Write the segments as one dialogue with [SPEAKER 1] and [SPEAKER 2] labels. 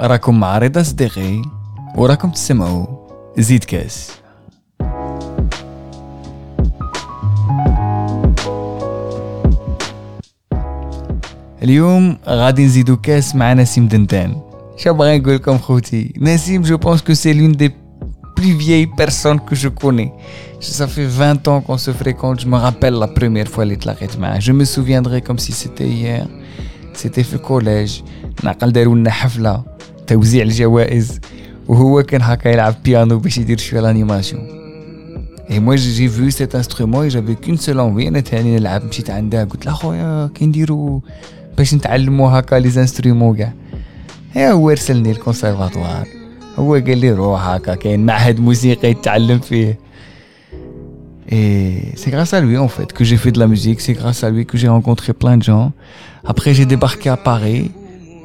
[SPEAKER 1] راكم مع رضا صديقي وراكم تسمعوا زيد كاس. اليوم غادي نزيدو كاس مع نسيم دندان. شو بغي نقول لكم خوتي؟ نسيم جو بونس كو سي لون دي plus vieille personne que je connais. Ça fait 20 ans qu'on se fréquente. Je me rappelle la première fois les Je me souviendrai comme si c'était hier. C'était في collège. نعقل داروا لنا حفلة توزيع الجوائز وهو كان هكا يلعب بيانو باش يدير شويه l'animation. Et moi j'ai vu cet instrument et j'avais qu'une seule envie انا تاني نلعب مشيت عندها قلت لها خويا كي نديرو باش نتعلموا هكا لي زانسترومون كاع. هو رسلني الكونسيرفاتوار هو قال لي روح هكا كاين معهد موسيقى يتعلم فيه Et c'est grâce à lui en fait que j'ai fait de la musique, c'est grâce à lui que j'ai rencontré plein de gens. Après j'ai débarqué à Paris,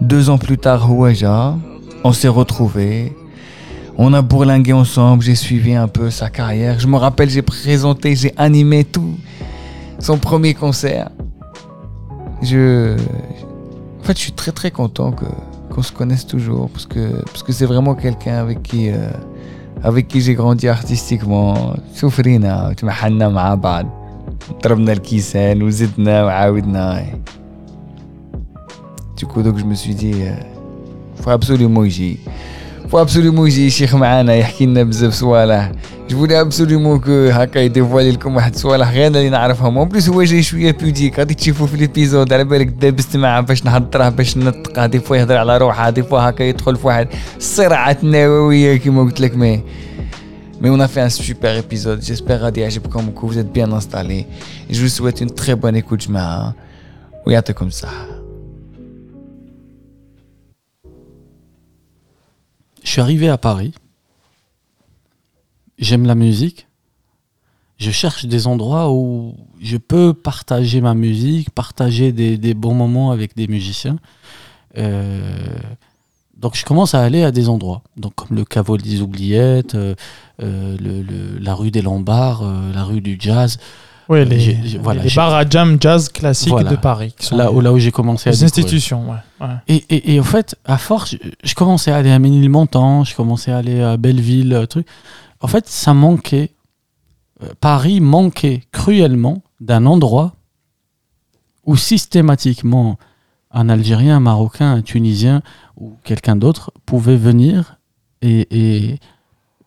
[SPEAKER 1] deux ans plus tard Houaja, on s'est retrouvés, on a bourlingué ensemble, j'ai suivi un peu sa carrière. Je me rappelle j'ai présenté, j'ai animé tout son premier concert. Je, en fait je suis très très content que qu'on se connaisse toujours parce que parce que c'est vraiment quelqu'un avec qui euh, avec qui j'ai grandi artistiquement سوفرينا وتمحنا مع بعض ضربنا الكيسان وزدنا وعاودنا du coup donc je me suis dit euh, faut absolument يجي faut absolument يجي شيخ معانا يحكي لنا بزاف صوالح جو فولي ابسوليومون كو هكا يديفوالي لكم واحد الصوالح غير اللي نعرفهم اون بليس هو جاي شوية بيوديك غادي تشوفوا في ليبيزود على بالك دابست معاه باش نهضره باش نطق دي فوا يهضر على روحه دي فوا هكا يدخل في واحد الصراعات النوويه كيما قلت لك مي Mais on a fait un super épisode. J'espère que vous êtes bien installés. Je vous souhaite une très bonne écoute, Jmaa. comme ça.
[SPEAKER 2] Je suis arrivé à Paris j'aime la musique. Je cherche des endroits où je peux partager ma musique, partager des, bons moments avec des musiciens. Euh, donc je commence à aller à des endroits, comme le caveau des Oubliettes, euh, euh, la rue des Lombards, la rue du jazz.
[SPEAKER 3] Oui, les, bars à jam jazz classiques de Paris.
[SPEAKER 2] là, où, là où j'ai commencé
[SPEAKER 3] à Les institutions, ouais.
[SPEAKER 2] Et, et, et, en fait, à force, je, commençais à aller à Ménilmontant, je commençais à aller à Belleville, truc. En fait, ça manquait. Euh, Paris manquait cruellement d'un endroit où systématiquement un Algérien, un Marocain, un Tunisien ou quelqu'un d'autre pouvait venir et,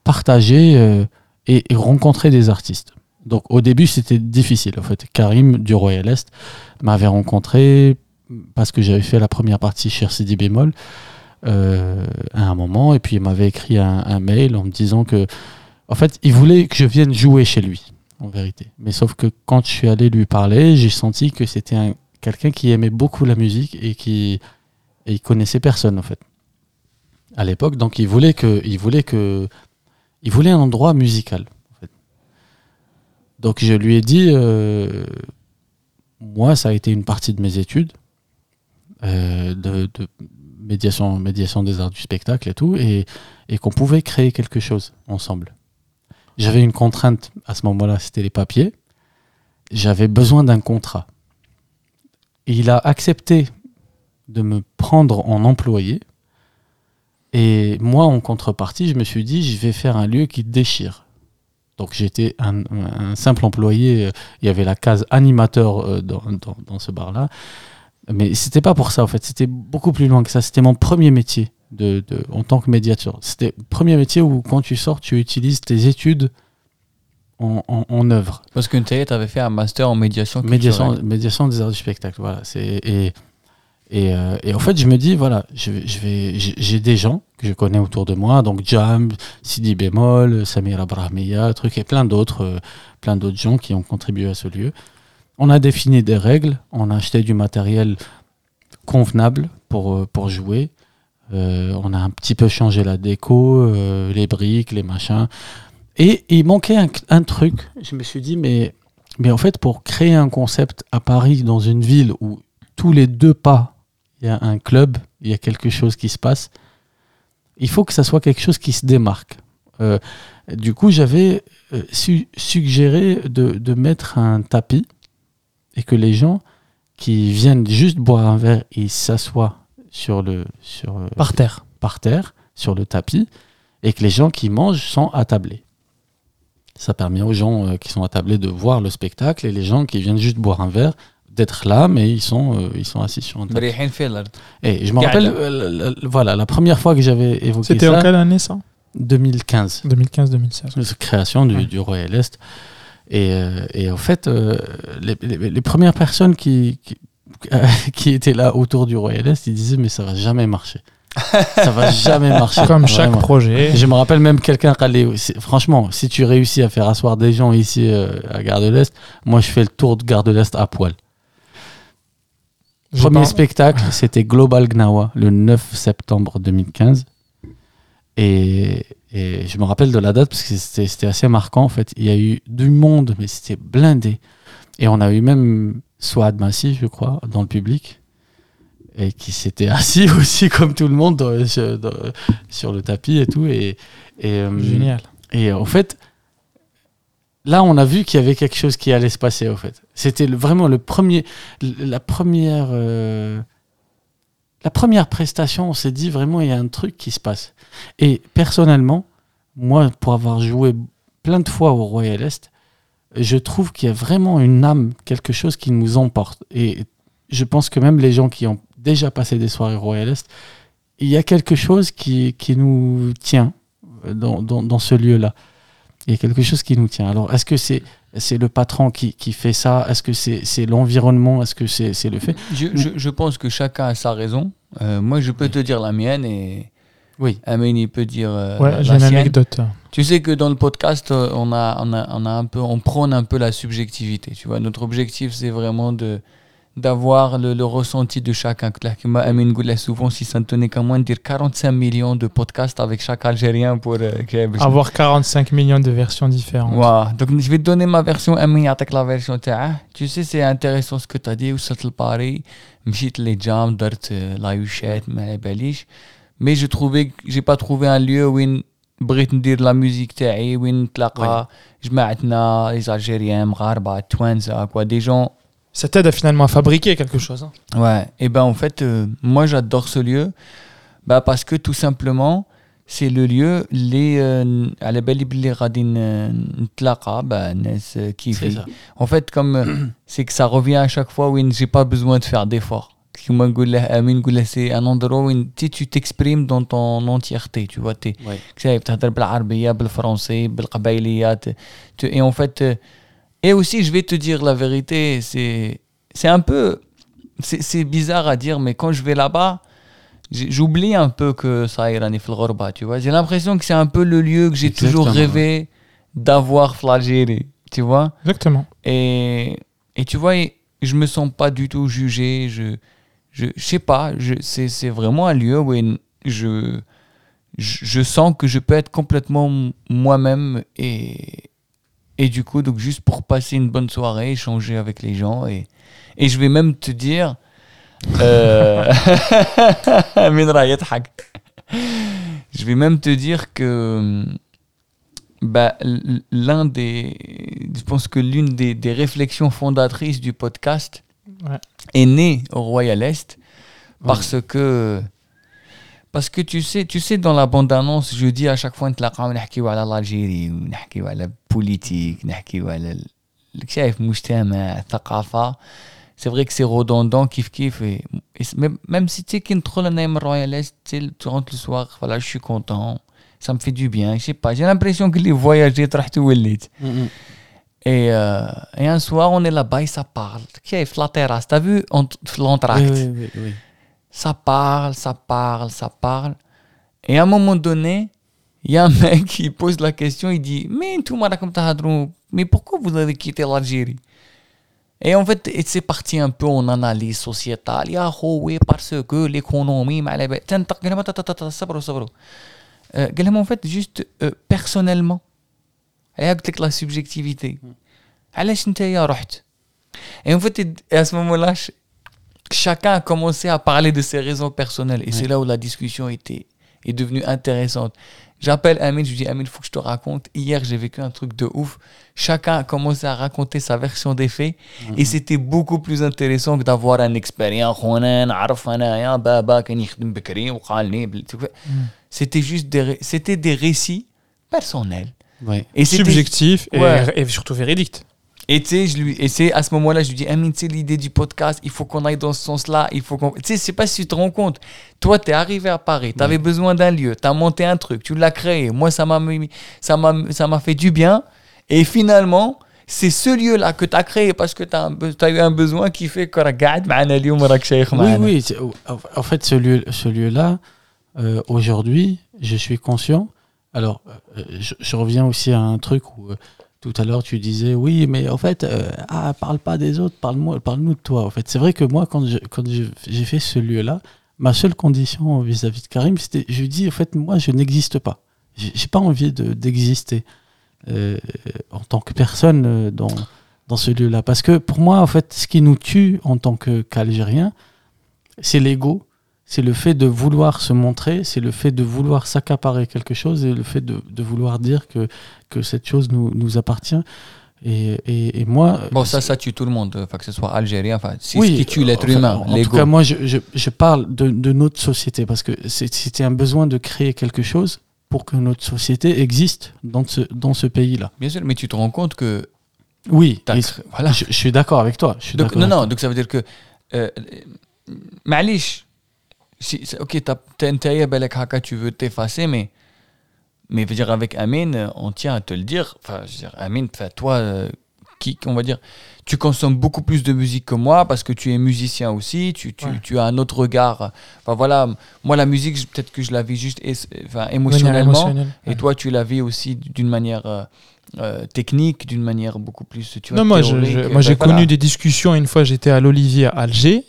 [SPEAKER 2] partager euh, et, rencontrer des artistes. Donc au début c'était difficile en fait. Karim du Royal Est m'avait rencontré parce que j'avais fait la première partie chez Sidi Bémol euh, à un moment et puis il m'avait écrit un, mail en me disant que en fait, il voulait que je vienne jouer chez lui, en vérité. Mais sauf que quand je suis allé lui parler, j'ai senti que c'était quelqu'un qui aimait beaucoup la musique et qui et connaissait personne en fait à l'époque. Donc il voulait que, il voulait que, il voulait un endroit musical. Donc je lui ai dit, euh, moi ça a été une partie de mes études euh, de, médiation, des arts du spectacle et tout, et, et qu'on pouvait créer quelque chose ensemble. J'avais une contrainte à ce moment-là, c'était les papiers. J'avais besoin d'un contrat. il a accepté de me prendre en employé. Et moi, en contrepartie, je me suis dit, je vais faire un lieu qui déchire. Donc j'étais un, simple employé. Il y avait la case animateur euh, dans, ce bar-là. Mais c'était pas pour ça, en fait. C'était beaucoup plus loin que ça. C'était mon premier métier de, en tant que médiateur. C'était le premier métier où, quand tu sors, tu utilises tes études en, en, œuvre.
[SPEAKER 1] Parce que tu avais fait un master en médiation
[SPEAKER 2] Médiation, médiation des arts du spectacle, voilà. Et, et, euh, et, en fait, je me dis, voilà, je, vais, j'ai des gens que je connais autour de moi, donc Jam, Sidi Bémol, Samir Abrahamiya, truc, et plein d'autres, euh, plein d'autres gens qui ont contribué à ce lieu. On a défini des règles, on a acheté du matériel convenable pour, euh, pour jouer. On a un petit peu changé la déco, les briques, les machins. Et il manquait un, truc. Je me suis dit, mais, mais en fait, pour créer un concept à Paris, dans une ville où tous les deux pas, il y a un club, il y a quelque chose qui se passe, il faut que ça soit quelque chose qui se démarque. Euh, du coup, j'avais euh, suggéré de, de, mettre un tapis et que les gens qui viennent juste boire un verre, ils s'assoient sur le sur euh,
[SPEAKER 3] par terre,
[SPEAKER 2] par terre sur le tapis, et que les gens qui mangent sont attablés. Ça permet aux gens qui sont attablés de voir le spectacle et les gens qui viennent juste boire un verre d'être là, mais ils sont, ils sont assis sur un tapis. Et je me rappelle, voilà, la première fois que j'avais évoqué ça.
[SPEAKER 3] C'était en quelle année ça?
[SPEAKER 2] 2015.
[SPEAKER 3] 2015-2016.
[SPEAKER 2] Création du, du Royal Est. Et, euh, et, en fait, euh, les, les, premières personnes qui, qui, étaient là autour du Royal Est, ils disaient Mais ça va jamais marcher. ça va jamais marcher.
[SPEAKER 3] Comme chaque projet.
[SPEAKER 2] Je me rappelle même quelqu'un qui allait. Franchement, si tu réussis à faire asseoir des gens ici euh, à Gare de l'Est, moi je fais le tour de Gare de l'Est à poil. Premier spectacle, c'était Global Gnawa, le 9 septembre 2015. Et, et, je me rappelle de la date parce que c'était assez marquant. En fait, il y a eu du monde, mais c'était blindé. Et on a eu même Swad Massi, je crois, dans le public, et qui s'était assis aussi comme tout le monde sur, le tapis et tout. Et, et euh,
[SPEAKER 3] Génial.
[SPEAKER 2] Et en fait, là, on a vu qu'il y avait quelque chose qui allait se passer. En fait, c'était vraiment le premier, la première. Euh, la première prestation, on s'est dit vraiment, il y a un truc qui se passe. Et personnellement, moi, pour avoir joué plein de fois au Royal Est, je trouve qu'il y a vraiment une âme, quelque chose qui nous emporte. Et je pense que même les gens qui ont déjà passé des soirées Royal Est, il y a quelque chose qui, nous tient dans ce lieu-là. Il y a quelque chose qui nous tient. Alors, est-ce que c'est c'est le patron qui, qui fait ça? Est-ce que c'est l'environnement? Est-ce que c'est le fait?
[SPEAKER 1] Je, je, je, pense que chacun a sa raison. Euh, moi, je peux te dire la mienne et
[SPEAKER 2] oui.
[SPEAKER 1] Amélie il peut dire
[SPEAKER 3] euh, ouais, j'ai une anecdote.
[SPEAKER 1] Tu sais que dans le podcast, euh, on a, on a, on a un peu, on prône un peu la subjectivité. Tu vois, notre objectif, c'est vraiment de d'avoir le, le, ressenti de chacun. Amin Goulet, souvent, si ça ne tenait qu'à moins de dire 45 millions de podcasts avec chaque Algérien pour euh,
[SPEAKER 3] avoir 45 millions de versions différentes.
[SPEAKER 1] Ouais. Donc, je vais te donner ma version. Amin, avec la version Tu sais, c'est intéressant ce que tu as dit. Ou le Paris, مشيت les jams, دارت la huchette, ما باليش. Mais je trouvais, j'ai pas trouvé un lieu où بغيت ندير لا ميوزيك تاعي وين نتلاقى جماعتنا les Algériens, مغاربه توانسه quoi des gens
[SPEAKER 3] ça t'aide finalement à fabriquer quelque chose. Hein.
[SPEAKER 1] Ouais, et ben en fait, euh, moi j'adore ce lieu bah, parce que tout simplement, c'est le lieu les à la belle les radin bah qui en fait comme c'est que ça revient à chaque fois où j'ai pas besoin de faire d'efforts c'est un endroit où tu t'exprimes dans ton entièreté tu vois tu français et en fait euh, et aussi, je vais te dire la vérité, c'est, c'est un peu. C'est, bizarre à dire, mais quand je vais là-bas, j'oublie un peu que ça ira tu vois. J'ai l'impression que c'est un peu le lieu que j'ai toujours rêvé d'avoir flagellé, tu vois.
[SPEAKER 3] Exactement.
[SPEAKER 1] Et, et tu vois, je me sens pas du tout jugé. Je, je, je sais pas, je, c'est, c'est vraiment un lieu où je, je, je sens que je peux être complètement moi-même et, et du coup, donc juste pour passer une bonne soirée, échanger avec les gens. Et, et je vais même te dire. Euh, je vais même te dire que bah, l'un des. Je pense que l'une des, des, réflexions fondatrices du podcast est née au Royal Est parce que parce que tu sais, tu sais, dans la bande-annonce, je dis à chaque fois, on va l'Algérie, on va la politique, on va la c'est vrai que c'est redondant, kiff kiff. Et, même, si tu sais qu'il trop la name royaliste, tu rentres le soir, voilà, je suis content, ça me fait du bien, je sais pas, j'ai l'impression que les voyages, tout mm-hmm. et, euh, et un soir, on est là-bas et ça parle. Qui est la terrasse T'as vu l'entracte
[SPEAKER 2] oui, oui
[SPEAKER 1] ça parle, ça parle, ça parle. Et à un moment donné, il y a un mec qui pose la question, il dit Mais mais pourquoi vous avez quitté l'Algérie? Et en fait, c'est parti un peu en analyse sociétale. a oui, parce que l'économie, en fait, juste euh, personnellement, avec la subjectivité. Et en fait, à ce moment-là, chacun a commencé à parler de ses raisons personnelles. Et c'est là où la discussion était, est devenue intéressante. J'appelle Amine, je lui dis Amine, il faut que je te raconte. Hier, j'ai vécu un truc de ouf. Chacun a commencé à raconter sa version des faits et c'était beaucoup plus intéressant que d'avoir une expérience. C'était juste des, c'était des récits personnels.
[SPEAKER 3] Et subjectifs et, surtout véridiques.
[SPEAKER 1] Et tu sais, je lui, et c'est à ce moment-là, je lui dis, Amine, tu sais, l'idée du podcast, il faut qu'on aille dans ce sens-là, il faut qu'on, tu sais, c'est pas si tu te rends compte. Toi, tu es arrivé à Paris, tu avais besoin d'un lieu, tu as monté un truc, tu l'as créé. Moi, ça m'a, ça m'a, ça m'a fait du bien. Et finalement, c'est ce lieu-là que tu as créé parce que tu as, eu un besoin qui fait que
[SPEAKER 2] Oui, oui. En fait, ce, lieu, ce lieu-là, euh, aujourd'hui, je suis conscient. Alors, euh, je, je, reviens aussi à un truc où euh, tout à l'heure, tu disais, oui, mais en fait, euh, ah, parle pas des autres, parle-moi, parle-nous de toi. En fait, c'est vrai que moi, quand, quand j'ai fait ce lieu-là, ma seule condition vis-à-vis de Karim, c'était, je lui dis, en fait, moi, je n'existe pas. J'ai pas envie de, d'exister euh, en tant que personne euh, dans, dans ce lieu-là. Parce que pour moi, en fait, ce qui nous tue en tant qu'Algériens, c'est l'ego c'est le fait de vouloir se montrer, c'est le fait de vouloir s'accaparer quelque chose et le fait de, de, vouloir dire que, que cette chose nous, nous appartient. Et, et, et, moi.
[SPEAKER 1] Bon, ça, ça tue tout le monde, que ce soit algérien, enfin, c'est ce qui tue l'être humain.
[SPEAKER 2] En tout cas, moi, je, je, je parle de, de, notre société parce que c'était un besoin de créer quelque chose pour que notre société existe dans ce, dans ce pays-là.
[SPEAKER 1] Bien sûr, mais tu te rends compte que.
[SPEAKER 2] Oui, voilà. je, suis d'accord avec toi. Je suis
[SPEAKER 1] donc, non, non, donc ça veut dire que. Euh, si, ok, t'as tu veux t'effacer, mais, mais veux dire, avec Amine, on tient à te le dire. Enfin, je veux dire, Amine, toi, euh, qui, on va dire, tu consommes beaucoup plus de musique que moi parce que tu es musicien aussi, tu, tu, tu as un autre regard. Enfin voilà, moi la musique, peut-être que je la vis juste enfin, émotionnellement, et toi tu la vis aussi d'une manière euh, euh, technique, d'une manière beaucoup plus. Tu
[SPEAKER 3] vois, non, moi j'ai connu des discussions. Une fois, j'étais à l'Olivier à Alger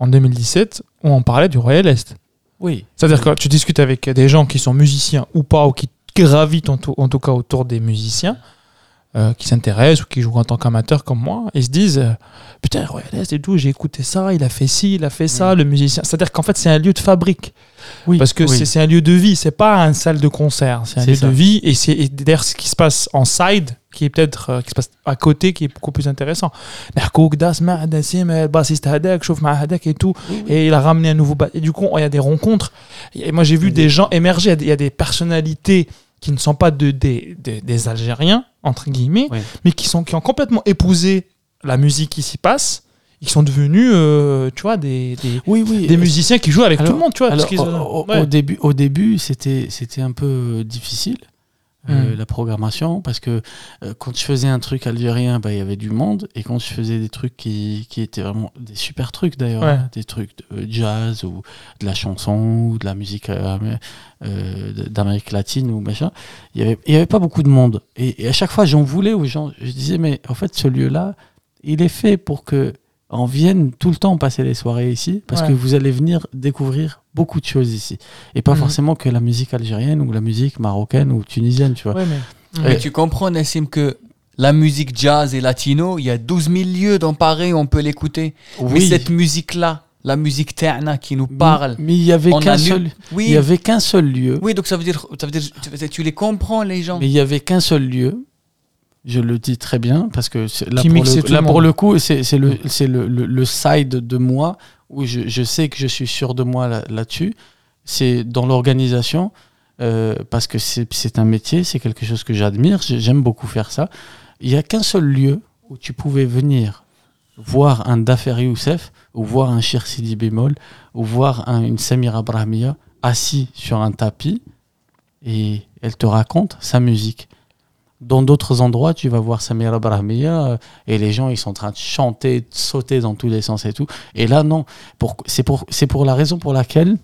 [SPEAKER 3] en 2017 où on parlait du Royal Est.
[SPEAKER 2] Oui.
[SPEAKER 3] C'est-à-dire que tu discutes avec des gens qui sont musiciens ou pas, ou qui gravitent en tout, en tout cas autour des musiciens, euh, qui s'intéressent ou qui jouent en tant qu'amateurs comme moi, ils se disent euh, Putain, Royal Est et tout, j'ai écouté ça, il a fait ci, il a fait ça, le musicien. C'est-à-dire qu'en fait, c'est un lieu de fabrique. Oui, Parce que c'est un lieu de vie, c'est pas une salle de concert, c'est un lieu de vie. Et c'est d'ailleurs ce qui se passe en side, qui est peut-être euh, qui se passe à côté qui est beaucoup plus intéressant. Et tout. Et il a ramené un nouveau et du coup il y a des rencontres. Et moi j'ai vu des gens émerger il y a des personnalités qui ne sont pas de, des, des, Algériens entre guillemets mais qui sont qui ont complètement épousé la musique qui s'y passe. Ils sont devenus euh, tu vois des des, oui, oui. des musiciens qui jouent avec tout le monde tu vois
[SPEAKER 2] au, au, début au début c'était c'était un peu difficile euh, hmm. la programmation parce que euh, quand je faisais un truc algérien bah, il y avait du monde et quand je faisais des trucs qui, qui étaient vraiment des super trucs d'ailleurs hein, des trucs de jazz ou de la chanson ou de la musique euh, d'Amérique latine ou machin il y avait il y avait pas beaucoup de monde. Et, et à chaque fois j'en voulais aux gens. Je disais mais en fait ce lieu là il est fait pour que en viennent tout le temps passer les soirées ici parce que vous allez venir découvrir beaucoup de choses ici et pas mhm. forcément que la musique algérienne ou la musique marocaine ou tunisienne tu vois
[SPEAKER 1] mais, tu comprends Nassim que la musique jazz et latino il y a 12 000 lieux dans Paris où on peut l'écouter oui. mais cette musique là la musique terna qui nous parle.
[SPEAKER 2] Mais il y avait qu'un seul, oui. il y avait qu'un seul lieu.
[SPEAKER 1] Oui, donc ça veut dire, ça veut dire, tu les comprends les gens.
[SPEAKER 2] Mais il y avait qu'un seul lieu je le dis très bien parce que là, pour le, là pour le, coup, c'est le, le, side de moi où je, je, sais que je suis sûr de moi là-dessus. c'est dans l'organisation euh, parce que c'est un métier, c'est quelque chose que j'admire. J'aime beaucoup faire ça. Il n'y a qu'un seul lieu où tu pouvais venir voir un Dafer Youssef ou voir un Shir Sidi bémol ou voir un, une Samira Brahmia assis sur un tapis et elle te raconte sa musique dans d'autres endroits, tu vas voir Samira Brahmiya euh, et les gens ils sont en train de chanter, de sauter dans tous les sens et tout. Et là non, c'est pour c'est pour la raison pour laquelle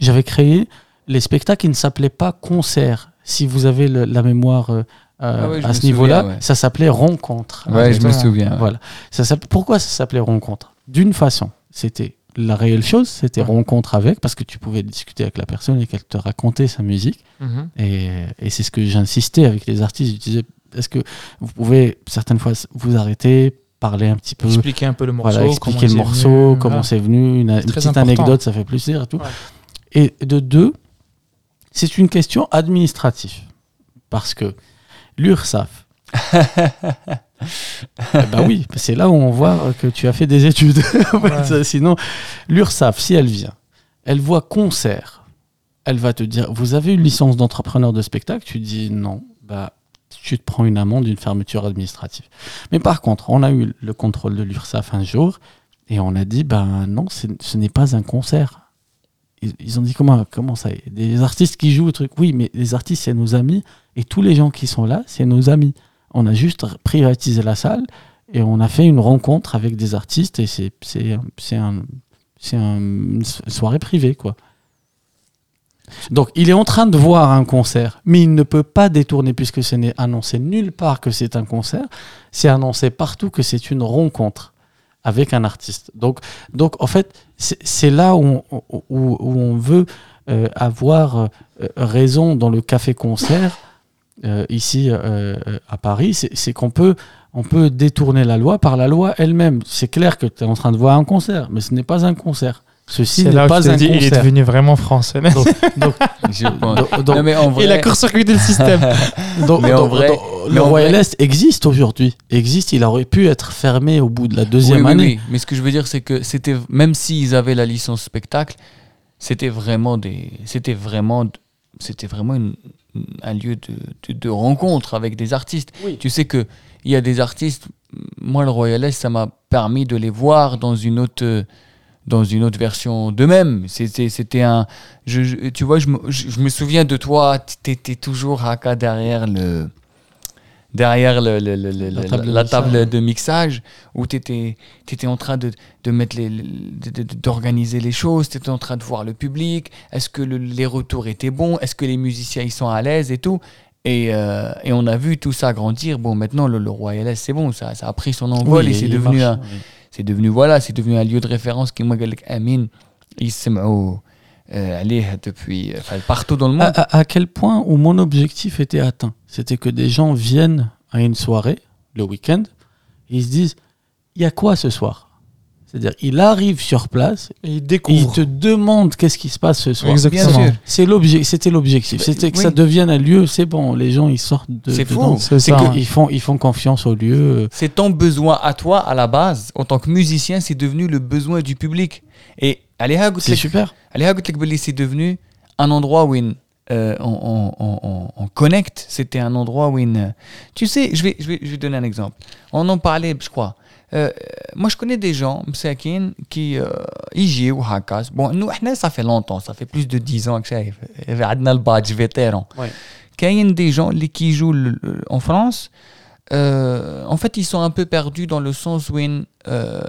[SPEAKER 2] j'avais créé les spectacles qui ne s'appelaient pas concerts. Si vous avez la mémoire euh, euh, ah à ce niveau-là, ça s'appelait rencontre.
[SPEAKER 1] Ouais, je me souviens.
[SPEAKER 2] Voilà. Ça pourquoi ça s'appelait rencontre? D'une façon, c'était la réelle chose, c'était rencontre avec, parce que tu pouvais discuter avec la personne et qu'elle te racontait sa musique. Mhm. Et, et c'est ce que j'insistais avec les artistes. Je disais, est-ce que vous pouvez certaines fois vous arrêter, parler un petit peu?
[SPEAKER 3] Expliquer un peu le morceau.
[SPEAKER 2] expliquer le morceau, comment c'est venu, une, petite anecdote, ça fait plaisir et tout. Et de deux, C'est une question administrative. Parce que l'URSSAF. bah oui, c'est là où on voit que tu as fait des études.
[SPEAKER 3] Ouais.
[SPEAKER 2] Sinon, l'URSSAF, si elle vient, elle voit concert, elle va te dire Vous avez une licence d'entrepreneur de spectacle? Tu dis non. Bah, tu te prends une amende, une fermeture administrative. Mais par contre, on a eu le contrôle de l'URSSAF un jour et on a dit Ben non, ce n'est pas un concert. Ils, ont dit comment, comment ça Des artistes qui jouent, le truc. Oui, mais les artistes, c'est nos amis et tous les gens qui sont là, c'est nos amis. On a juste privatisé la salle et on a fait une rencontre avec des artistes et c'est un une so- soirée privée quoi. Donc il est en train de voir un concert, mais il ne peut pas détourner puisque ce n'est annoncé nulle part que c'est un concert. C'est annoncé partout que c'est une rencontre avec un artiste. Donc donc en fait c'est là où on, veut euh, avoir euh, raison dans le café concert euh, ici euh, euh, à Paris, c'est qu'on peut, on peut détourner la loi par la loi elle-même. C'est clair que tu es en train de voir un concert, mais ce n'est pas un concert. Ceci
[SPEAKER 3] C'est
[SPEAKER 2] n'est
[SPEAKER 3] là où
[SPEAKER 2] pas
[SPEAKER 3] je te
[SPEAKER 2] un
[SPEAKER 3] dis, il est
[SPEAKER 2] concert.
[SPEAKER 3] devenu vraiment français.
[SPEAKER 2] Donc, donc,
[SPEAKER 1] Je pense.
[SPEAKER 2] donc- donc-
[SPEAKER 1] non, mais en vrai,
[SPEAKER 3] Il a court-circuité le système.
[SPEAKER 2] donc-
[SPEAKER 1] mais en vrai-
[SPEAKER 2] donc,
[SPEAKER 1] mais
[SPEAKER 2] le Royal Est existe aujourd'hui. Existe, il aurait pu être fermé au bout de la deuxième
[SPEAKER 1] oui,
[SPEAKER 2] année.
[SPEAKER 1] oui. Mais ce que je veux dire, c'est que c'était même s'ils avaient la licence spectacle, c'était vraiment des, c'était vraiment, c'était vraiment une- un lieu de, de, de rencontre avec des artistes.
[SPEAKER 2] Oui.
[SPEAKER 1] Tu sais que il y a des artistes. Moi, le Royal Est, ça m'a permis de les voir dans une autre, dans une autre version d'eux-mêmes. C'était, c'était un, je, je- tu vois, je me, je, me souviens de toi. T'étais toujours haka derrière le, derrière le,
[SPEAKER 2] la, table, de mixage,
[SPEAKER 1] où tu étais, en train de, de mettre d'organiser les choses, tu étais en train de voir le public, est-ce que les retours étaient bons, est-ce que les musiciens ils sont à l'aise et tout. Et, euh, et, on a vu tout ça grandir. Bon, maintenant, le, Royal c'est bon, ça, ça a pris son envol et c'est devenu,
[SPEAKER 2] marche,
[SPEAKER 1] un, devenu, voilà, devenu un lieu de référence qui m'a dit Amin, il euh, depuis partout dans le monde.
[SPEAKER 2] À, quel point où mon objectif était atteint C'était que des gens viennent à une soirée, le week-end, ils se disent il y a quoi ce soir? C'est-à-dire, il arrive sur place,
[SPEAKER 3] et il découvre,
[SPEAKER 2] te demande qu'est-ce qui se passe ce soir.
[SPEAKER 3] Exactement.
[SPEAKER 2] C'était l'objectif. C'était que ça devienne un lieu. C'est bon, les gens ils sortent de.
[SPEAKER 1] C'est fou.
[SPEAKER 3] C'est
[SPEAKER 1] que
[SPEAKER 2] ils font, ils font confiance au lieu.
[SPEAKER 1] C'est ton besoin à toi à la base, en tant que musicien, c'est devenu le besoin du public. Et
[SPEAKER 2] c'est super.
[SPEAKER 1] Allez, c'est devenu un endroit où une, euh, on, on, on, connecte. C'était un endroit où une, euh, tu sais, je vais, je vais, je vais donner un exemple. On en parlait, je crois. Euh, moi, je connais des gens, qui euh, IGI ou Hakas. Bon, nous, eh, ça fait longtemps, ça fait plus de 10 ans que ça. On a vétéran.
[SPEAKER 2] Il
[SPEAKER 1] y a des gens qui jouent en France euh, en fait ils sont un peu perdus dans le sens où ils, euh,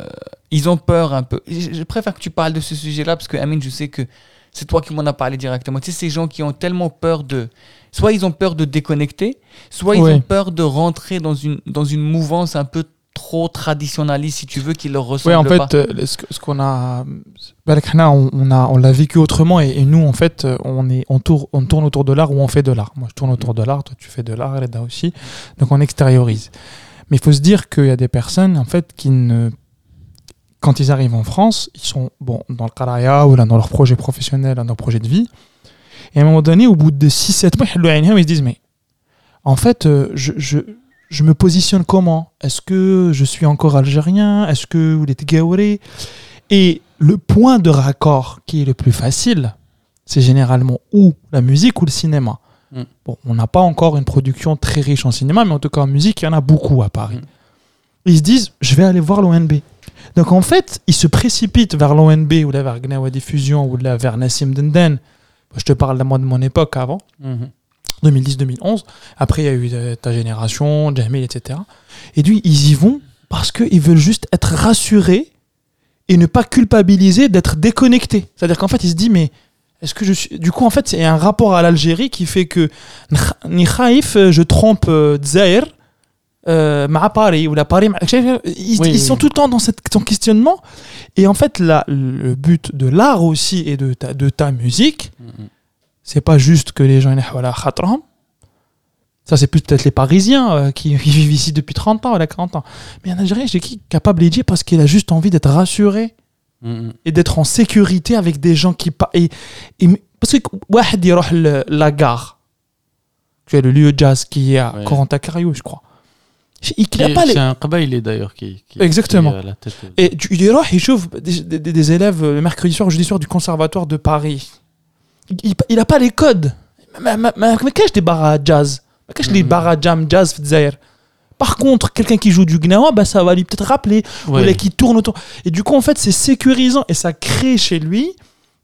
[SPEAKER 1] ils ont peur un peu. Je, je préfère que tu parles de ce sujet là parce que Amine je sais que c'est toi qui m'en as parlé directement. Tu sais ces gens qui ont tellement peur de soit ils ont peur de déconnecter soit ils
[SPEAKER 3] Ouais.
[SPEAKER 1] ont peur de rentrer dans une dans une mouvance un peu trop traditionnaliste si tu veux qui leur ressemble
[SPEAKER 3] Oui, en fait, euh, ce qu'on a, on, on a, on l'a vécu autrement et, et nous, en fait, euh, on est, on tourne, on tourne autour de l'art ou on fait de l'art. Moi, je tourne autour de l'art, toi, tu fais de l'art, Reda aussi. Donc, on extériorise. Mais il faut se dire qu'il y a des personnes, en fait, qui ne, quand ils arrivent en France, ils sont, bon, dans le Karaya ou là, dans leur projet professionnel, dans leur projet de vie. Et à un moment donné, au bout de 6-7 mois, ils se disent, mais en fait, euh, je, je, je me positionne comment? Est-ce que je suis encore algérien? Est-ce que vous êtes gaouré Et le point de raccord qui est le plus facile, c'est généralement ou la musique ou le cinéma.
[SPEAKER 2] Mm.
[SPEAKER 3] Bon, on n'a pas encore une production très riche en cinéma, mais en tout cas en musique, il y en a beaucoup à Paris.
[SPEAKER 2] Mm.
[SPEAKER 3] Ils se disent, je vais aller voir l'ONB. Donc en fait, ils se précipitent vers l'ONB ou là vers Gnawa Diffusion ou là vers Nassim Denden. Je te parle de moi de mon époque avant.
[SPEAKER 2] Mhm.
[SPEAKER 3] 2010-2011. Après, il y a eu euh, ta génération, Jamil, etc. Et lui, ils y vont parce qu'ils veulent juste être rassurés et ne pas culpabiliser d'être déconnecté. C'est-à-dire qu'en fait, il se dit, mais est-ce que je suis. Du coup, en fait, il y a un rapport à l'Algérie qui fait que Nikhaïf, je trompe euh, Zaire, euh, Paris ou la Paris. Ils, ils sont tout le temps dans cette, son questionnement. Et en fait, là, le but de l'art aussi et de ta, de ta musique,
[SPEAKER 2] mm -hmm.
[SPEAKER 3] c'est pas juste que les gens. Voilà, khatram ça, c'est plus peut-être les Parisiens euh, qui, vivent ici depuis 30 ans, elle a 40 ans. Mais un Algérien, je qui capable de parce qu'il a juste envie d'être rassuré
[SPEAKER 2] mm, mm.
[SPEAKER 3] et d'être en sécurité avec des gens qui. Et, et, parce que la gare, tu as le lieu jazz qui est à
[SPEAKER 2] ouais.
[SPEAKER 3] Je crois. Il, il
[SPEAKER 2] a
[SPEAKER 3] pas les...
[SPEAKER 2] C'est un Qabaïli d'ailleurs qui, qui,
[SPEAKER 3] Exactement. Et tu, il des, élèves euh, le mercredi soir, jeudi soir du conservatoire de Paris. Il n'a pas les codes. Mais, mais, mais, mais qu'est-ce que jazz? ما كاش les bars à jam jazz في الجزائر. Par contre, quelqu'un qui joue du gnawa, bah ça va lui peut-être rappeler. Ou
[SPEAKER 2] Ouais.
[SPEAKER 3] là, qui tourne autour. Et du coup, en fait, c'est sécurisant et ça crée chez lui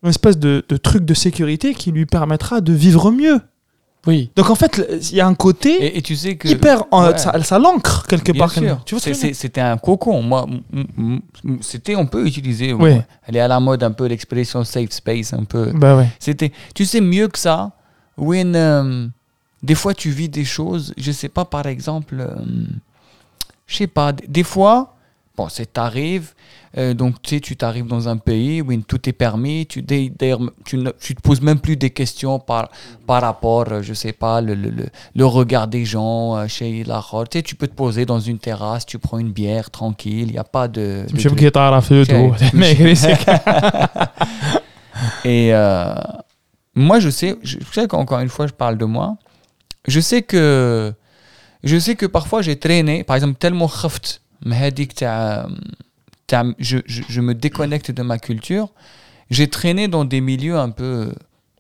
[SPEAKER 3] une espèce de, de truc de sécurité qui lui permettra de vivre mieux.
[SPEAKER 2] Oui.
[SPEAKER 3] Donc en fait, le- il y a un côté
[SPEAKER 1] Et, et tu sais que.
[SPEAKER 3] hyper. en-
[SPEAKER 1] Ouais.
[SPEAKER 3] ça, ça l'ancre quelque
[SPEAKER 1] Bien
[SPEAKER 3] part.
[SPEAKER 1] sûr.
[SPEAKER 3] Tu vois ce que
[SPEAKER 1] C'est-
[SPEAKER 3] je veux dire
[SPEAKER 1] c'est- C'était un cocon. Moi, m- m- m- c'était, on peut utiliser.
[SPEAKER 3] Oui.
[SPEAKER 1] ouais. Elle est à la mode un peu l'expression safe space, un peu.
[SPEAKER 3] Bah ouais.
[SPEAKER 1] C'était, tu sais mieux que ça. When, euh, des fois, tu vis des choses, je sais pas, par exemple, euh, je sais pas, des fois, bon, c'est t'arrives, euh, donc tu sais, tu t'arrives dans un pays où tout est permis, tu, tu ne te poses même plus des questions par, par rapport, euh, je sais pas, le, le, le, regard des gens euh, chez la tu sais, tu peux te poser dans une terrasse, tu prends une bière tranquille, il n'y a pas de.
[SPEAKER 3] Je sais
[SPEAKER 1] guitare
[SPEAKER 3] à feu, tout.
[SPEAKER 1] Et moi, je sais, je sais qu'encore une fois, je parle de moi. Je sais que je sais que parfois j'ai traîné, par exemple, tellement khaft, je, je, je me déconnecte de ma culture, j'ai traîné dans des milieux un peu,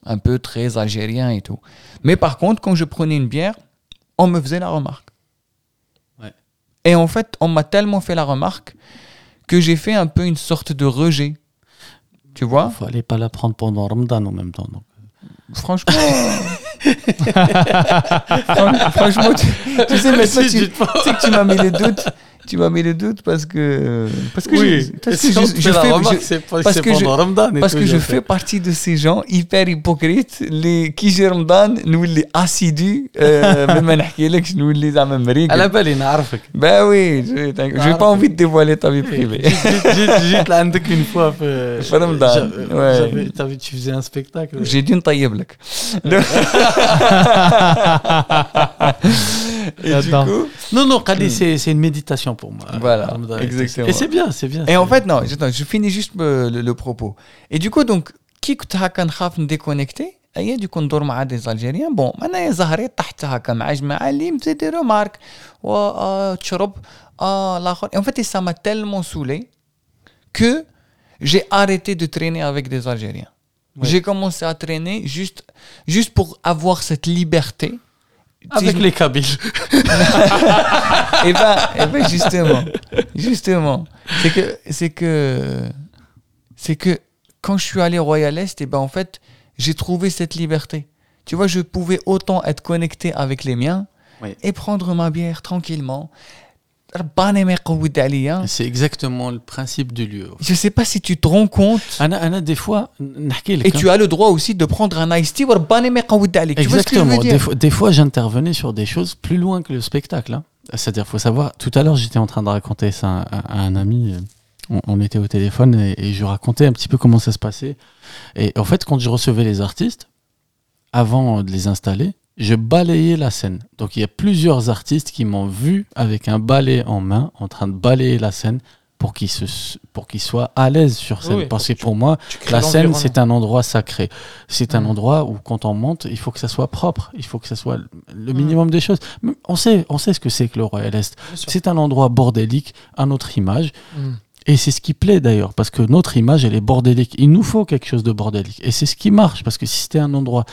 [SPEAKER 1] un peu très algériens et tout. Mais par contre, quand je prenais une bière, on me faisait la remarque.
[SPEAKER 2] Ouais.
[SPEAKER 1] Et en fait, on m'a tellement fait la remarque que j'ai fait un peu une sorte de rejet. Tu vois?
[SPEAKER 2] Il fallait pas la prendre pendant Ramadan en même temps.
[SPEAKER 1] Franchement. Fran- Franchement, tu, tu sais, mais toi, tu, tu sais que tu m'as mis le doute Tu m'as mis le doute parce que. Parce que je, parce que je, je fais, je- parce que je- parce que je fais partie de ces gens hyper hypocrites les qui j'ai Ramadan nous les assidus euh, même ما نحكيلكش nous les زعما مريقل
[SPEAKER 2] على بالي نعرفك
[SPEAKER 1] bah oui je j'ai pas envie de dévoiler ta vie privée
[SPEAKER 2] جيت جيت جيت لعندك une fois في
[SPEAKER 1] في رمضان.
[SPEAKER 2] جا-
[SPEAKER 1] Ouais.
[SPEAKER 2] j'avais- t'avais- tu faisais un spectacle
[SPEAKER 1] j'ai dû نطيب لك et du
[SPEAKER 3] J'adore.
[SPEAKER 1] coup
[SPEAKER 2] non non Khalid, c'est c'est une méditation pour moi
[SPEAKER 1] Voilà,
[SPEAKER 2] Ramadan.
[SPEAKER 1] exactement.
[SPEAKER 2] et c'est bien c'est bien
[SPEAKER 1] Et en
[SPEAKER 2] c'est-
[SPEAKER 1] fait, non, je, non, je finis juste euh, le, le propos. Et du coup, donc, كي كنت هكا نخاف نديكونيكتي اي دي كون ندور مع دي زالجيريان بون انا زهري طحت هكا مع جماعه اللي مزيد رومارك و آه، تشرب اه الاخر en fait ça m'a tellement saoulé que j'ai arrêté de traîner avec des algériens j'ai commencé à traîner juste juste pour avoir cette liberté
[SPEAKER 2] avec les Kabyles
[SPEAKER 1] et ben, eh ben justement, justement, c'est que, c'est que, c'est que quand je suis allé au Royal Est, et ben en fait, j'ai trouvé cette liberté. Tu vois, je pouvais autant être connecté avec les miens
[SPEAKER 2] Oui.
[SPEAKER 1] et prendre ma bière tranquillement.
[SPEAKER 2] C'est exactement le principe du lieu.
[SPEAKER 1] Je ne sais pas si tu te rends compte.
[SPEAKER 2] des fois,
[SPEAKER 1] et tu as le droit aussi de prendre un ice tea.
[SPEAKER 2] Exactement. Des fois, des fois j'intervenais sur des choses plus loin que le spectacle. Hein. C'est-à-dire, faut savoir. Tout à l'heure, j'étais en train de raconter ça à, un ami. On, était au téléphone et, et, je racontais un petit peu comment ça se passait. Et en fait, quand je recevais les artistes, avant de les installer, je balayais la scène. Donc, il y a plusieurs artistes qui m'ont vu avec un balai en main, en train de balayer la scène pour qu'ils soient à l'aise sur scène.
[SPEAKER 3] Oui,
[SPEAKER 2] Parce que pour moi, la scène, c'est un endroit sacré. C'est un
[SPEAKER 3] Mm.
[SPEAKER 2] endroit où, quand on monte, il faut que ça soit propre. Il faut que ça soit le minimum des choses. Mais On sait, on sait ce que c'est que le Royal Est. C'est un endroit bordélique, à notre image.
[SPEAKER 3] Mm.
[SPEAKER 2] Et c'est ce qui plaît d'ailleurs, parce que notre image, elle est bordélique. Il nous faut quelque chose de bordélique. Et c'est ce qui marche, parce que si c'était un endroit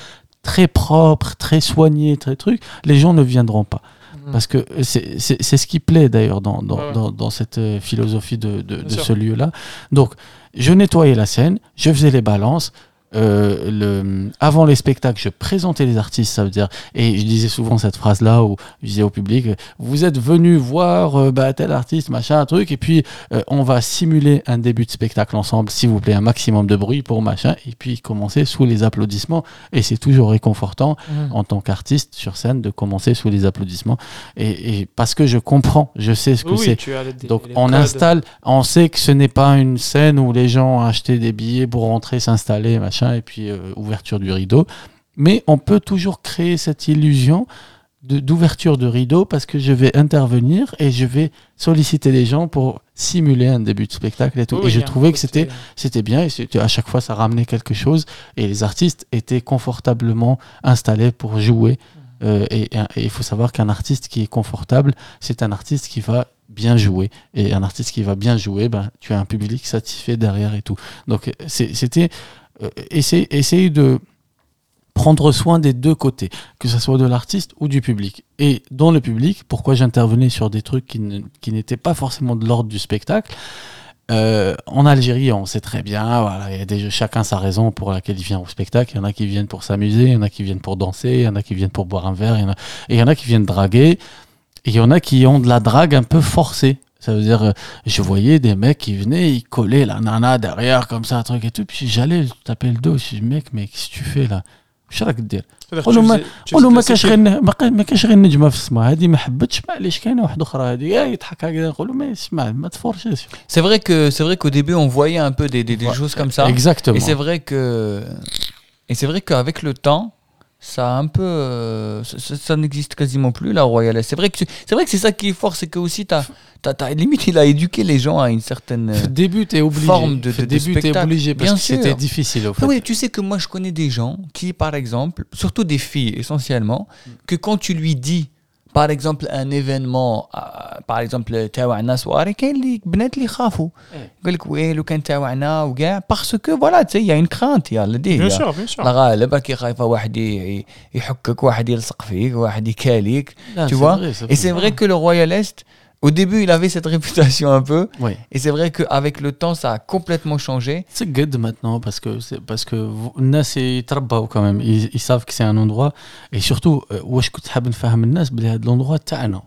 [SPEAKER 2] très propre, très soigné, très truc, les gens ne viendront pas.
[SPEAKER 3] Mm.
[SPEAKER 2] Parce que c'est ce qui plaît d'ailleurs dans, dans,
[SPEAKER 3] Ouais,
[SPEAKER 2] dans, dans cette euh, philosophie de, de, de ce lieu-là. Donc, je nettoyais la scène, je faisais les balances. Euh, le, avant les spectacles, je présentais les artistes, ça veut dire, et je disais souvent cette phrase-là où je disais au public, vous êtes venu voir euh, bah, tel artiste, machin, un truc, et puis euh, on va simuler un début de spectacle ensemble, s'il vous plaît, un maximum de bruit pour machin, et puis commencer sous les applaudissements, et c'est toujours réconfortant
[SPEAKER 3] Mm.
[SPEAKER 2] en tant qu'artiste sur scène de commencer sous les applaudissements, et, et parce que je comprends, je sais ce que
[SPEAKER 3] Oui,
[SPEAKER 2] c'est. Donc on
[SPEAKER 3] codes.
[SPEAKER 2] installe, on sait que ce n'est pas une scène où les gens ont acheté des billets pour rentrer, s'installer, machin, et puis euh, ouverture du rideau. Mais on peut toujours créer cette illusion d'ouverture de, rideau parce que je vais intervenir et je vais solliciter les gens pour simuler un début de spectacle et tout.
[SPEAKER 3] Oui,
[SPEAKER 2] et je trouvais que c'était c'était bien et à chaque fois ça ramenait quelque chose. Et les artistes étaient confortablement installés pour jouer. Euh, et il faut savoir qu'un artiste qui est confortable c'est un artiste qui va bien jouer. Et un artiste qui va bien jouer ben, tu as un public satisfait derrière et tout. Donc c'était euh, essayer, essayer de prendre soin des deux côtés que ce soit de l'artiste ou du public et dans le public pourquoi j'intervenais sur des trucs qui n'étaient pas forcément de l'ordre du spectacle euh, en Algérie, on sait très bien, voilà, il y a chacun sa raison pour laquelle il vient au spectacle. Il y en a qui viennent pour s'amuser, il y en a qui viennent pour danser, il y en a qui viennent pour boire un verre, il y en a qui viennent draguer, et il y en a qui ont de la drague un peu forcée. Ça veut dire, euh, je voyais des mecs qui venaient, ils collaient la nana derrière comme ça, un truc et tout, puis j'allais taper le dos, je dis, mec, mais qu'est-ce que tu fais là Je راك دير
[SPEAKER 3] C'est-à-dire que
[SPEAKER 2] قولوا
[SPEAKER 3] tu
[SPEAKER 2] ما-
[SPEAKER 3] faisais- tu
[SPEAKER 2] قولوا ما
[SPEAKER 3] faisais
[SPEAKER 2] كاش
[SPEAKER 3] classer-
[SPEAKER 2] غير ما كا- ما كاش غير نجمه في السماء هذه ما حبتش معليش كاينه واحده اخرى هذه يا يضحك هكذا نقولوا ما اسمع ما تفرشش
[SPEAKER 1] C'est vrai que c'est vrai qu'au début on voyait un peu des, des, des
[SPEAKER 2] Ouais.
[SPEAKER 1] choses comme ça.
[SPEAKER 2] exactement
[SPEAKER 1] Et c'est vrai que et c'est vrai qu'avec le temps, ça a un peu euh, ça, n'existe quasiment plus la royale. C'est vrai que c'est vrai que c'est ça qui est fort, c'est que aussi t'as, t'as, t'as- limite il a éduqué les gens à une certaine.
[SPEAKER 2] Début, t'es obligé.
[SPEAKER 1] forme de-
[SPEAKER 2] Au
[SPEAKER 1] de- de
[SPEAKER 2] début, t'es obligé parce
[SPEAKER 1] Bien
[SPEAKER 2] que c'était
[SPEAKER 1] sûr.
[SPEAKER 2] difficile au fait.
[SPEAKER 1] Oui, tu sais que moi je connais des gens qui, par exemple, surtout des filles essentiellement, que quand tu lui dis, بار اكزومبل ان ايفينمون بار اكزومبل تاوعنا سواري كاين اللي بنات اللي خافوا يقول لك وي لو كان تاوعنا وكاع باسكو فوالا تي
[SPEAKER 3] يعني
[SPEAKER 1] كرانت يا لدي
[SPEAKER 3] بيان سور بيان
[SPEAKER 1] سور الغالب راكي خايفه واحد يحكك واحد يلصق فيك واحد يكاليك
[SPEAKER 2] تو
[SPEAKER 1] فوا
[SPEAKER 2] اي
[SPEAKER 1] سي
[SPEAKER 2] فغي كو
[SPEAKER 1] لو رويال ايست que le Royal Est au début il avait cette réputation un peu
[SPEAKER 2] Oui.
[SPEAKER 1] et c'est vrai qu'avec le temps ça a complètement changé
[SPEAKER 2] C'est good maintenant parce que c'est parce que vous- الناس يتربوا quand même ils, ils savent que c'est un endroit et surtout euh, واش كنت حاب نفهم الناس بلي هذا l'endroit تاعنا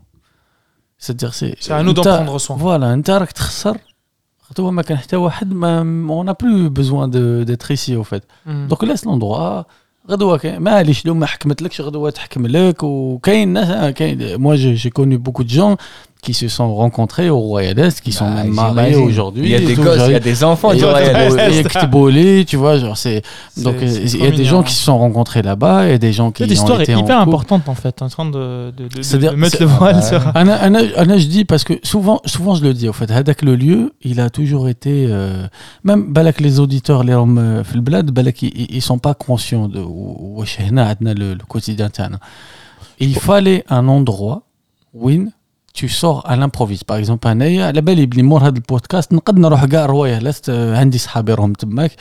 [SPEAKER 2] c'est-à-dire c'est
[SPEAKER 3] C'est à nous d'en
[SPEAKER 2] أنت-
[SPEAKER 3] prendre soin.
[SPEAKER 2] voilà انت راك تخسر خاطر هو ما كان حتى واحد ما on n'a plus besoin de d'être ici au fait
[SPEAKER 3] Mm.
[SPEAKER 2] دونك لاس لوندروا غدوه كاين معليش لو ما حكمتلكش غدوه تحكم لك وكاين ناس كاين moi j'ai j'ai connu beaucoup de gens qui se sont rencontrés au Royal Est, qui sont
[SPEAKER 1] bah,
[SPEAKER 2] même mariés aujourd'hui.
[SPEAKER 1] Il y a des gosses, il y a des enfants du Royal Est.
[SPEAKER 2] tu vois, genre c'est donc il y a des gens qui se sont rencontrés là-bas et des gens qui L'histoire
[SPEAKER 3] est hyper importante en fait, en train de, mettre le voile sur.
[SPEAKER 2] Anna, je dis parce que souvent, souvent je le dis en fait, Hadak le lieu, il a toujours été euh, même balak les auditeurs les hommes euh, Blad, balak ils sont pas conscients de le quotidien. Il fallait un endroit win tu sors à l'improviste par exemple انايا على بالي بلي مور هذا البودكاست نقد نروح كاع روايه لست عندي صحابي راهم تماك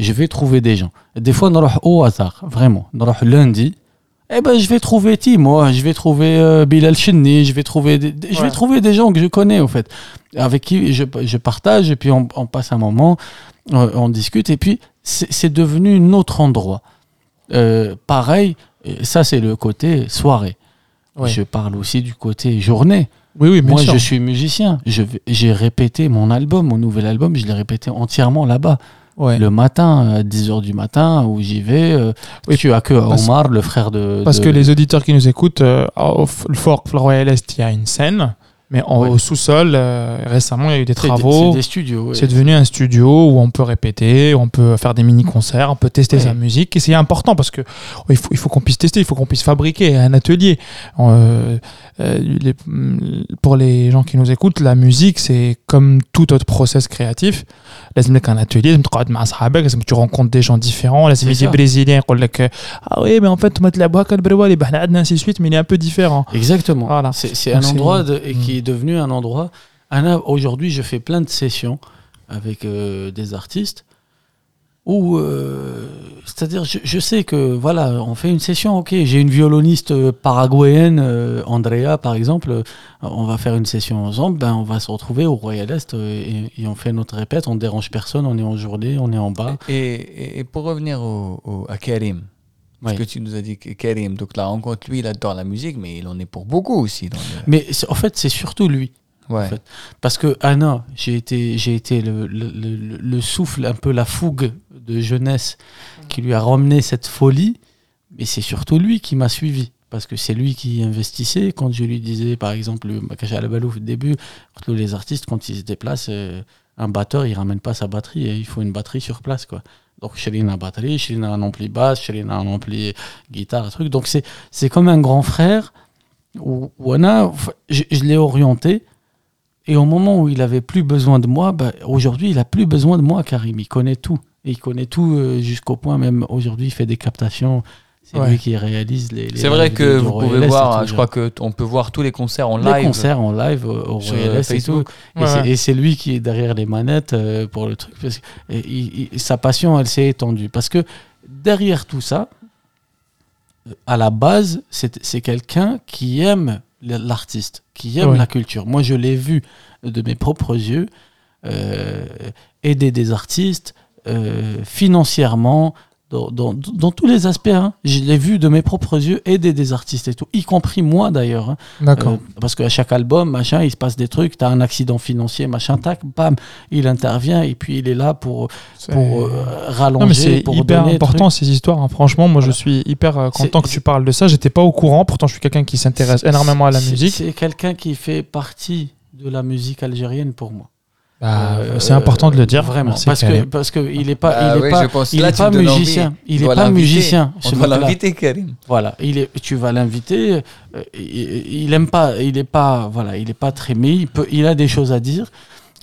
[SPEAKER 2] je vais trouver des gens des fois نروح au hasard vraiment نروح lundi eh ben, je vais trouver Timo, je vais trouver euh, Bilal Chenni, je vais trouver, des, des- je vais
[SPEAKER 3] Ouais.
[SPEAKER 2] trouver des gens que je connais en fait, avec qui je, je partage et puis on, on passe un moment, euh, on discute et puis c'est c'est devenu un autre endroit. Euh, pareil, et ça c'est le côté soirée.
[SPEAKER 3] Ouais.
[SPEAKER 2] Je parle aussi du côté journée.
[SPEAKER 3] Oui, oui, bien
[SPEAKER 2] Moi,
[SPEAKER 3] sûr.
[SPEAKER 2] je suis musicien. J'ai répété mon album, mon nouvel album, je l'ai répété entièrement là-bas.
[SPEAKER 3] Ouais.
[SPEAKER 2] Le matin, à 10h du matin, où j'y vais. euh,
[SPEAKER 3] Oui,
[SPEAKER 2] tu as que Omar, le frère de.
[SPEAKER 3] Parce
[SPEAKER 2] de-
[SPEAKER 3] que les auditeurs qui nous écoutent, euh, au f- le Fort le Royal Est, il y a une scène, mais en-
[SPEAKER 2] Ouais.
[SPEAKER 3] au sous-sol, euh, récemment, il y a eu des travaux.
[SPEAKER 2] C'est des studios. ouais.
[SPEAKER 3] C'est devenu un studio où on peut répéter, où on peut faire des mini-concerts, on peut tester
[SPEAKER 2] Ouais.
[SPEAKER 3] sa musique. Et c'est important parce que oh, il faut, il faut qu'on puisse tester, il faut qu'on puisse fabriquer un atelier. Euh, euh, les- pour les gens qui nous écoutent, la musique, c'est comme tout autre process créatif. لازم لك un atelier, لازم تقعد مع صحابك, لازم tu rencontres des gens différents. لازم
[SPEAKER 2] C'est
[SPEAKER 3] يجي
[SPEAKER 2] ça.
[SPEAKER 3] بريزيليان يقول لك ah oui mais en fait ما تلعبوا هكا البروالي bah, احنا عندنا ainsi de suite mais il est un peu différent.
[SPEAKER 2] Exactement.
[SPEAKER 3] Voilà.
[SPEAKER 2] C'est c'est
[SPEAKER 3] Donc
[SPEAKER 2] un
[SPEAKER 3] c'est-
[SPEAKER 2] endroit de- et
[SPEAKER 3] Mm.
[SPEAKER 2] qui est devenu un endroit. Anna, Aujourd'hui, je fais plein de sessions avec euh, des artistes où, euh, c'est-à-dire, je, je sais que voilà, on fait une session. Ok, j'ai une violoniste euh, paraguayenne, euh, Andrea par exemple. on va faire une session ensemble. Ben, on va se retrouver au Royal Est et, et on fait notre répète. On dérange personne. On est en journée. On est en bas.
[SPEAKER 1] Et, et- et pour revenir au, au- à Karim, parce
[SPEAKER 2] Ouais.
[SPEAKER 1] que tu nous as dit Karim, donc la rencontre, lui, il adore la musique, mais il en est pour beaucoup aussi. Dans le-
[SPEAKER 2] Mais en fait, c'est surtout lui.
[SPEAKER 1] Ouais.
[SPEAKER 2] fait. Parce que Anna, j'ai été, j'ai été le, le- le- le souffle, un peu la fougue de jeunesse qui lui a ramené cette folie. Mais c'est surtout lui qui m'a suivi. Parce que c'est lui qui investissait. Quand je lui disais, par exemple, le Makacha Alabalou au début, quand les artistes, quand ils se déplacent, euh, un batteur, il ramène pas sa batterie. Et il faut une batterie sur place. quoi. Donc, Chéline a batterie, Chéline a un ampli basse, Chéline a un ampli guitare, un truc. Donc, c'est, c'est comme un grand frère Ou Wana, je, je l'ai orienté. Et au moment où il avait plus besoin de moi, bah, aujourd'hui, il a plus besoin de moi, Karim. Il connaît tout. Et il connaît tout euh, jusqu'au point, même aujourd'hui, il fait des captations. C'est
[SPEAKER 3] Ouais.
[SPEAKER 2] lui qui réalise les. les
[SPEAKER 1] C'est vrai que vous
[SPEAKER 2] Royal
[SPEAKER 1] pouvez voir,
[SPEAKER 2] tout,
[SPEAKER 1] je crois que t- on peut voir tous les concerts en
[SPEAKER 2] les
[SPEAKER 1] live
[SPEAKER 2] concerts en live au, au
[SPEAKER 1] sur
[SPEAKER 2] Royal
[SPEAKER 1] euh,
[SPEAKER 2] Est et tout. Et
[SPEAKER 3] Ouais,
[SPEAKER 2] c'est-
[SPEAKER 3] ouais.
[SPEAKER 2] Et c'est lui qui est derrière les manettes euh, pour le truc. Parce que, et il- il- sa passion, elle s'est étendue. Parce que derrière tout ça, euh, à la base, c'est quelqu'un qui aime l'artiste, qui aime
[SPEAKER 3] Ouais.
[SPEAKER 2] la culture. Moi, je l'ai vu de mes propres yeux euh, aider des artistes euh, financièrement. Dans, dans- dans tous les aspects, hein. je l'ai vu de mes propres yeux aider des artistes et tout, y compris moi d'ailleurs. hein.
[SPEAKER 3] D'accord.
[SPEAKER 2] Euh, parce qu'à chaque album, machin, il se passe des trucs, t'as un accident financier, machin, tac, bam, il intervient et puis il est là pour, pour euh, rallonger,
[SPEAKER 3] Non, mais c'est hyper important ces histoires. hein. Franchement, moi,
[SPEAKER 2] Voilà.
[SPEAKER 3] je suis hyper euh, content que tu parles de ça. J'étais pas au courant. Pourtant, je suis quelqu'un qui s'intéresse énormément à la musique.
[SPEAKER 2] C'est quelqu'un qui fait partie de la musique algérienne pour moi.
[SPEAKER 3] Bah,
[SPEAKER 2] euh,
[SPEAKER 3] c'est important de le dire.
[SPEAKER 2] vraiment parce
[SPEAKER 3] Karim.
[SPEAKER 2] que parce que il est pas
[SPEAKER 1] bah
[SPEAKER 2] il est pas, il pas musicien. Il est pas musicien
[SPEAKER 1] on
[SPEAKER 2] va
[SPEAKER 1] l'inviter Karim.
[SPEAKER 2] Voilà il est tu vas l'inviter euh, il, il aime pas il est pas voilà il est pas très mais il peut il a des choses à dire.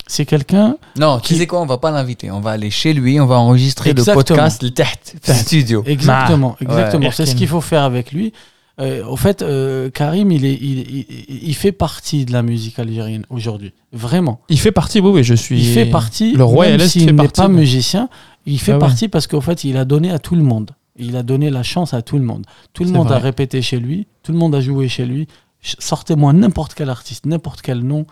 [SPEAKER 2] C'est quelqu'un
[SPEAKER 1] non
[SPEAKER 2] qui...
[SPEAKER 1] tu sais quoi on va pas l'inviter. On va aller chez lui on va enregistrer le podcast le studio.
[SPEAKER 2] Exactement exactement. C'est ce qu'il faut faire avec lui. Euh, au fait, euh, Karim, il, est, il, il, il fait partie de la musique algérienne aujourd'hui. Vraiment.
[SPEAKER 3] Il fait partie, oui, oui, je suis.
[SPEAKER 2] Il fait partie,
[SPEAKER 3] Le Royal
[SPEAKER 2] même s'il n'est pas musicien, il fait
[SPEAKER 3] Ah ouais.
[SPEAKER 2] partie parce qu'au fait, il a donné à tout le monde. Il a donné la chance à tout le monde. Tout le monde a répété chez lui, tout le monde a joué chez lui. Sortez-moi n'importe quel artiste, n'importe quel nom.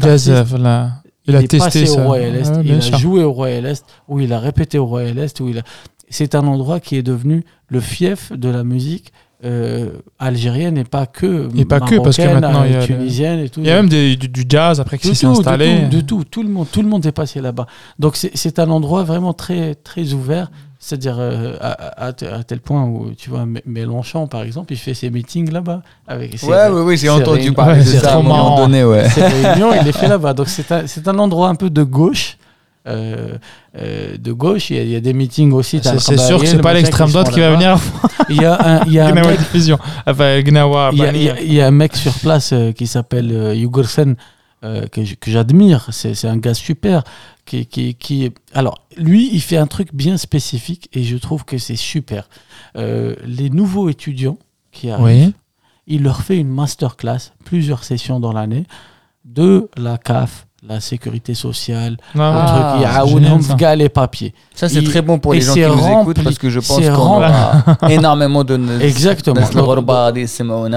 [SPEAKER 3] Jazz,
[SPEAKER 2] d'artiste.
[SPEAKER 3] voilà. Il,
[SPEAKER 2] Il,
[SPEAKER 3] a
[SPEAKER 2] est
[SPEAKER 3] testé
[SPEAKER 2] passé
[SPEAKER 3] ça.
[SPEAKER 2] au Royal Est,
[SPEAKER 3] Ouais,
[SPEAKER 2] il a
[SPEAKER 3] sûr.
[SPEAKER 2] joué au Royal Est, où il a répété au Royal Est, où il a... C'est un endroit qui est devenu le fief de la musique euh, algérienne et pas que
[SPEAKER 3] Et pas que, parce que
[SPEAKER 2] marocaine,
[SPEAKER 3] maintenant, il y a
[SPEAKER 2] tunisienne et tout.
[SPEAKER 3] Il y a même des- du, du jazz après qui
[SPEAKER 2] De
[SPEAKER 3] s'est
[SPEAKER 2] tout, de
[SPEAKER 3] installé.
[SPEAKER 2] tout, de tout, tout le monde, tout le monde est passé là-bas. Donc c'est- c'est un endroit vraiment très très ouvert, c'est-à-dire euh, à, à- à tel point où tu vois Mélenchon par exemple, il fait ses meetings là-bas avec ses,
[SPEAKER 1] Ouais, ouais, oui, j'ai
[SPEAKER 2] c'est
[SPEAKER 1] entendu parler de
[SPEAKER 3] c'est
[SPEAKER 1] ça à un moment donné, ouais.
[SPEAKER 2] ses réunions, il les fait là-bas. Donc c'est un, c'est un endroit un peu de gauche. Euh, euh, de gauche, il y, a, il y a des meetings aussi.
[SPEAKER 3] C'est sûr que c'est pas l'extrême droite qui va venir.
[SPEAKER 2] Il y a un, il y a un mec
[SPEAKER 3] Diffusion. Enfin, Gnawa,
[SPEAKER 2] Il y, a, il y un mec sur place euh, qui s'appelle Yugursen, que j'admire. C'est c'est un gars super. Qui, qui, qui... Alors, lui, il fait un truc bien spécifique et je trouve que c'est super. Les nouveaux étudiants qui arrivent,
[SPEAKER 3] Oui.
[SPEAKER 2] il leur fait une masterclass, plusieurs sessions dans l'année, de la CAF, la sécurité sociale,
[SPEAKER 3] ah,
[SPEAKER 1] un
[SPEAKER 2] truc, il les papiers.
[SPEAKER 1] Ça, c'est très bon pour les gens qui nous écoutent parce que je pense qu'on a énormément de.
[SPEAKER 2] Exactement.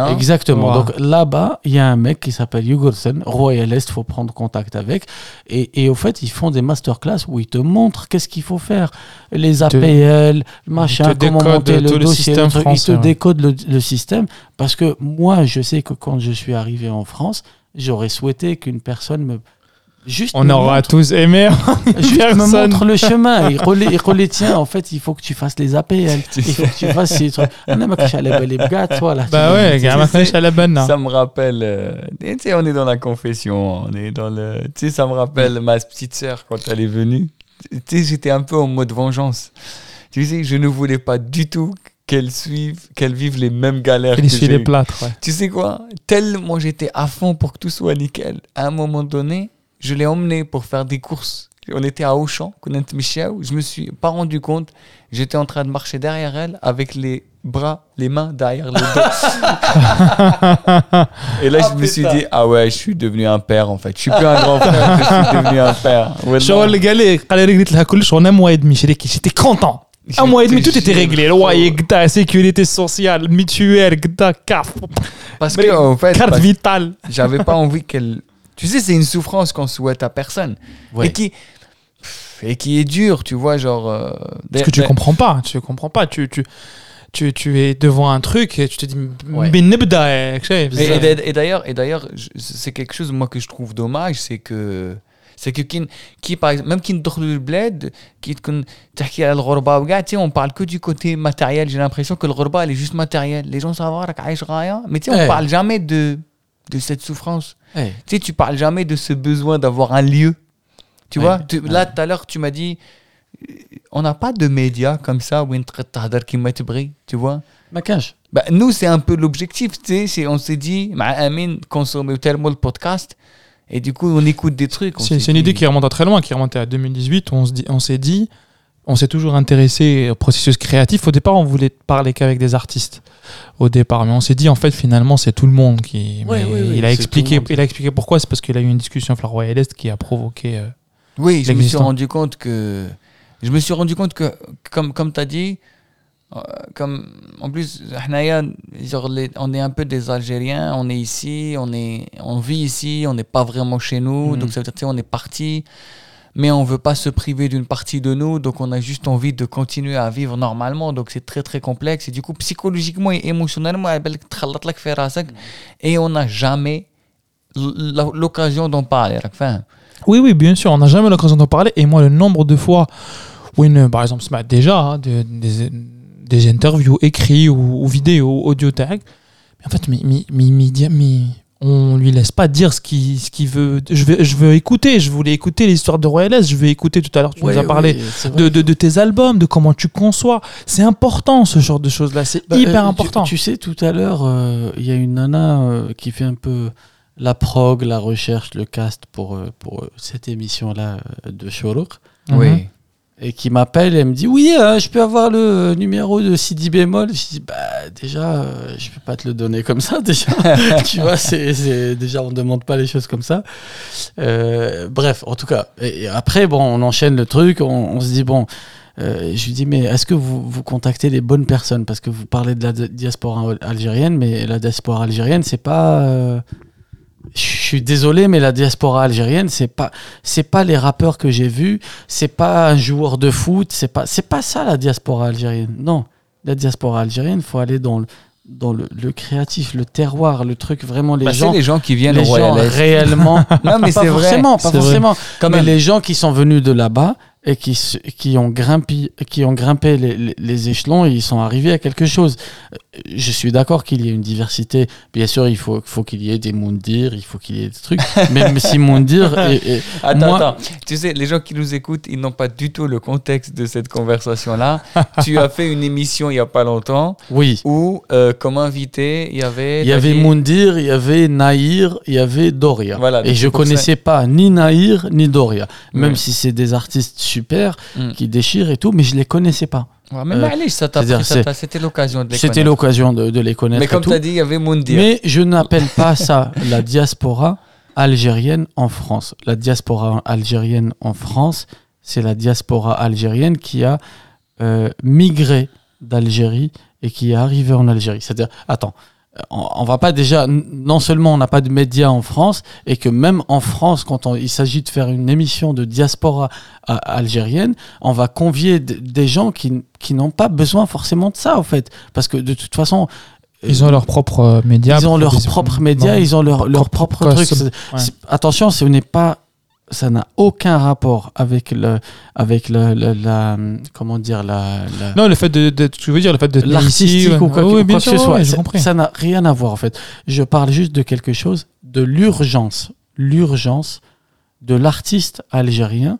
[SPEAKER 2] Exactement. Donc là-bas, il y a un mec qui s'appelle Yugursen, royaliste, il faut prendre contact avec. Et, et au fait, ils font des masterclass où ils te montrent qu'est-ce qu'il faut faire. Les APL, machin, comment monter le dossier. Français, ils te décodent le système parce que moi, je sais que quand je suis arrivé en France, j'aurais souhaité qu'une personne me Juste
[SPEAKER 3] On
[SPEAKER 2] me
[SPEAKER 3] aura
[SPEAKER 2] montre-
[SPEAKER 3] tous aimé.
[SPEAKER 2] Juste me
[SPEAKER 3] personne.
[SPEAKER 2] montre le chemin. Il relait, il tiens, en fait, il faut que tu fasses les APL. Il faut que tu fasses ces trucs. Ah gars, toi, là.
[SPEAKER 3] Bah ouais, bonne.
[SPEAKER 1] Ça me rappelle, euh, tu sais, on est dans la confession, on est dans le, tu sais, ça me rappelle ma petite sœur quand elle est venue. Tu sais, j'étais un peu en mode vengeance. Tu sais, je ne voulais pas du tout qu'elle suive, qu'elle vive les mêmes galères.
[SPEAKER 3] Il
[SPEAKER 1] que
[SPEAKER 3] essuie
[SPEAKER 1] j'ai
[SPEAKER 3] les plâtres, ouais.
[SPEAKER 1] Tu sais quoi? Tellement j'étais à fond pour que tout soit nickel. À un moment donné, je l'ai emmené pour faire des courses. On était à Auchan, je me suis pas rendu compte. J'étais en train de marcher derrière elle avec les bras, les mains derrière le dos. et là,
[SPEAKER 2] ah,
[SPEAKER 1] je me suis dit, ah ouais, je suis devenu un père en fait. Je suis plus un grand frère, je suis devenu un père.
[SPEAKER 3] Je suis un mois et demi, J'étais content. Un mois et demi, tout était réglé. Le loyer, oh. sécurité sociale, mutuelle, CAF.
[SPEAKER 1] Parce que, en fait,
[SPEAKER 3] carte vitale.
[SPEAKER 1] J'avais pas envie qu'elle tu sais, c'est une souffrance qu'on souhaite à personne. Et qui et qui est dure, tu vois, genre. Euh,
[SPEAKER 3] Parce que tu comprends pas, tu comprends pas, tu, tu, tu, tu es devant un truc et tu te dis,
[SPEAKER 2] ouais.
[SPEAKER 3] Eh,
[SPEAKER 1] et, et d'ailleurs, et d'ailleurs, c'est quelque chose moi que je trouve dommage, c'est que c'est que qui, par exemple même qui ne dort le bled qui qui a le on parle que du côté matériel. J'ai l'impression que le ghorba elle est juste matériel les gens savent ah, hein. mais tu sais on
[SPEAKER 2] eh.
[SPEAKER 1] parle jamais de de cette souffrance. Tu sais, tu parles jamais de ce besoin d'avoir un lieu. Tu vois, là, tout à l'heure, tu m'as dit, euh, on n'a pas de médias comme ça tu vois. Bah, nous, c'est un peu l'objectif, tu sais. On s'est dit, bah, Amin consomme tellement le podcast. Et du coup, on écoute des trucs.
[SPEAKER 3] C'est une idée qui remonte à très loin, qui remonte à 2018. On s'est dit, on s'est toujours intéressé au processus créatif. Au départ, on voulait parler qu'avec des artistes. Au départ, mais on s'est dit en fait finalement c'est tout le monde qui.
[SPEAKER 2] Ouais,
[SPEAKER 3] mais
[SPEAKER 2] ouais, ouais,
[SPEAKER 3] il a expliqué,
[SPEAKER 2] tout le monde.
[SPEAKER 3] il a expliqué pourquoi. C'est parce qu'il a eu une discussion avec la Royal Est qui a provoqué. euh,
[SPEAKER 1] Oui, je me suis rendu compte que. Je me suis rendu compte que, comme, comme tu as dit, euh, comme, en plus, Hnaya, genre, les- on est un peu des Algériens, on est ici, on, est, on vit ici, on n'est pas vraiment chez nous,
[SPEAKER 3] Mhm.
[SPEAKER 1] donc ça veut dire on est parti, mais on ne veut pas se priver d'une partie de nous, donc on a juste envie de continuer à vivre normalement, donc c'est très très complexe, et du coup psychologiquement et émotionnellement, et on n'a jamais l'occasion d'en parler.
[SPEAKER 3] Oui, oui, bien sûr, on n'a jamais l'occasion d'en parler, et moi le nombre de fois où, une, par exemple, déjà, hein, des, des, interviews écrites ou, ou vidéos, audio tag, en fait, mais, mais, mais, on lui laisse pas dire ce qu'il ce qu'il veut. Je veux, je veux écouter, je voulais écouter l'histoire de Royal S, je veux écouter tout à l'heure, tu nous as parlé de, de, de tes albums, de comment tu conçois. C'est important ce genre de choses-là, c'est
[SPEAKER 2] Bah,
[SPEAKER 3] hyper
[SPEAKER 2] euh,
[SPEAKER 3] important.
[SPEAKER 2] Tu, sais, tout à l'heure, euh, il y a une nana euh, qui fait un peu la prog, la recherche, le cast pour, euh, pour cette émission-là de Shorouk.
[SPEAKER 3] Mhm.
[SPEAKER 1] Oui.
[SPEAKER 2] Et qui m'appelle et elle me dit Oui, euh, je peux avoir le numéro de Sidi bémol. Je dis Bah, déjà, euh, je peux pas te le donner comme ça, déjà. tu vois, c'est, déjà, on demande pas les choses comme ça. Euh, bref, en tout cas. Et, et après, bon, on enchaîne le truc, on, on se dit Bon. euh, je lui dis, mais est-ce que vous, vous contactez les bonnes personnes? Parce que vous parlez de la di- diaspora algérienne, mais la diaspora algérienne, c'est pas. Je suis désolé, mais la diaspora algérienne, c'est pas, c'est pas les rappeurs que j'ai vus, c'est pas un joueur de foot, c'est pas, c'est pas ça la diaspora algérienne. Non, la diaspora algérienne, faut aller dans le, dans le, le créatif, le terroir, le truc vraiment les
[SPEAKER 1] Bah, c'est
[SPEAKER 2] gens,
[SPEAKER 1] les gens qui viennent
[SPEAKER 2] les
[SPEAKER 1] au
[SPEAKER 2] gens réellement.
[SPEAKER 1] Non, mais c'est vrai.
[SPEAKER 2] forcément, pas
[SPEAKER 3] vrai.
[SPEAKER 2] forcément.
[SPEAKER 1] Quand
[SPEAKER 2] mais
[SPEAKER 1] même.
[SPEAKER 2] les gens qui sont venus de là-bas et qui, qui ont grimpé, qui ont grimpé les, les- les échelons, et ils sont arrivés à quelque chose. Euh, Je suis d'accord qu'il y ait une diversité. Bien sûr, il faut, faut qu'il y ait des Moundir, il faut qu'il y ait des trucs. Même si Moundir est, est-
[SPEAKER 1] Attends,
[SPEAKER 2] Moi-
[SPEAKER 1] attends. Tu sais, les gens qui nous écoutent, ils n'ont pas du tout le contexte de cette conversation-là. tu as fait une émission il n'y a pas longtemps
[SPEAKER 2] Oui.
[SPEAKER 1] où, euh, comme invité, il y avait.
[SPEAKER 2] Il y avait
[SPEAKER 1] David-
[SPEAKER 2] Moundir, il y avait Naïr, il y avait Doria.
[SPEAKER 1] Voilà,
[SPEAKER 2] et je
[SPEAKER 1] pour
[SPEAKER 2] connaissais pas ni Naïr ni Doria. Même si c'est des artistes super,
[SPEAKER 1] Mm.
[SPEAKER 2] qui déchirent et tout, mais je les connaissais pas.
[SPEAKER 1] Ouais, mais
[SPEAKER 2] Euh,
[SPEAKER 1] ça t'a c'était l'occasion de les
[SPEAKER 2] C'était
[SPEAKER 1] connaître.
[SPEAKER 2] l'occasion de, de les connaître.
[SPEAKER 1] Mais comme tu as dit, il y avait Moundir.
[SPEAKER 2] Mais je n'appelle pas ça la diaspora algérienne en France. La diaspora algérienne en France, c'est la diaspora algérienne qui a euh, migré d'Algérie et qui est arrivée en Algérie. C'est-à-dire, attends, on, on va pas déjà, non seulement on n'a pas de médias en France, et que même en France, quand on- il s'agit de faire une émission de diaspora a- algérienne, on va convier des gens qui, qui n'ont pas besoin forcément de ça, en fait. Parce que de toute façon,
[SPEAKER 3] Ils ont leurs propres euh, médias.
[SPEAKER 2] ils ont leurs propres médias, ils ont leur, leur
[SPEAKER 3] propre
[SPEAKER 2] propre truc.
[SPEAKER 3] custom.
[SPEAKER 2] C'est-
[SPEAKER 3] Ouais.
[SPEAKER 2] c'est- Attention, ce n'est pas, ça n'a aucun rapport avec le, avec le, le- la, comment dire, la, la-
[SPEAKER 3] Non, le fait de, de, tu veux dire le fait de
[SPEAKER 2] l'artistique ou quoi,
[SPEAKER 3] oui,
[SPEAKER 2] que-
[SPEAKER 3] bien
[SPEAKER 2] quoi que
[SPEAKER 3] sûr,
[SPEAKER 2] ce soit.
[SPEAKER 3] ouais,
[SPEAKER 2] Ça- n'a rien à voir en fait. Je parle juste de quelque chose, de l'urgence, l'urgence de l'artiste algérien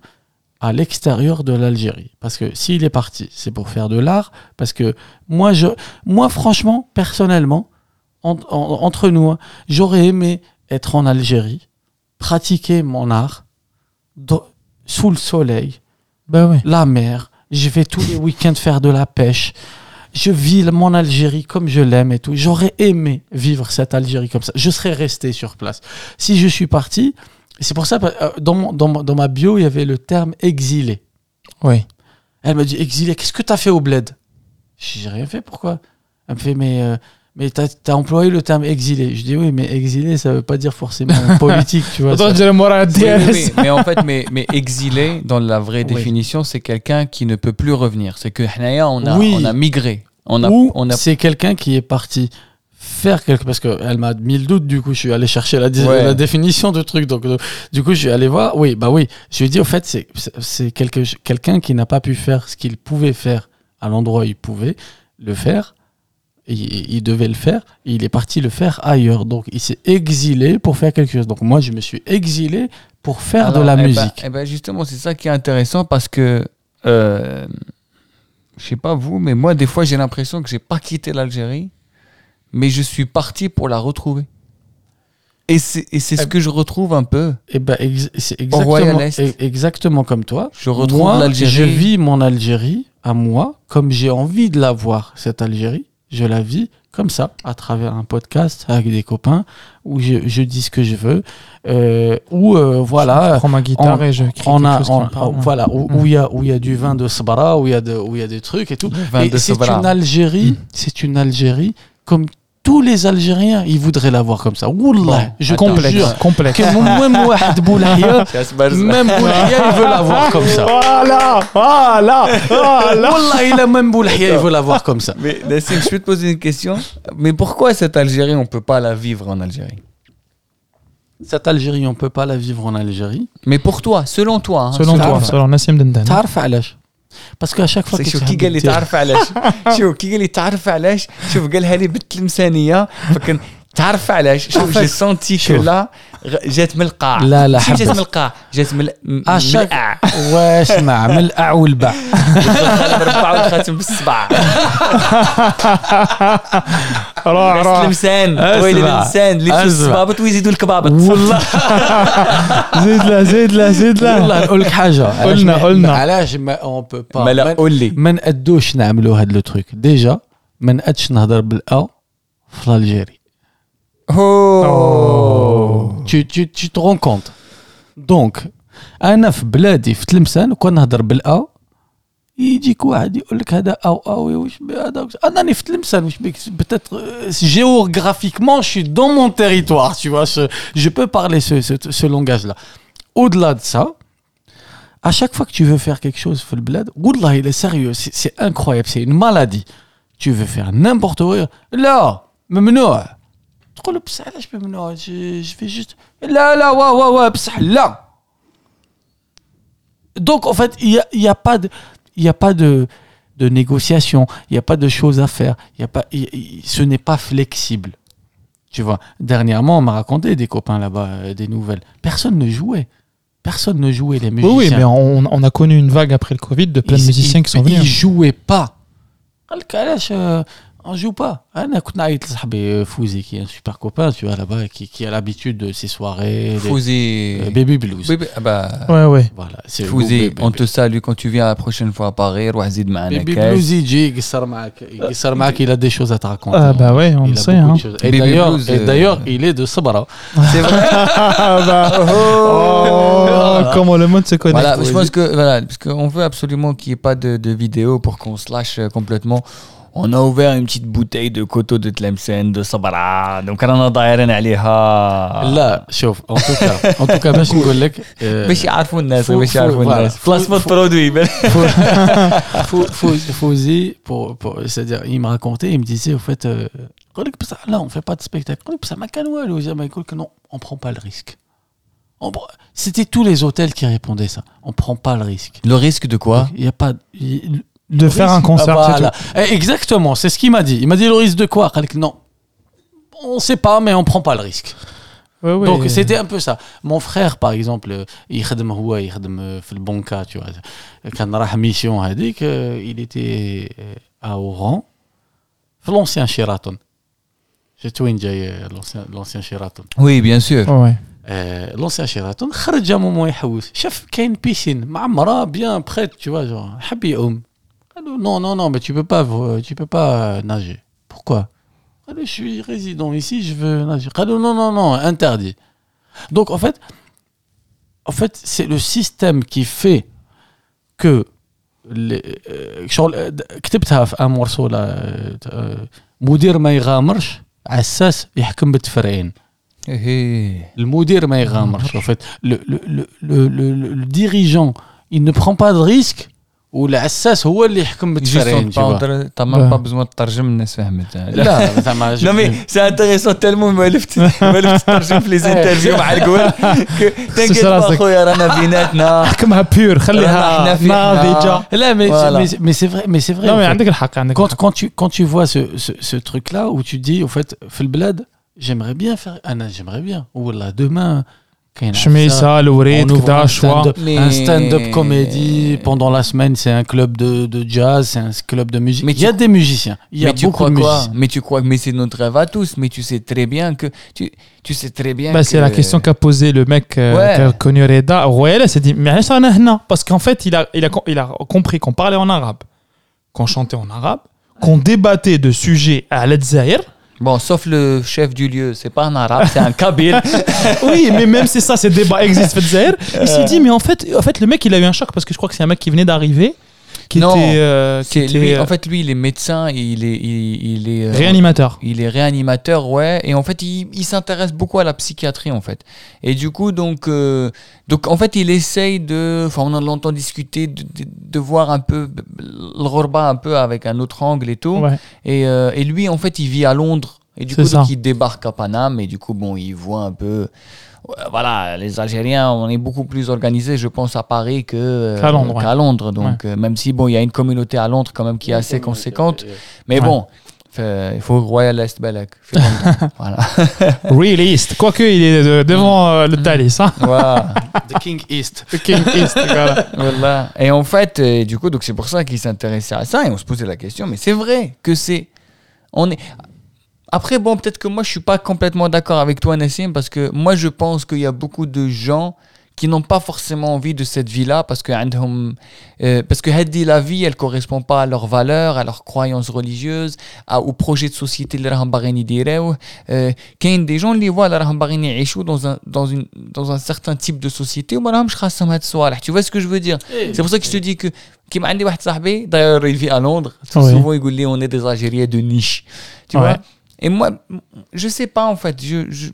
[SPEAKER 2] à l'extérieur de l'Algérie. Parce que s'il est parti, c'est pour faire de l'art. Parce que moi, je, moi franchement, personnellement, en- en- entre nous, hein, j'aurais aimé être en Algérie, pratiquer mon art sous le soleil,
[SPEAKER 3] ouais.
[SPEAKER 2] la mer. Je vais tous les week-ends faire de la pêche. Je vis mon Algérie comme je l'aime et tout. J'aurais aimé vivre cette Algérie comme ça. Je serais resté sur place. Si je suis parti, c'est pour ça, euh, dans, mon- dans, ma bio, il y avait le terme exilé.
[SPEAKER 3] Oui.
[SPEAKER 2] Elle me dit exilé, qu'est-ce que tu as fait au bled? J'ai rien fait, pourquoi? Elle me fait, mais, euh, mais tu as, employé le terme exilé. Je dis, oui, mais exilé, ça veut pas dire forcément politique, tu vois. Ça-
[SPEAKER 1] Oui, oui. Mais en fait, mais, mais exilé, dans la vraie
[SPEAKER 2] Oui.
[SPEAKER 1] définition, c'est quelqu'un qui ne peut plus revenir. C'est que on a,
[SPEAKER 2] Oui.
[SPEAKER 1] on a migré. On a,
[SPEAKER 2] Ou
[SPEAKER 1] on a
[SPEAKER 2] c'est quelqu'un qui est parti faire quelque parce qu'elle m'a mis le doute du coup je suis allé chercher la,
[SPEAKER 1] Ouais.
[SPEAKER 2] la définition du truc donc euh, du coup je suis allé voir oui bah oui je lui ai dit au fait c'est c'est- c'est quelque- quelqu'un qui n'a pas pu faire ce qu'il pouvait faire à l'endroit où il pouvait le faire il, il devait le faire et il est parti le faire ailleurs donc il s'est exilé pour faire quelque chose donc moi je me suis exilé pour faire
[SPEAKER 1] Alors,
[SPEAKER 2] de la
[SPEAKER 1] eh ben-
[SPEAKER 2] musique
[SPEAKER 1] eh ben, justement, c'est ça qui est intéressant parce que euh, je sais pas vous, mais moi, des fois, j'ai l'impression que j'ai pas quitté l'Algérie, mais je suis parti pour la retrouver. Et c'est et c'est ce
[SPEAKER 2] Eh-
[SPEAKER 1] que je retrouve un peu.
[SPEAKER 2] Eh ben, ex- c'est exactement, exactement comme toi.
[SPEAKER 1] Je retrouve l'Algérie.
[SPEAKER 2] je vis mon Algérie à moi, comme j'ai envie de la voir, cette Algérie. Je la vis comme ça, à travers un podcast avec des copains, où je, je dis ce que je veux, euh, où euh,
[SPEAKER 3] Je
[SPEAKER 2] voilà,
[SPEAKER 3] prends ma guitare
[SPEAKER 2] on-
[SPEAKER 3] et je crie
[SPEAKER 2] on a,
[SPEAKER 3] chose
[SPEAKER 2] on-
[SPEAKER 3] parle.
[SPEAKER 2] oh, voilà, où où il y a, où il y a du vin de Sabara, où il y a de, où il y a des trucs et tout. c'est une Algérie, c'est une Algérie comme tous les Algériens, ils voudraient l'avoir comme ça. Wallah, je
[SPEAKER 3] complexe, complexe.
[SPEAKER 2] même Wahed Boulahia, même Boulahia, il veut l'avoir comme ça.
[SPEAKER 3] Voilà, voilà, voilà.
[SPEAKER 2] Il a même Boulahia, il veut l'avoir comme ça.
[SPEAKER 1] Mais Nassim, je vais te poser une question. Mais pourquoi cette Algérie, on ne peut pas la vivre en Algérie?
[SPEAKER 2] Cette Algérie, on ne peut pas la vivre en Algérie.
[SPEAKER 1] Mais pour toi, selon toi. Hein,
[SPEAKER 3] selon toi, selon Nassim
[SPEAKER 2] Denden. Chaque fois que
[SPEAKER 1] شوف كي قال لي تعرف علاش شوف كي قال لي تعرف علاش شوف قالها لي بالتلمسانية فكان تعرف علاش شوف. جي سونتي كو. لا جات من القاع.
[SPEAKER 2] لا، لا،
[SPEAKER 1] جات. من القاع؟ جات من من
[SPEAKER 2] أشاك-
[SPEAKER 1] القاع
[SPEAKER 2] واسمع من الأع والبع
[SPEAKER 1] مربع والخاتم بالصبع
[SPEAKER 3] روح روح.
[SPEAKER 1] الإنسان
[SPEAKER 2] أسمع.
[SPEAKER 1] ويل الإنسان اللي. الصبابط ويزيدوا الكبابط.
[SPEAKER 2] والله.
[SPEAKER 3] زيد له زيد له زيد
[SPEAKER 2] والله
[SPEAKER 3] له
[SPEAKER 2] نقول لك حاجة.
[SPEAKER 3] قلنا- قلنا.
[SPEAKER 2] علاش ما اون بو با
[SPEAKER 1] ما لا قول لي.
[SPEAKER 2] ما نقدوش نعملوا هذا لو تروك؟ ديجا ما نقدش نهضر بالأ في الجيري؟
[SPEAKER 1] أوه.
[SPEAKER 2] tu tu tu te rends compte دونك انا في بلادي في تلمسان وكون نهضر بالا يجيك واحد يقول لك هذا او او واش بي هذا وش- انني في تلمسان واش بيك peut-être géographiquement je suis dans mon territoire tu vois je, je peux parler ce, ce, ce langage là au-delà de ça à chaque fois que tu veux faire quelque chose في البلاد والله il est sérieux c'est c'est incroyable c'est une maladie tu veux faire n'importe quoi لا ممنوع تقول له بصح علاش ممنوع je, je fais juste لا لا وا وا وا بصح لا donc en fait il y a, il y a pas de il y a pas de de négociation il y a pas de choses à faire il y a pas il- il- ce n'est pas flexible tu vois dernièrement on m'a raconté des copains là-bas euh, des nouvelles personne ne jouait personne ne jouait les
[SPEAKER 3] Oui,
[SPEAKER 2] musiciens
[SPEAKER 3] oui, mais on, on a connu une vague après le Covid de plein de
[SPEAKER 2] ils-
[SPEAKER 3] musiciens
[SPEAKER 2] ils-
[SPEAKER 3] qui sont
[SPEAKER 2] Ils
[SPEAKER 3] venus.
[SPEAKER 2] jouaient pas. on joue pas. Hein, euh, Fouzi, qui est un super copain, tu vois, là-bas, qui, a l'habitude de ses soirées.
[SPEAKER 1] Fouzi.
[SPEAKER 2] Euh, Baby Blues.
[SPEAKER 1] Baby, ah bah,
[SPEAKER 3] ouais, ouais.
[SPEAKER 2] Voilà,
[SPEAKER 1] Fouzi, on te salue quand tu viens la prochaine fois à Paris. Rouazid
[SPEAKER 2] Baby Blues, il il a des choses à te raconter.
[SPEAKER 3] Ah, bah ouais, on le sait. Hein.
[SPEAKER 2] Et d'ailleurs, d'ailleurs, il est de Sabara.
[SPEAKER 1] C'est vrai.
[SPEAKER 3] Ah, bah, oh. Oh, comment le monde se connaît.
[SPEAKER 1] Voilà, je pense que, voilà, parce qu'on veut absolument qu'il n'y ait pas de, de vidéo pour qu'on se lâche euh, complètement. On a ouvert une petite bouteille de coteau de Tlemcen, de Sabra, donc رانا دايرين عليها
[SPEAKER 2] لا شوف en tout cas en tout cas باش نقول لك euh,
[SPEAKER 1] باش يعرفوا الناس
[SPEAKER 2] فو-
[SPEAKER 1] باش
[SPEAKER 2] فو-
[SPEAKER 1] يعرفوا
[SPEAKER 2] voilà.
[SPEAKER 1] الناس
[SPEAKER 2] فو-
[SPEAKER 1] بلاسمون
[SPEAKER 2] فو-
[SPEAKER 1] برودوي
[SPEAKER 2] Fou- Fou- Fouzi, pour, pour- c'est-à-dire, il me racontait, il me disait, au fait, euh, قال لك بصح là, on fait pas de spectacle. قال لك بصح ما كان والو زعما يقول que non, on prend pas le risque. On pr- C'était tous les hôtels qui répondaient ça. On prend pas le risque.
[SPEAKER 1] Le risque de quoi
[SPEAKER 2] Il y a pas. il-
[SPEAKER 3] De
[SPEAKER 2] le
[SPEAKER 3] faire un
[SPEAKER 2] risque-
[SPEAKER 3] concert,
[SPEAKER 2] Ah,
[SPEAKER 3] c'est
[SPEAKER 2] voilà. Eh, Exactement, c'est ce qu'il m'a dit. Il m'a dit le risque de quoi قال لك non. On sait pas, mais on prend pas le risque.
[SPEAKER 3] Ouais, ouais.
[SPEAKER 2] Donc c'était un peu ça. Mon frère par exemple, euh, يخدم هو يخدم euh, في البنكة tu vois. كان راح ميسيون هذيك euh, il était euh, à Oran في l'ancien Sheraton. شفت وين جاي euh, l'ancien l'ancien Sheraton.
[SPEAKER 1] Oui, bien sûr.
[SPEAKER 3] Ouais, ouais.
[SPEAKER 2] Euh, l'ancien Sheraton خرج جا مومون يحوس شاف كاين بيسين معمرة bien prête tu vois genre حب يعوم. قال له non non non mais tu peux pas euh, tu peux pas euh, nager. Pourquoi قال له je suis résident ici je veux nager. قال له non non non interdit. Donc en fait en fait c'est le système qui fait que les- euh, شغل euh, كتبتها في ان مورسو لا- آه، مدير ما يغامرش عساس يحكم بالتفرعين
[SPEAKER 1] Eh,
[SPEAKER 2] المدير ما يغامرش en fait le, le, le, le, le, le dirigeant il ne prend pas de risque ولا أساس هو اللي يحكم
[SPEAKER 1] بالتفريق طبعا با بزوان تترجم الناس فهمت.
[SPEAKER 2] لا زعما
[SPEAKER 1] لا مي سي انتريسون تالمون ما لفت ما لفت تترجم في لي زانترفيو مع الكول
[SPEAKER 3] تنكيت
[SPEAKER 1] أخويا رانا بيناتنا.
[SPEAKER 3] حكمها بيور خليها ناضجه
[SPEAKER 2] لا مي مي سي فري مي سي فري
[SPEAKER 3] لا عندك الحق عندك
[SPEAKER 2] كونت كونت كونت تي فوا سو تروك لا و تو دي أو فيت في البلاد جيمري بيان فير أنا جيمري بيان والله
[SPEAKER 3] دومان
[SPEAKER 2] Je
[SPEAKER 3] mets
[SPEAKER 2] ça,
[SPEAKER 3] l'oreille,
[SPEAKER 2] un stand-up comédie. Pendant la semaine, c'est un club de, de jazz, c'est un club de musique.
[SPEAKER 1] Mais
[SPEAKER 2] il y a des musiciens. Il y a beaucoup de musiciens.
[SPEAKER 1] Mais tu crois que c'est notre rêve à tous, mais tu sais très bien que. Tu, tu sais très bien.
[SPEAKER 3] Bah. C'est la question qu'a posée le mec euh,
[SPEAKER 1] ouais.
[SPEAKER 3] euh, connu Reda. Ouais, il s'est dit Mais Parce qu'en fait, il a, il a, il a compris qu'on parlait en arabe, qu'on chantait en arabe, qu'on débattait de sujets à l'Algérie
[SPEAKER 1] Bon, sauf le chef du lieu, c'est pas un arabe, c'est un kabyle.
[SPEAKER 3] oui, mais même si ça, ces débats existent, il s'est dit, mais en fait, en fait, le mec, il a eu un choc parce que je crois que c'est un mec qui venait d'arriver, qui
[SPEAKER 1] Non,
[SPEAKER 3] était, euh, qui
[SPEAKER 1] C'est
[SPEAKER 3] était,
[SPEAKER 1] lui,
[SPEAKER 3] euh,
[SPEAKER 1] en fait, lui, il est médecin, et il est, il, il est, euh,
[SPEAKER 3] réanimateur.
[SPEAKER 1] il est réanimateur, ouais. Et en fait, il, il s'intéresse beaucoup à la psychiatrie, en fait. Et du coup, donc, euh, donc en fait, il essaye de, enfin, on en l'entend discuter, de, de, de voir un peu le Rorba un peu avec un autre angle et tout.
[SPEAKER 3] Ouais.
[SPEAKER 1] Et, euh, et lui, en fait, il vit à Londres. Et du coup, donc, il débarque à Paname. Et du coup, bon, il voit un peu. Ouais, Voilà, les Algériens, on est beaucoup plus organisés, je pense, à Paris que, euh,
[SPEAKER 3] Qu'à Londres,
[SPEAKER 1] qu'à Londres. Donc, euh, même si, bon, il y a une communauté à Londres quand même qui est assez conséquente. Mais
[SPEAKER 3] Ouais.
[SPEAKER 1] bon, il faut Royal Est Londres. voilà.
[SPEAKER 3] Realist. Quoique, il est euh, devant euh, le Thalys, hein.
[SPEAKER 1] Voilà.
[SPEAKER 2] The King East.
[SPEAKER 3] Le King East, voilà.
[SPEAKER 1] Voilà. Et en fait, euh, du coup, donc c'est pour ça qu'il s'intéressait à ça et on se posait la question. Mais c'est vrai que c'est, on est. Après, bon, peut-être que moi, je ne suis pas complètement d'accord avec toi, Nassim, parce que moi, je pense qu'il y a beaucoup de gens qui n'ont pas forcément envie de cette vie-là parce que euh, parce que Hadi, la vie elle ne correspond pas à leurs valeurs à leurs croyances religieuses à, au projet de société les rahmbarini direw. Euh, Quand des gens les voient les dans un dans une dans un certain type de société. Tu vois ce que je veux dire? Eh, C'est pour ça que je te eh. dis que qui m'a dit d'ailleurs il vit à Londres. Souvent il dit on est des Algériens de niche. Tu vois? Et moi je sais pas en fait je, je,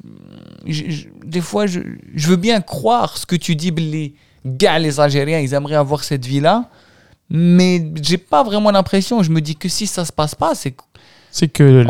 [SPEAKER 1] je- je- des fois je, je veux bien croire ce que tu dis Billy gars les Algériens ils aimeraient avoir cette vie là mais j'ai pas vraiment l'impression je me dis que si ça se passe pas c'est que-
[SPEAKER 3] C'est que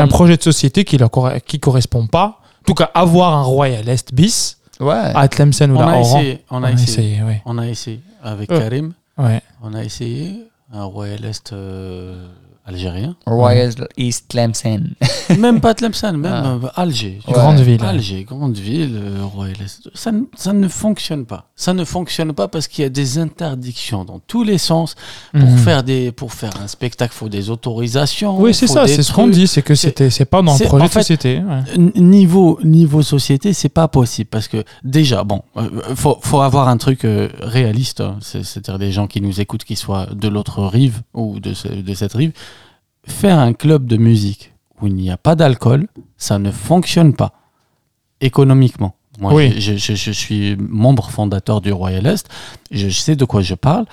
[SPEAKER 3] un projet de société qui ne qui correspond pas. En tout cas, avoir un Royal Est bis
[SPEAKER 1] ouais
[SPEAKER 3] à Tlemcen ou
[SPEAKER 2] On
[SPEAKER 3] la
[SPEAKER 2] a
[SPEAKER 3] Oran.
[SPEAKER 2] essayé, on a essayé,
[SPEAKER 3] ouais.
[SPEAKER 2] on a essayé avec
[SPEAKER 3] Euh.
[SPEAKER 2] Karim.
[SPEAKER 3] Ouais.
[SPEAKER 2] On a essayé un Royal Est euh, algérien.
[SPEAKER 1] Royal East Tlemcen
[SPEAKER 2] même pas Tlemcen, même
[SPEAKER 1] Ah.
[SPEAKER 2] euh, Alger.
[SPEAKER 1] Ouais.
[SPEAKER 3] Grande ville.
[SPEAKER 2] Alger, grande ville, euh, Royal Est. Ça, ne- ça ne fonctionne pas. Ça ne fonctionne pas parce qu'il y a des interdictions dans tous les sens. Pour,
[SPEAKER 3] Mhm.
[SPEAKER 2] faire, des, pour faire un spectacle, il faut des autorisations.
[SPEAKER 3] Oui, c'est ça, c'est ce qu'on dit, c'est que
[SPEAKER 2] C'est-
[SPEAKER 3] c'était, c'est pas dans le projet
[SPEAKER 2] en
[SPEAKER 3] de société. ouais.
[SPEAKER 2] Niveau, niveau société, c'est pas possible parce que déjà, bon, euh, faut, faut avoir un truc euh, réaliste, hein. C'est- c'est-à-dire des gens qui nous écoutent, qui soient de l'autre rive ou de, ce- de cette rive. Faire un club de musique où il n'y a pas d'alcool, ça ne fonctionne pas économiquement. Moi,
[SPEAKER 3] Oui.
[SPEAKER 2] je, je- je suis membre fondateur du Royal Est, je sais de quoi je parle.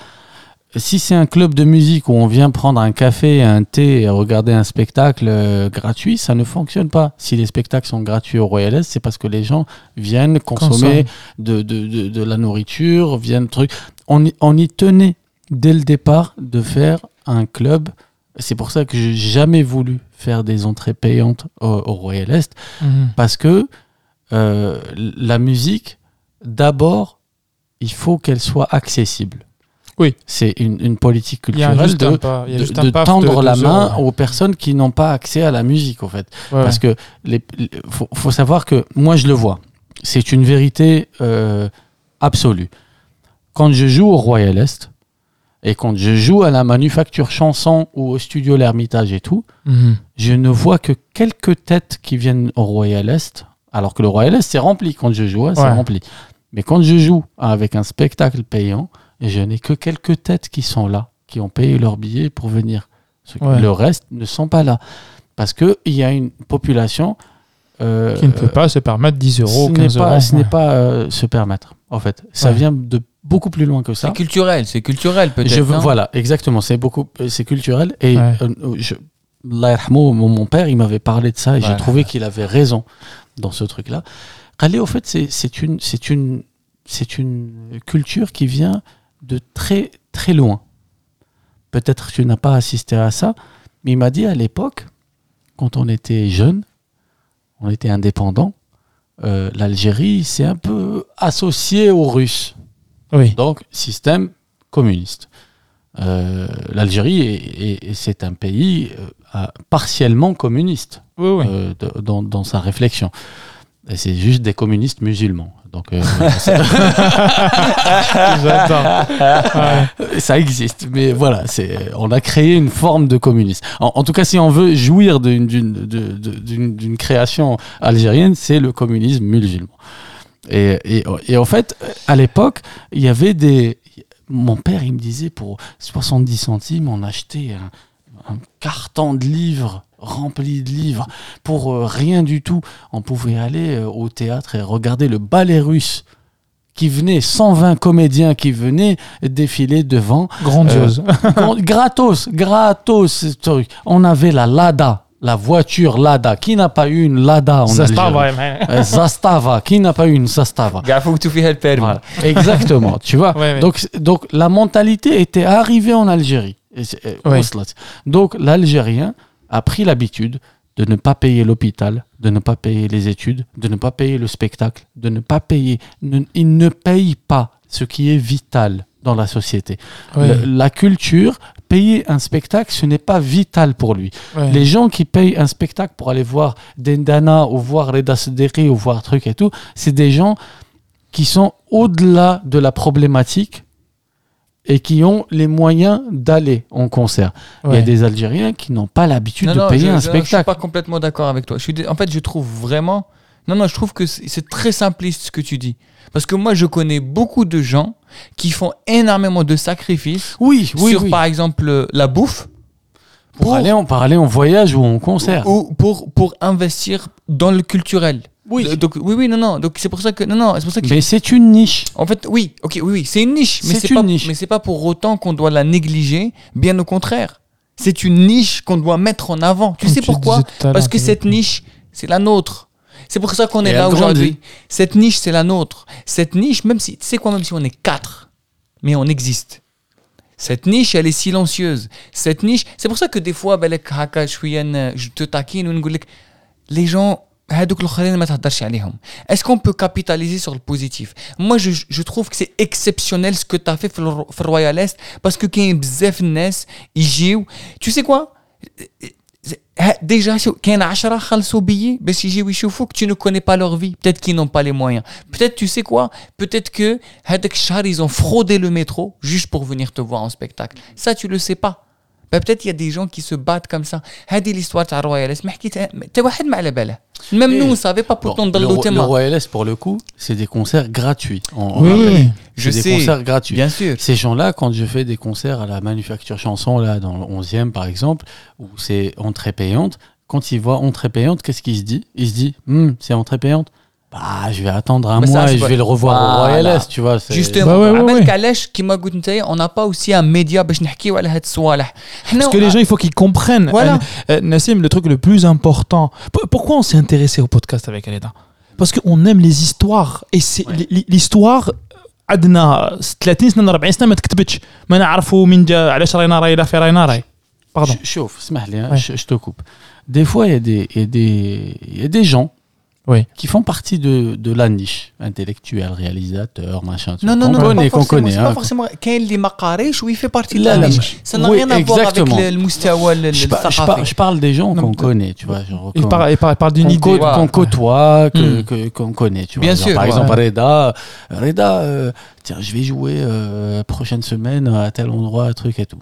[SPEAKER 2] Si c'est un club de musique où on vient prendre un café, un thé et regarder un spectacle euh, gratuit, ça ne fonctionne pas. Si les spectacles sont gratuits au Royal Est, c'est parce que les gens viennent consommer de, de, de, de la nourriture, viennent truc. On, on y tenait dès le départ de faire un club. C'est pour ça que j'ai jamais voulu faire des entrées payantes au, au Royal Est
[SPEAKER 3] Mhm.
[SPEAKER 2] parce que euh, la musique, d'abord, il faut qu'elle soit accessible.
[SPEAKER 3] Oui.
[SPEAKER 2] C'est une, une politique culturelle de,
[SPEAKER 3] pas-
[SPEAKER 2] tendre
[SPEAKER 3] de
[SPEAKER 2] la main aux personnes qui n'ont pas accès à la musique, en fait.
[SPEAKER 3] Ouais,
[SPEAKER 2] Parce que les, les- faut, faut savoir que moi je le vois. C'est une vérité euh, absolue. Quand je joue au Royal Est et quand je joue à la manufacture chanson ou au studio L'Ermitage et tout,
[SPEAKER 3] Mhm.
[SPEAKER 2] je ne vois que quelques têtes qui viennent au Royal Est. Alors que le Royal Est c'est rempli quand je joue, hein, c'est rempli. Mais quand je joue avec un spectacle payant, je n'ai que quelques têtes qui sont là, qui ont payé leur billet pour venir.
[SPEAKER 3] Ouais.
[SPEAKER 2] Le reste ne sont pas là. Parce qu'il y a une population euh,
[SPEAKER 3] Qui ne peut pas se permettre 10 euros,
[SPEAKER 2] ce
[SPEAKER 3] 15
[SPEAKER 2] n'est pas,
[SPEAKER 3] euros.
[SPEAKER 2] ce n'est pas euh, se permettre, en fait. Ça
[SPEAKER 3] Ouais.
[SPEAKER 2] vient de beaucoup plus loin que ça.
[SPEAKER 1] c'est culturel c'est culturel peut-être
[SPEAKER 2] Je veux-
[SPEAKER 1] non
[SPEAKER 2] voilà, exactement. C'est beaucoup, c'est culturel. Et
[SPEAKER 3] Ouais.
[SPEAKER 2] euh, je, mon, mon père, il m'avait parlé de ça et
[SPEAKER 1] Voilà.
[SPEAKER 2] j'ai trouvé qu'il avait raison dans ce truc-là. Khalé, au fait, c'est c'est une, c'est une, c'est une culture qui vient de très, très loin. Peut-être que tu n'as pas assisté à ça, mais il m'a dit à l'époque, quand on était jeune, on était indépendant, euh, l'Algérie, c'est un peu associé aux Russes.
[SPEAKER 3] Oui.
[SPEAKER 2] Donc, système communiste. Euh, L'Algérie, est- est- est- c'est un pays euh, partiellement communiste
[SPEAKER 3] Oui, oui.
[SPEAKER 2] euh, de- dans, dans sa réflexion. Et c'est juste des communistes musulmans. Donc, euh.
[SPEAKER 3] Ouais.
[SPEAKER 2] ça existe. Mais voilà, c'est, on a créé une forme de communisme. En, en tout cas, si on veut jouir d'une, création algérienne, c'est le communisme musulman. Et, et, et en fait, à l'époque, il y avait des. Mon père, il me disait pour 70 centimes, on achetait un, un carton de livres rempli de livres pour euh, rien du tout. On pouvait aller euh, au théâtre et regarder le ballet russe qui venait, 120 comédiens qui venaient défiler devant.
[SPEAKER 3] Grandiose.
[SPEAKER 2] Con- gratos, gratos, ce truc. On avait la Lada, la voiture Lada. Qui n'a pas eu une Lada en Euh, Zastava, qui n'a pas eu une Zastava
[SPEAKER 1] Il faut que tu fasses le permis.
[SPEAKER 2] voilà. Exactement, tu vois.
[SPEAKER 3] Ouais, ouais.
[SPEAKER 2] Donc, donc la mentalité était arrivée en Algérie. Et euh,
[SPEAKER 3] Ouais.
[SPEAKER 2] Donc l'Algérien a pris l'habitude de ne pas payer l'hôpital, de ne pas payer les études, de ne pas payer le spectacle, de ne pas payer. ne- il ne paye pas ce qui est vital dans la société. Le- la culture, payer un spectacle, ce n'est pas vital pour lui. Les gens qui payent un spectacle pour aller voir Dendana ou voir Reda Sederi ou voir truc et tout, c'est des gens qui sont au-delà de la problématique et qui ont les moyens d'aller en concert. Il y a des Algériens qui n'ont pas l'habitude de
[SPEAKER 1] non,
[SPEAKER 2] payer
[SPEAKER 1] je,
[SPEAKER 2] un
[SPEAKER 1] je- je suis
[SPEAKER 2] spectacle.
[SPEAKER 1] pas complètement d'accord avec toi. Je suis En fait, je trouve vraiment. Non, non, je trouve que c'est très simpliste ce que tu dis. Parce que moi, je connais beaucoup de gens qui font énormément de sacrifices
[SPEAKER 2] Oui, oui,
[SPEAKER 1] sur,
[SPEAKER 2] oui.
[SPEAKER 1] par exemple, la bouffe
[SPEAKER 2] Pour, aller en, pour aller en voyage ou en concert.
[SPEAKER 1] ou pour, pour investir dans le culturel.
[SPEAKER 2] Oui.
[SPEAKER 1] Donc oui oui non non. Donc c'est pour ça que non non c'est pour ça que
[SPEAKER 2] mais c'est une niche.
[SPEAKER 1] En fait oui ok oui oui c'est une niche mais
[SPEAKER 2] c'est
[SPEAKER 1] pas
[SPEAKER 2] niche.
[SPEAKER 1] mais c'est pas pour autant qu'on doit la négliger bien au contraire. C'est une niche qu'on doit mettre en avant. Tu sais pourquoi parce que cette niche c'est la nôtre. C'est pour ça qu'on est là aujourd'hui. Cette niche c'est la nôtre. Cette niche même si tu sais quoi même si on est quatre mais on existe. Cette niche, elle est silencieuse. Cette niche, c'est pour ça que des fois, euh, je te taquine les gens, هادوك الاخرين ما تهدرش عليهم. Est-ce qu'on peut capitaliser sur le positif Moi, je, je trouve que c'est exceptionnel ce que tu as fait في الر- في الرويال est parce que كاين بزاف الناس يجيو Tu sais quoi ها- Déjà, شو- كاين 10 خلصوا بيي باش يجيو يشوفوك tu ne connais pas leur vie. Peut-être qu'ils n'ont pas les moyens. Peut-être, tu sais quoi Peut-être que هذاك الشهر ils ont fraudé le métro juste pour venir te voir en spectacle. Ça, tu le sais pas. Bah, peut-être il y a des gens qui se battent comme ça. هذه l'histoire تاع الرويال ما حكيتها حتى واحد ما على باله. Même nous, on savait pas
[SPEAKER 2] Bon,
[SPEAKER 1] pourtant
[SPEAKER 2] le,
[SPEAKER 1] dans
[SPEAKER 2] Ro- le
[SPEAKER 1] thème.
[SPEAKER 2] Royal S, pour le coup, c'est des concerts gratuits. On- on
[SPEAKER 3] Oui,
[SPEAKER 2] rappelle.
[SPEAKER 3] oui, oui.
[SPEAKER 1] Je
[SPEAKER 2] C'est des
[SPEAKER 1] sais.
[SPEAKER 2] concerts gratuits.
[SPEAKER 1] Bien sûr.
[SPEAKER 2] Ces gens-là, quand je fais des concerts à la Manufacture Chanson, là, dans le 11e par exemple, où c'est entrée payante, quand ils voient entrée payante, qu'est-ce qu'il se dit Il se dit, Hmm, c'est entrée payante Bah, je vais attendre un
[SPEAKER 1] Bah, ça,
[SPEAKER 2] mois
[SPEAKER 1] c'est
[SPEAKER 2] et je
[SPEAKER 1] pas-
[SPEAKER 2] vais le revoir au
[SPEAKER 1] Voilà.
[SPEAKER 2] Royal S, tu vois. c'est-
[SPEAKER 1] Justement,
[SPEAKER 3] Bah ouais, ouais,
[SPEAKER 1] عبالك
[SPEAKER 3] ouais.
[SPEAKER 1] علاش كيما قلت انت on n'a pas aussi un média باش نحكيو على هاد الصوالح. حنا
[SPEAKER 3] Parce que les gens, il faut qu'ils comprennent.
[SPEAKER 1] Voilà.
[SPEAKER 3] Euh, euh, Nassim, le truc le plus important. P- Pourquoi on s'est intéressé au podcast avec Aleda Parce qu'on aime les histoires. Et c'est
[SPEAKER 1] Ouais.
[SPEAKER 3] l- l'histoire. عندنا 30 سنه 40 سنه ما تكتبتش ما نعرفوا من جا علاش راينا راي لا في راينا راي باردون
[SPEAKER 2] Ch- Chauffe, اسمح لي, hein,
[SPEAKER 3] Ouais.
[SPEAKER 2] je, je te coupe. Des fois, il y, a des- il y, a des- il y a des gens
[SPEAKER 3] oui.
[SPEAKER 2] qui font partie de, de la niche intellectuelle, réalisateur, machin.
[SPEAKER 1] Non, non, non, non,
[SPEAKER 2] connaît, qu'on connaît.
[SPEAKER 1] C'est pas
[SPEAKER 2] hein.
[SPEAKER 1] forcément Kael des Maqarish où il
[SPEAKER 2] fait
[SPEAKER 1] partie
[SPEAKER 2] de
[SPEAKER 1] la,
[SPEAKER 2] niche.
[SPEAKER 1] Ça n'a rien à voir avec le, le le,
[SPEAKER 2] je, je, parle des gens qu'on connaît, tu vois. Genre,
[SPEAKER 3] il, parle, il parle, d'une idée.
[SPEAKER 2] Qu'on côtoie, qu'on
[SPEAKER 1] hmm.
[SPEAKER 2] que, qu'on connaît, tu vois.
[SPEAKER 1] Bien sûr.
[SPEAKER 2] Par
[SPEAKER 1] ouais.
[SPEAKER 2] exemple, Reda, Reda euh, tiens, je vais jouer euh, prochaine semaine à tel endroit, truc et tout.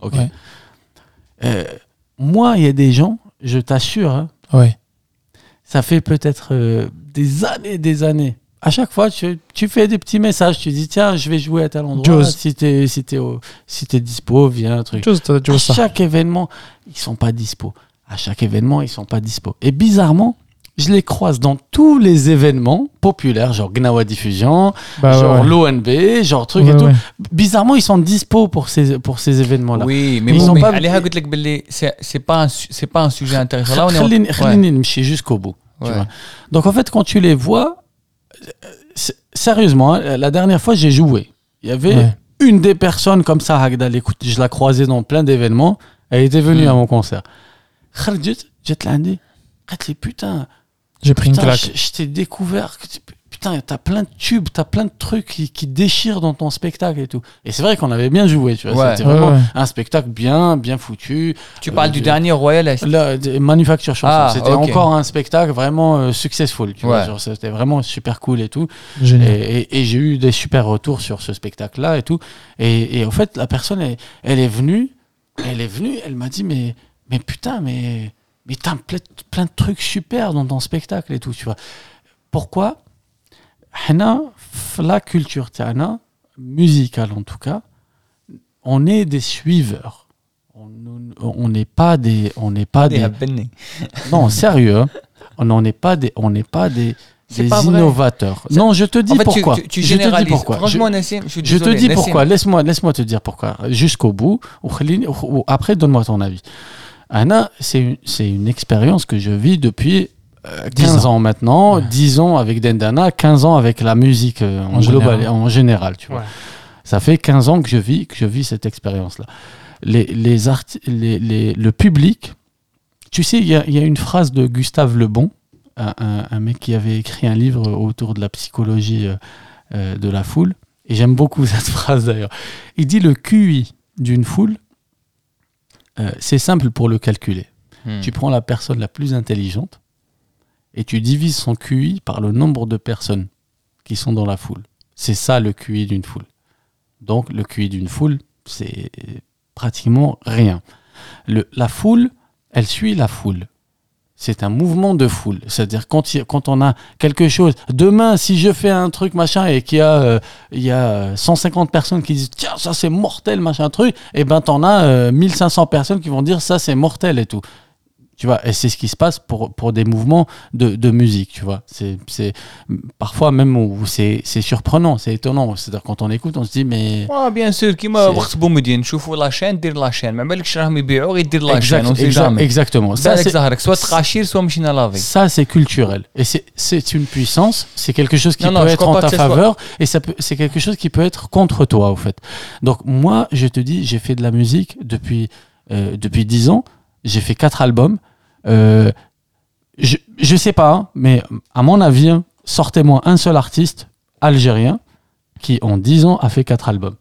[SPEAKER 2] Ok. Euh, moi, il y a des gens, je t'assure, hein,
[SPEAKER 3] ouais
[SPEAKER 2] ça fait peut-être euh, des années, des années. À chaque fois, tu, tu fais des petits messages, tu dis tiens, je vais jouer à tel endroit. Si t'es si t'es dispo, viens, un truc. À
[SPEAKER 3] ça.
[SPEAKER 2] chaque événement, ils sont pas dispo. À chaque événement, ils sont pas dispo. Et bizarrement, je les croise dans tous les événements populaires, genre Gnawa Diffusion,
[SPEAKER 3] bah
[SPEAKER 2] genre l'ONB, genre truc et tout. Bizarrement, ils sont dispo pour ces, pour ces événements-là.
[SPEAKER 1] Oui, mais,
[SPEAKER 2] ils
[SPEAKER 1] bon,
[SPEAKER 2] sont
[SPEAKER 1] mais
[SPEAKER 2] pas...
[SPEAKER 1] c'est pas, un, pas un sujet intéressant. Là, on est
[SPEAKER 2] jusqu'au bout. Tu vois. Donc en fait, quand tu les vois, euh, sérieusement, hein, la dernière fois, j'ai joué. Il y avait une des personnes comme ça, Hagdal, écoute, je la croisais dans plein d'événements, elle était venue
[SPEAKER 1] hmm.
[SPEAKER 2] à mon concert. J'ai dit, putain,
[SPEAKER 3] j'ai pris une claque.
[SPEAKER 2] je, je t'ai découvert que tu- putain t'as plein de tubes, t'as plein de trucs qui, qui déchirent dans ton spectacle et tout. Et c'est vrai qu'on avait bien joué, tu vois.
[SPEAKER 1] Ouais.
[SPEAKER 2] C'était
[SPEAKER 3] Ouais,
[SPEAKER 2] vraiment
[SPEAKER 3] ouais.
[SPEAKER 2] un spectacle bien, bien foutu.
[SPEAKER 1] Tu
[SPEAKER 2] Euh,
[SPEAKER 1] parles du
[SPEAKER 2] de-
[SPEAKER 1] dernier Royal Est.
[SPEAKER 2] De- Manufacture Chanson,
[SPEAKER 1] Ah,
[SPEAKER 2] c'était encore un spectacle vraiment euh, successful, tu vois. C'était vraiment super cool et tout. Et,
[SPEAKER 3] Génial.
[SPEAKER 2] et- et j'ai eu des super retours sur ce spectacle-là et tout. Et, et en fait, la personne, elle, elle est venue, elle est venue, elle m'a dit, mais, mais putain, mais, mais t'as plein, plein de trucs super dans ton spectacle et tout, tu vois. Pourquoi? La culture musicale en tout cas, on est des suiveurs. On n'est pas des, on n'est pas des, non sérieux, hein. on n'en est pas des, on n'est pas des,
[SPEAKER 1] C'est
[SPEAKER 2] des
[SPEAKER 1] pas
[SPEAKER 2] innovateurs. Non, je te dis
[SPEAKER 1] En fait, tu-
[SPEAKER 2] pourquoi.
[SPEAKER 1] tu, tu
[SPEAKER 2] je te dis pourquoi.
[SPEAKER 1] Franchement,
[SPEAKER 2] Je-
[SPEAKER 1] Nassim, je suis
[SPEAKER 2] je te dis
[SPEAKER 1] Nassim.
[SPEAKER 2] pourquoi. Laisse-moi, laisse-moi te dire pourquoi. Jusqu'au bout. Après, donne-moi ton avis. Anna, c'est une, expérience que je vis depuis euh,
[SPEAKER 3] 10
[SPEAKER 2] 15
[SPEAKER 3] ans.
[SPEAKER 2] ans maintenant,
[SPEAKER 3] Ouais.
[SPEAKER 2] 10 ans avec Dendana, 15 ans avec la musique euh, en,
[SPEAKER 3] En
[SPEAKER 2] global,
[SPEAKER 3] général.
[SPEAKER 2] en général. Tu vois.
[SPEAKER 3] Ouais.
[SPEAKER 2] Ça fait 15 ans que je vis, que je vis cette expérience-là. Les, les les, les- le public, tu sais, il y a, il y a une phrase de Gustave Le Bon, un, un- un mec qui avait écrit un livre autour de la psychologie euh, euh, de la foule, et j'aime beaucoup cette phrase d'ailleurs. Il dit le QI d'une foule, euh, c'est simple pour le calculer.
[SPEAKER 1] Hmm.
[SPEAKER 2] Tu prends la personne la plus intelligente et tu divises son QI par le nombre de personnes qui sont dans la foule. C'est ça le QI d'une foule. Donc le QI d'une foule, c'est pratiquement rien. Le- la foule, elle suit la foule. C'est un mouvement de foule. C'est-à-dire quand, quand on a quelque chose. Demain, si je fais un truc machin et qu'il y a, euh, y a euh, 150 personnes qui disent tiens ça c'est mortel machin truc, et ben t'en as euh, 1500 personnes qui vont dire ça c'est mortel et tout Tu vois, et c'est ce qui se passe pour, pour des mouvements de, de musique, tu vois. C'est, c'est parfois même où c'est, c'est surprenant, c'est étonnant. C'est-à-dire quand on écoute, on se dit mais
[SPEAKER 1] اه بيان سور كيما
[SPEAKER 2] C'est-
[SPEAKER 1] وقت بومدين نشوفوا لاشين دير لاشين ما بالكش راهم يبيعوا غير دير لاشين
[SPEAKER 2] Exact-
[SPEAKER 1] اون سي
[SPEAKER 2] exact-
[SPEAKER 1] جامي
[SPEAKER 2] exactement. Ça,
[SPEAKER 1] بالك
[SPEAKER 2] c'est,
[SPEAKER 1] ظهرك سوا تقاشير سوا مشينا لافي
[SPEAKER 2] ça, c'est culturel. Et c'est, c'est une puissance, c'est quelque chose qui
[SPEAKER 1] Non, non,
[SPEAKER 2] peut
[SPEAKER 1] je
[SPEAKER 2] être
[SPEAKER 1] crois
[SPEAKER 2] en
[SPEAKER 1] pas
[SPEAKER 2] ta
[SPEAKER 1] que ça soit-
[SPEAKER 2] faveur, et ça peut, c'est quelque chose qui peut être contre toi, au fait. Donc, moi, je te dis, j'ai fait de la musique depuis, euh, depuis 10 ans, j'ai fait quatre albums. euh, je, je sais pas, mais à mon avis, sortez-moi un seul artiste algérien qui, en 10 ans, a fait quatre albums.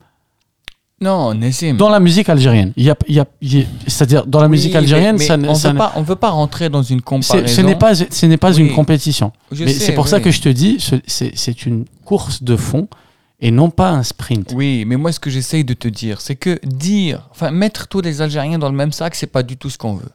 [SPEAKER 1] Non, Nassim.
[SPEAKER 2] Dans la musique algérienne. Il y a, il y a- il y a- c'est-à-dire, dans la musique
[SPEAKER 1] Oui,
[SPEAKER 2] algérienne,
[SPEAKER 1] mais
[SPEAKER 2] ça, ne-
[SPEAKER 1] on
[SPEAKER 2] ça
[SPEAKER 1] veut
[SPEAKER 2] ne-
[SPEAKER 1] pas, on veut pas rentrer dans une comparaison.
[SPEAKER 2] ce n'est pas, ce n'est pas
[SPEAKER 1] Oui.
[SPEAKER 2] une compétition.
[SPEAKER 1] Je
[SPEAKER 2] Mais c'est pour ça que je te dis, ce- c'est c'est une course de fond et non pas un sprint.
[SPEAKER 1] Oui, mais moi, ce que j'essaye de te dire, c'est que dire, enfin, mettre tous les Algériens dans le même sac, c'est pas du tout ce qu'on veut.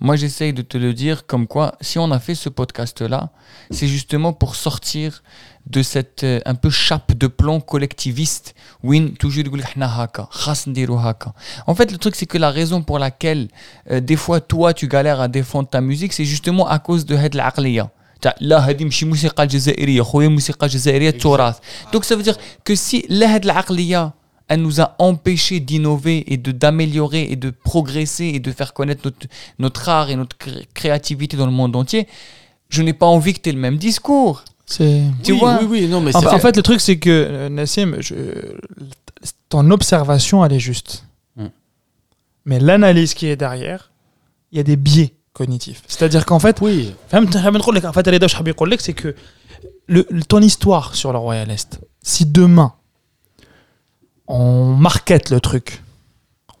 [SPEAKER 1] Moi, j'essaye de te le dire comme quoi, si on a fait ce podcast-là, c'est justement pour sortir de cette euh, un peu chape de plomb collectiviste. Win, toujours يقول لك إحنا هكا، خاص نديرو هكا. En fait, le truc, c'est que la raison pour laquelle, euh, des fois, toi, tu galères à défendre ta musique, c'est justement à cause de هاد العقلية. تاع لا هذه ماشي موسيقى جزائريه خويا موسيقى جزائريه تراث donc ça veut dire que si لا هاد العقليه elle nous a empêchés d'innover et de d'améliorer et de progresser et de faire connaître notre, notre art et notre créativité dans le monde entier, je n'ai pas envie que tu aies le même discours. Tu
[SPEAKER 2] oui,
[SPEAKER 1] vois
[SPEAKER 2] oui, oui, non, mais
[SPEAKER 3] en, fait, le truc, c'est que, euh, Nassim, ton observation, elle est juste.
[SPEAKER 2] Mm.
[SPEAKER 3] Mais l'analyse qui est derrière, il y a des biais cognitifs. C'est-à-dire qu'en fait,
[SPEAKER 2] oui.
[SPEAKER 3] en fait, c'est que ton histoire sur le Royal Est, si demain, on market le truc.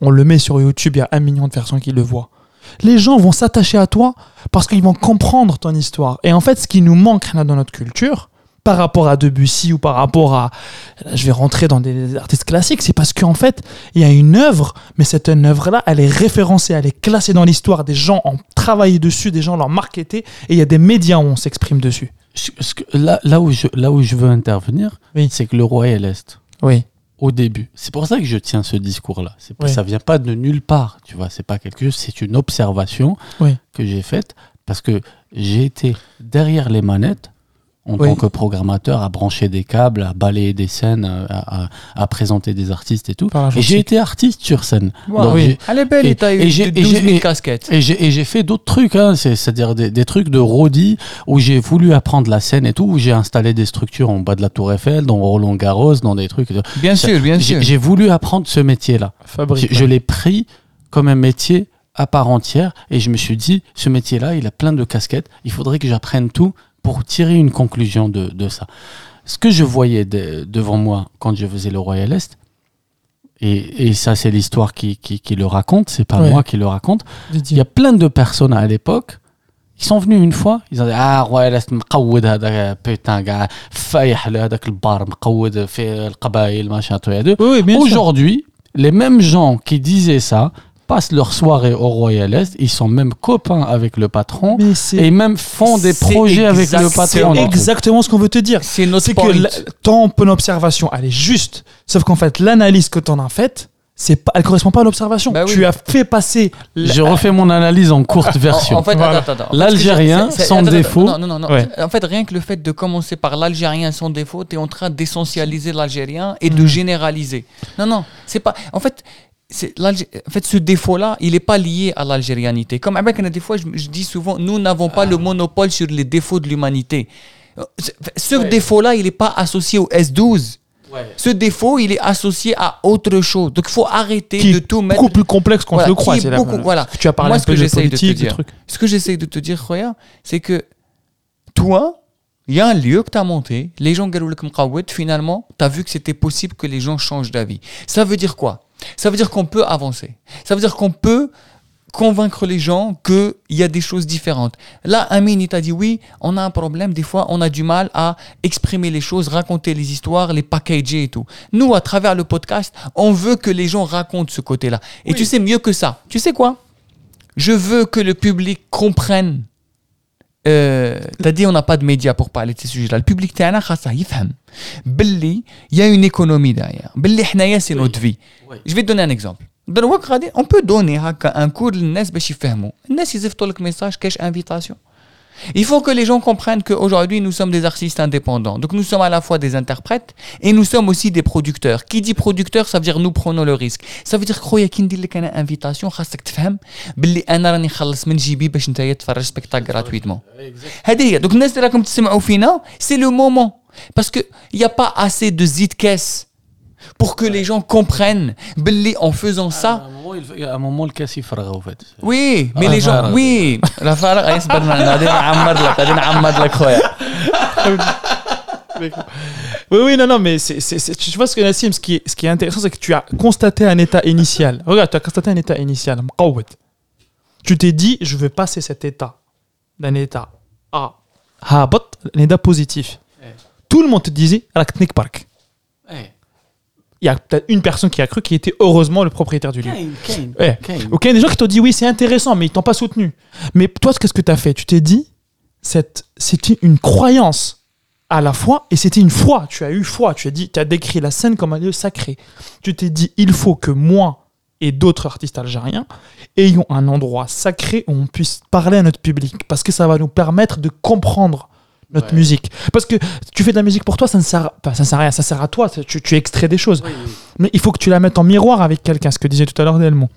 [SPEAKER 3] On le met sur YouTube il y a un million de personnes qui le voient. Les gens vont s'attacher à toi parce qu'ils vont comprendre ton histoire. Et en fait ce qui nous manque là, dans notre culture par rapport à Debussy ou par rapport à là, je vais rentrer dans des artistes classiques c'est parce qu'en fait il y a une œuvre mais cette œuvre là elle est référencée elle est classée dans l'histoire. Des gens ont travaillé dessus des gens l'ont marketé et il y a des médias où on s'exprime dessus.
[SPEAKER 2] Là, là, où je, là où je veux intervenir,
[SPEAKER 3] Oui.
[SPEAKER 2] c'est que le Royal Est,
[SPEAKER 3] oui
[SPEAKER 2] au début, c'est pour ça que je tiens ce discours-là. C'est pas-
[SPEAKER 3] Oui.
[SPEAKER 2] Ça vient pas de nulle part, tu vois. C'est pas quelque chose, c'est une observation
[SPEAKER 3] Oui.
[SPEAKER 2] que j'ai faite parce que j'ai été derrière les manettes en
[SPEAKER 3] Oui.
[SPEAKER 2] tant que programmateur à brancher des câbles, à balayer des scènes, à, à- à présenter des artistes et tout. Et j'ai été artiste sur scène. Donc,
[SPEAKER 3] oui.
[SPEAKER 1] elle est belle
[SPEAKER 2] Et-
[SPEAKER 1] t'as eu
[SPEAKER 2] et j'ai-
[SPEAKER 1] de
[SPEAKER 2] et
[SPEAKER 1] 12
[SPEAKER 2] j'ai-
[SPEAKER 1] 000
[SPEAKER 2] et-
[SPEAKER 1] casquettes
[SPEAKER 2] Et j'ai, fait d'autres trucs, hein, c'est, c'est-à-dire des, des trucs de roadie où j'ai voulu apprendre la scène et tout, où j'ai installé des structures en bas de la Tour Eiffel, dans Roland Garros, dans des trucs.
[SPEAKER 1] bien sûr bien sûr
[SPEAKER 2] J'ai, voulu apprendre ce métier-là. Je, je l'ai pris comme un métier à part entière et je me suis dit, ce métier-là, il a plein de casquettes, il faudrait que j'apprenne tout pour tirer une conclusion de, de ça. ce que je voyais de- devant moi quand je faisais le Royal Est, et, et ça c'est l'histoire qui, qui, qui le raconte, c'est pas
[SPEAKER 3] Ouais.
[SPEAKER 2] moi qui le raconte, il y
[SPEAKER 3] Didier.
[SPEAKER 2] a plein de personnes à l'époque ils sont venus une fois ils ont dit ah Royal Est مقود هذا putain gars فايح هذاك البار مقود في القبائل machin tout et deux
[SPEAKER 3] Oui, oui, bien sûr.
[SPEAKER 2] Aujourd'hui, les mêmes gens qui disaient ça passent leur soirée au Royal Est, ils sont même copains avec le patron et même font des projets avec le patron.
[SPEAKER 3] c'est exactement ce qu'on veut te dire.
[SPEAKER 1] C'est notre
[SPEAKER 3] C'est que ton, ton observation, elle est juste. Sauf qu'en fait, l'analyse que tu en as faite, c'est pas, elle correspond pas à l'observation.
[SPEAKER 1] Bah oui.
[SPEAKER 3] Tu as fait passer. la-
[SPEAKER 2] Je refais mon analyse en courte version.
[SPEAKER 1] En, en fait,
[SPEAKER 3] Voilà.
[SPEAKER 1] attends, attends, attends.
[SPEAKER 2] L'Algérien, sans défaut.
[SPEAKER 1] Non, non, non.
[SPEAKER 3] Ouais.
[SPEAKER 1] En fait, rien que le fait de commencer par l'Algérien sans défaut, tu es en train d'essentialiser l'Algérien et
[SPEAKER 3] Mm.
[SPEAKER 1] de généraliser. Non, non, c'est pas. En fait, en fait, ce défaut-là, il n'est pas lié à l'algérianité. Comme des fois, je, je dis souvent, nous n'avons pas le monopole sur les défauts de l'humanité. Euh, Ce défaut-là, il n'est pas associé au S12. Ce défaut, il est associé à autre chose. Donc, il faut arrêter
[SPEAKER 3] qui
[SPEAKER 1] de tout mettre
[SPEAKER 3] beaucoup plus complexe qu'on
[SPEAKER 1] Voilà,
[SPEAKER 3] le croit.
[SPEAKER 1] qui est
[SPEAKER 3] c'est la-
[SPEAKER 1] beaucoup- voilà.
[SPEAKER 3] Tu as parlé
[SPEAKER 1] Moi,
[SPEAKER 3] un
[SPEAKER 1] ce
[SPEAKER 3] peu
[SPEAKER 1] que
[SPEAKER 3] de
[SPEAKER 1] j'essaye de te dire. Ce que j'essaie de te dire, Khoya, c'est que toi, il y a un lieu que tu as monté, les gens finalement, tu as vu que c'était possible que les gens changent d'avis. Ça veut dire quoi? Ça veut dire qu'on peut avancer. Ça veut dire qu'on peut convaincre les gens qu'il y a des choses différentes. Là, Amine, il t'a dit oui, on a un problème, des fois, on a du mal à exprimer les choses, raconter les histoires, les packager et tout. Nous, à travers le podcast, on veut que les gens racontent ce côté-là. Et tu sais mieux que ça. Tu sais quoi? Je veux que le public comprenne. Euh, T'as dit on n'a pas de médias pour parler de ces sujets-là. Le public تاعنا خاصه يفهم باللي il y a une économie derrière. باللي حنايا c'est notre vie.
[SPEAKER 2] Oui.
[SPEAKER 1] Je vais te donner un exemple. دروك غادي on peut donner هكا un cours للناس باش يفهموا. الناس يزيفطوا لك message كاش invitation. Il faut que les gens comprennent qu'aujourd'hui, nous sommes des artistes indépendants. Donc, nous sommes à la fois des interprètes et nous sommes aussi des producteurs. Qui dit producteur, ça veut dire nous prenons le risque. Ça veut dire خويا كي ندير لك انا انفيتاسيون خاصك تفهم باللي انا راني نخلص من جيبي باش انت تفرج سبيكتاكل gratuitement. هذه هي دوك الناس اللي راكم تسمعوا فينا سي لو مومون باسكو يا با اسي دو زيت كاس pour que les gens comprennent en faisant
[SPEAKER 2] ah,
[SPEAKER 1] ça
[SPEAKER 2] à un moment le casse en fait
[SPEAKER 1] oui mais les gens
[SPEAKER 2] ah,
[SPEAKER 1] oui ah, la
[SPEAKER 3] oui, oui, non, non, mais c'est, c'est, tu vois ce que Nassim, ce qui est, ce qui est intéressant, c'est que tu as constaté un état initial. Regarde, tu as constaté un état initial. Tu t'es dit, je vais passer cet état d'un état à un état positif. Tout le monde te disait, Raknik
[SPEAKER 2] Park.
[SPEAKER 3] Il y a peut-être une personne qui a cru qui était heureusement le propriétaire du lieu.
[SPEAKER 2] Kane, Kane,
[SPEAKER 3] Ouais.
[SPEAKER 2] Kane.
[SPEAKER 3] Il y a des gens qui t'ont dit oui, c'est intéressant, mais ils t'ont pas soutenu. Mais toi, qu'est-ce que tu as fait? Tu t'es dit, c'était une croyance à la fois, et c'était une foi. Tu as eu foi. Tu as dit, tu as décrit la scène comme un lieu sacré. Tu t'es dit, il faut que moi et d'autres artistes algériens ayons un endroit sacré où on puisse parler à notre public, parce que ça va nous permettre de comprendre notre
[SPEAKER 2] Ouais.
[SPEAKER 3] musique. Parce que tu fais de la musique pour toi, ça ne sert, pas, ça ne sert à rien, ça sert à toi. Tu, tu extrais des choses.
[SPEAKER 2] Oui, oui.
[SPEAKER 3] Mais il faut que tu la mettes en miroir avec quelqu'un, ce que disait tout à l'heure Delmont.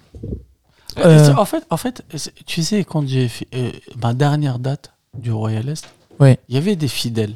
[SPEAKER 2] Euh,
[SPEAKER 3] Euh,
[SPEAKER 2] En fait, en fait, tu sais, quand j'ai fait euh, ma dernière date du Royal Est,
[SPEAKER 3] Ouais.
[SPEAKER 2] il y avait des fidèles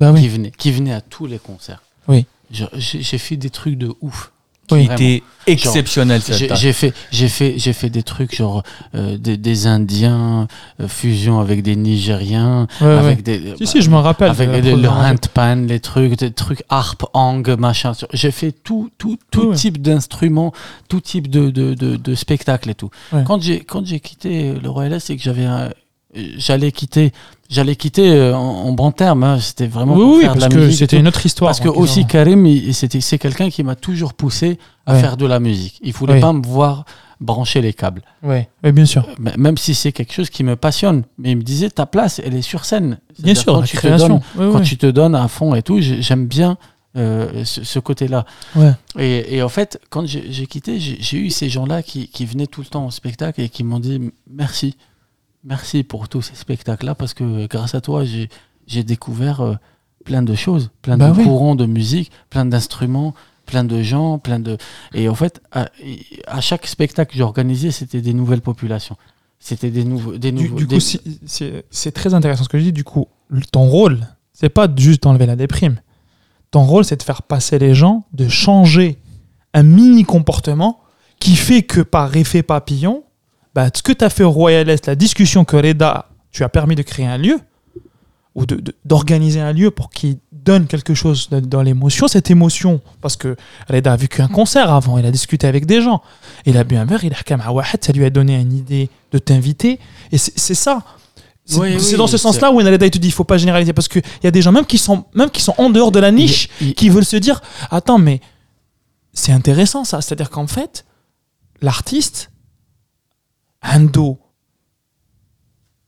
[SPEAKER 3] Bah
[SPEAKER 2] qui venaient, qui venaient à tous les concerts.
[SPEAKER 3] Oui.
[SPEAKER 2] J'ai fait des trucs de ouf.
[SPEAKER 3] Oui.
[SPEAKER 2] Vraiment.
[SPEAKER 1] C'était exceptionnel
[SPEAKER 2] J'ai fait, j'ai fait, j'ai fait des trucs genre euh, des, des Indiens, euh, fusion avec des Nigériens,
[SPEAKER 3] Ouais, ouais.
[SPEAKER 2] avec des.
[SPEAKER 3] Si, si, je m'en rappelle.
[SPEAKER 2] Avec
[SPEAKER 3] la
[SPEAKER 2] le, handpan, les trucs, des trucs harp, hang, machin. J'ai fait tout, tout, tout type d'instruments, tout type de, de, de, de spectacle et tout. Quand j'ai quand j'ai quitté le Royal c'est que j'avais j'allais quitter j'allais quitter euh, en, en bon terme hein. c'était vraiment
[SPEAKER 3] Oui,
[SPEAKER 2] pour
[SPEAKER 3] oui,
[SPEAKER 2] faire de
[SPEAKER 3] parce
[SPEAKER 2] la
[SPEAKER 3] que c'était une autre histoire.
[SPEAKER 2] parce que aussi Karim c'était c'est quelqu'un qui m'a toujours poussé à
[SPEAKER 3] Ouais.
[SPEAKER 2] faire de la musique il voulait
[SPEAKER 3] Oui.
[SPEAKER 2] pas me voir brancher les câbles
[SPEAKER 3] Ouais, ouais, bien sûr.
[SPEAKER 2] Même si c'est quelque chose qui me passionne mais il me disait ta place elle est sur scène
[SPEAKER 3] Bien sûr,
[SPEAKER 2] quand
[SPEAKER 3] la
[SPEAKER 2] tu te
[SPEAKER 3] création.
[SPEAKER 2] donnes-
[SPEAKER 3] Ouais,
[SPEAKER 2] quand tu te donnes à fond et tout, j'ai- j'aime bien euh, ce, ce côté-là.
[SPEAKER 3] Ouais.
[SPEAKER 2] Et, et en fait, quand j'ai quitté, j'ai j'ai eu ces gens-là qui, qui venaient tout le temps au spectacle et qui m'ont dit merci, merci pour tous ces spectacles-là parce que grâce à toi, j'ai découvert euh, plein de choses, plein
[SPEAKER 3] Bah
[SPEAKER 2] de
[SPEAKER 3] oui.
[SPEAKER 2] courants de musique, plein d'instruments, plein de gens, plein de. Et en fait, à, à chaque spectacle que j'organisais, c'était des nouvelles populations. C'était des nouveaux, des nouveaux.
[SPEAKER 3] du
[SPEAKER 2] des-
[SPEAKER 3] coup, si- c'est très intéressant ce que je dis. Du coup, ton rôle, c'est pas juste d'enlever la déprime. Ton rôle, c'est de faire passer les gens, de changer un mini comportement qui fait que par effet papillon, bah, ce que tu as fait au Royal Est, la discussion que Reda, tu as permis de créer un lieu, ou d'organiser un lieu pour qu'il donne quelque chose dans l'émotion, cette émotion, parce que Reda a vécu un concert avant, il a discuté avec des gens, il a bu un verre, il a Wahed, ça lui a donné une idée de t'inviter, et c'est ça. C'est dans ce sens-là où Reda il te dit il faut pas généraliser, parce qu'il y a des gens même qui sont, même qui sont en dehors de la niche, qui veulent se dire, attends, mais c'est intéressant ça, c'est-à-dire qu'en fait, l'artiste, عنده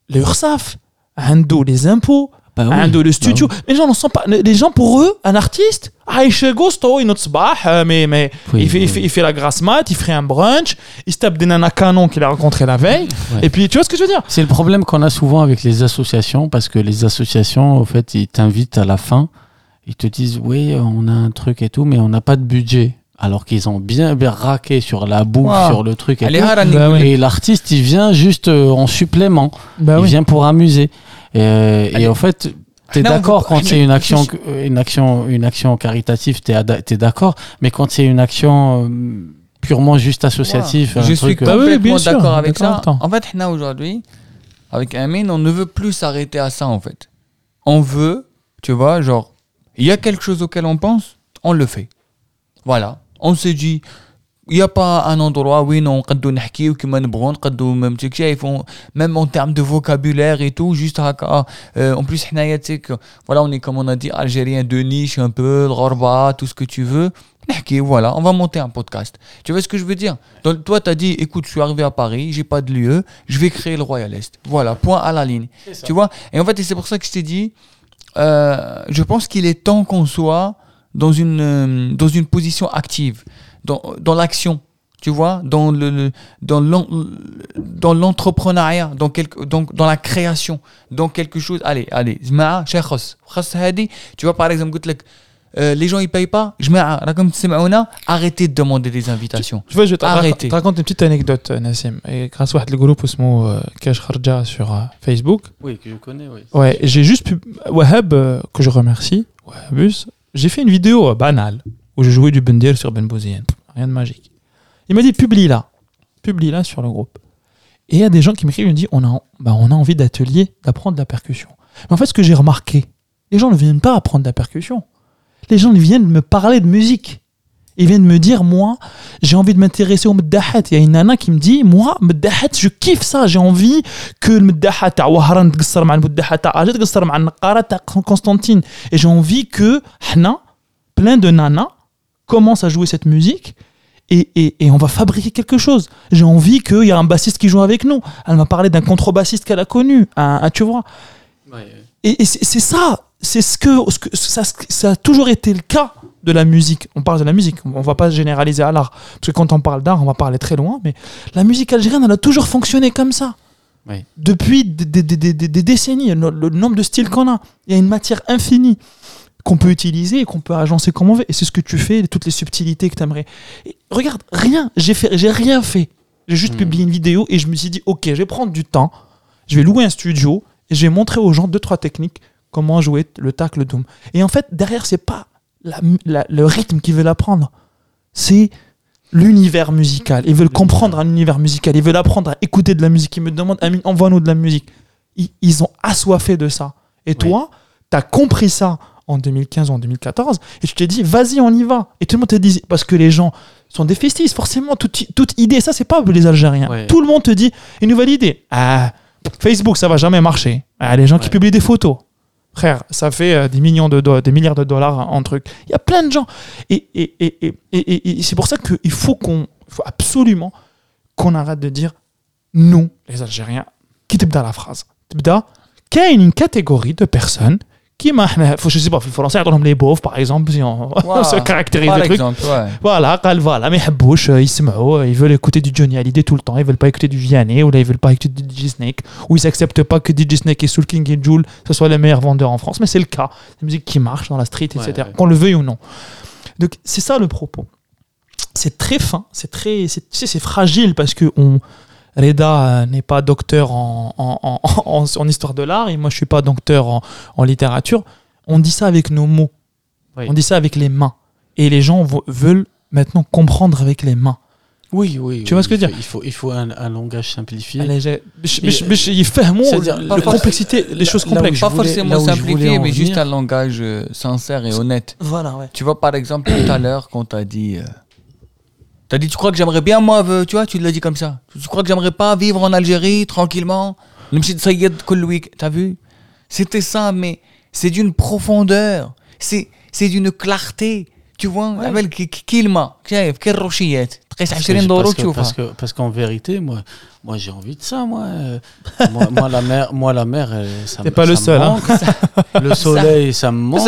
[SPEAKER 3] les URSAF عنده les impôts
[SPEAKER 2] Bah oui,
[SPEAKER 3] عنده le
[SPEAKER 2] bah
[SPEAKER 3] studio
[SPEAKER 2] oui.
[SPEAKER 3] les gens ne sont pas les gens pour eux un artiste عايش غوستو ينوض صباح euh, mais mais
[SPEAKER 2] Oui,
[SPEAKER 3] il, fait, il,
[SPEAKER 2] oui.
[SPEAKER 3] fait, il fait la grasse mat il ferait un brunch il se tape des nanas canons qu'il a rencontrés la veille
[SPEAKER 2] Ouais.
[SPEAKER 3] et puis tu vois ce que je veux dire
[SPEAKER 2] C'est le problème qu'on a souvent avec les associations, parce que les associations, au fait, ils t'invitent à la fin, ils te disent oui, on a un truc et tout, mais on n'a pas de budget. Alors qu'ils ont bien, bien raqué sur la bouffe,
[SPEAKER 1] Wow.
[SPEAKER 2] sur le truc et.
[SPEAKER 3] Bah oui.
[SPEAKER 2] Et l'artiste, il vient juste euh, en supplément.
[SPEAKER 3] bah
[SPEAKER 2] il
[SPEAKER 3] oui
[SPEAKER 2] vient pour amuser. Et, et
[SPEAKER 1] Allez.
[SPEAKER 2] en fait, t'es
[SPEAKER 1] on
[SPEAKER 2] d'accord quand c'est une action, une action, une action caritative, t'es t'es d'accord. Mais quand c'est une action euh, purement juste associative, un
[SPEAKER 1] Je suis
[SPEAKER 2] euh,
[SPEAKER 3] Bah oui,
[SPEAKER 1] complètement d'accord avec ça. En fait, aujourd'hui, avec Amin, on ne veut plus s'arrêter à ça, en fait. On veut, tu vois, genre, il y a quelque chose auquel on pense, on le fait. Voilà On se dit, il n'y a pas un endroit, oui, non, نقدروا نحكيو كيما نبغوا نقدروا même tu sais, ils font même en termes de vocabulaire et tout, juste هكا. Euh, en plus, حنايا, tu sais que, voilà, on est comme on a dit, algérien de niche un peu, الغربة, tout ce que tu veux. نحكي, voilà, on va monter un podcast. Tu vois ce que je veux dire Donc, Toi, tu as dit, écoute, je suis arrivé à Paris, j'ai pas de lieu, je vais créer le Royal Est. Voilà, point à la ligne. Tu vois Et en fait, et c'est pour ça que je t'ai dit, euh, je pense qu'il est temps qu'on soit dans une, euh, dans une position active, dans, dans l'action, tu vois, dans le, dans dans l'entrepreneuriat, dans dans, la création, dans quelque chose. Allez, allez, tu vois, par exemple, euh, les gens ils payent pas, je comme arrêtez de demander des invitations.
[SPEAKER 3] Tu, vois, je vais te raconter raconte une petite anecdote, euh, Nassim. Grâce à le groupe Cash Kharja sur Facebook.
[SPEAKER 2] Oui, que je connais, oui.
[SPEAKER 3] Ouais, j'ai juste pu. Wahab, que je remercie, Wahabus, j'ai fait une vidéo banale où je jouais du Bendir sur Ben Bouzien. Rien de magique. Il m'a dit publie-la. Publie-la sur le groupe. Et il y a des gens qui m'écrivent, ils me disent on a, bah, on a envie d'atelier, d'apprendre la percussion. Mais en fait, ce que j'ai remarqué, les gens ne viennent pas apprendre la percussion. Les gens viennent me parler de musique il vient de me dire, moi, j'ai envie de m'intéresser au Meddahat. Il y a une nana qui me dit, moi, Meddahat, je kiffe ça, j'ai envie que le Meddahat, Waharan t'gassar ma'al Meddahat, Ajat t'gassar ma'al Naqara Constantine. Et j'ai envie que Hna, plein de nanas, commencent à jouer cette musique. Et, et, on va fabriquer quelque chose. J'ai envie qu'il y ait un bassiste qui joue avec nous. Elle m'a parlé d'un contrebassiste qu'elle a connu, un, tu vois. Et c'est ça, c'est ce que, ce que ça, ça a toujours été le cas de la musique. On parle de la musique, on va pas généraliser à l'art. Parce que quand on parle d'art, on va parler très loin, mais la musique algérienne, elle a toujours fonctionné comme ça.
[SPEAKER 2] Oui.
[SPEAKER 3] Depuis des, des- des- des- des- des décennies, le, le nombre de styles qu'on a, il y a une matière infinie qu'on peut utiliser et qu'on peut agencer comme on veut. Et c'est ce que tu fais, toutes les subtilités que tu aimerais. regarde, rien, j'ai fait, j'ai rien fait. J'ai juste
[SPEAKER 2] Hmm.
[SPEAKER 3] publié une vidéo et je me suis dit, ok, je vais prendre du temps, je vais louer un studio et je vais montrer aux gens deux trois techniques comment jouer le tacle doom. Et en fait, derrière, c'est pas la- la- le rythme qu'ils veulent apprendre, c'est l'univers musical. Ils veulent comprendre un univers musical, ils veulent apprendre à écouter de la musique. Ils me demandent, Amine, envoie-nous de la musique. Ils, ils ont assoiffé de ça. Et toi, tu as compris ça en 2015 ou en 2014 et tu t'es dit, vas-y, on y va. Et tout le monde te dit, parce que les gens sont des festis, forcément, toute, toute idée, ça, c'est pas les Algériens.
[SPEAKER 2] Ouais.
[SPEAKER 3] Tout le monde te dit, une nouvelle idée. Ah, Facebook, ça va jamais marcher. Ah, les gens qui publient des photos. Frère, ça fait euh, des millions de dollars, des milliards de dollars hein, en truc. Il y a plein de gens. Et, et, et, et c'est pour ça qu'il faut qu'on, faut absolument qu'on arrête de dire nous, les Algériens. Qui t'ebda la phrase? T'ebda, qu'il y a une catégorie de personnes qui m'a je sais pas في الفرنسي يعطونهم les beaufs par exemple si on, on se caractérise
[SPEAKER 1] par
[SPEAKER 3] le truc
[SPEAKER 1] exemple ouais.
[SPEAKER 3] voilà قال voilà ما يحبوش euh, يسمعوا ils veulent écouter du Johnny Hallyday tout le temps ils veulent pas écouter du Vianney ou là ils veulent pas écouter du DJ Snake ou ils acceptent pas que DJ Snake et Soul King et Joule ce soient les meilleurs vendeurs en France mais c'est le cas c'est une musique qui marche dans la street etc
[SPEAKER 2] Ouais, ouais.
[SPEAKER 3] qu'on le veuille ou non donc c'est ça le propos c'est très fin c'est très c'est tu sais, c'est fragile parce que on Reda euh, n'est pas docteur en, histoire de l'art et moi je suis pas docteur en, littérature. On dit ça avec nos mots. On dit ça avec les mains. Et les gens veulent maintenant comprendre avec les mains.
[SPEAKER 2] Oui, oui.
[SPEAKER 3] Tu vois ce que je veux
[SPEAKER 2] dire Il faut, il faut un, langage simplifié.
[SPEAKER 3] Il fait un
[SPEAKER 2] mot,
[SPEAKER 3] la complexité, les choses complexes.
[SPEAKER 1] Pas forcément simplifié, mais juste un langage euh, sincère et honnête.
[SPEAKER 3] Voilà.
[SPEAKER 1] Tu vois, par exemple, tout à l'heure, quand tu as dit. Euh, T'as dit, tu crois que j'aimerais bien, moi, euh, tu vois, tu l'as dit comme ça. Tu crois que j'aimerais pas vivre en Algérie tranquillement? Même si ça y est, t'as vu? C'était ça, mais c'est d'une profondeur, c'est d'une clarté, tu vois, Kilma, quelle rochillette.
[SPEAKER 2] Parce
[SPEAKER 1] qu'en
[SPEAKER 2] parce qu vérité, moi, moi j'ai envie de ça, moi. Euh, moi, la mer, moi, la mer, ça
[SPEAKER 3] pas le seul. Hein.
[SPEAKER 2] le soleil, ça me manque.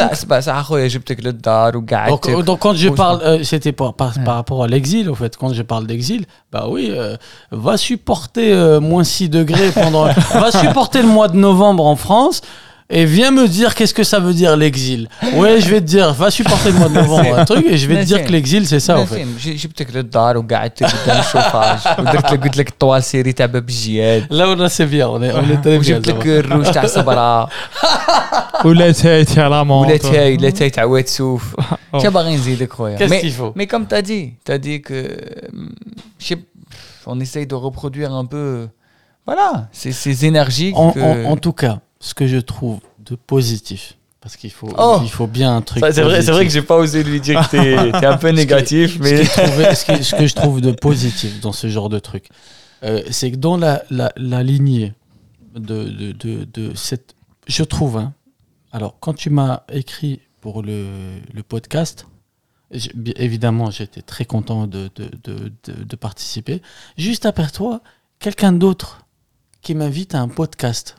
[SPEAKER 2] Donc, donc quand je parle, euh, c'était par, par, rapport à l'exil, au fait. Quand je parle d'exil, bah oui, euh, va supporter moins 6 degrés pendant. va supporter le mois de novembre en France Et viens me dire qu'est-ce que ça veut dire l'exil. Ouais, je vais te dire, va supporter le mois de novembre, un truc, et je vais te dire que l'exil, c'est ça, en fait.
[SPEAKER 1] فين ج- جبتك للدار وقعدتك قدام الشوفاج ودرت لك قلت لك الطوال سيري تاع باب الجياد
[SPEAKER 2] Là, on a c'est bien, on est, on est très bien.
[SPEAKER 1] وجبت
[SPEAKER 2] ça
[SPEAKER 1] لك
[SPEAKER 2] va.
[SPEAKER 1] الروج تاع صبرا
[SPEAKER 3] ولا تايت على
[SPEAKER 1] ولا
[SPEAKER 3] مونط
[SPEAKER 1] تاي لا تاي تاع واد سوف شا باغي نزيدك خويا
[SPEAKER 2] Qu'est-ce
[SPEAKER 1] Mais-
[SPEAKER 2] qu'il faut
[SPEAKER 1] Mais comme tu as dit, tu as dit que. hum, je sais- on essaye de reproduire un peu. Voilà, ces, ces énergies.
[SPEAKER 2] En,
[SPEAKER 1] que-
[SPEAKER 2] en- en tout cas, ce que je trouve de positif, parce qu'il faut,
[SPEAKER 1] Oh
[SPEAKER 2] il faut bien un truc.
[SPEAKER 1] C'est vrai, c'est vrai que j'ai pas osé lui dire que t'es t'es un peu négatif, mais.
[SPEAKER 2] ce ce que je trouve de positif dans ce genre de truc, euh, c'est que dans la, la, la lignée de, de, de, de cette. Je trouve, hein, alors quand tu m'as écrit pour le, le podcast, évidemment j'étais très content de, de, de, de, de participer. Juste après toi, quelqu'un d'autre qui m'invite à un podcast,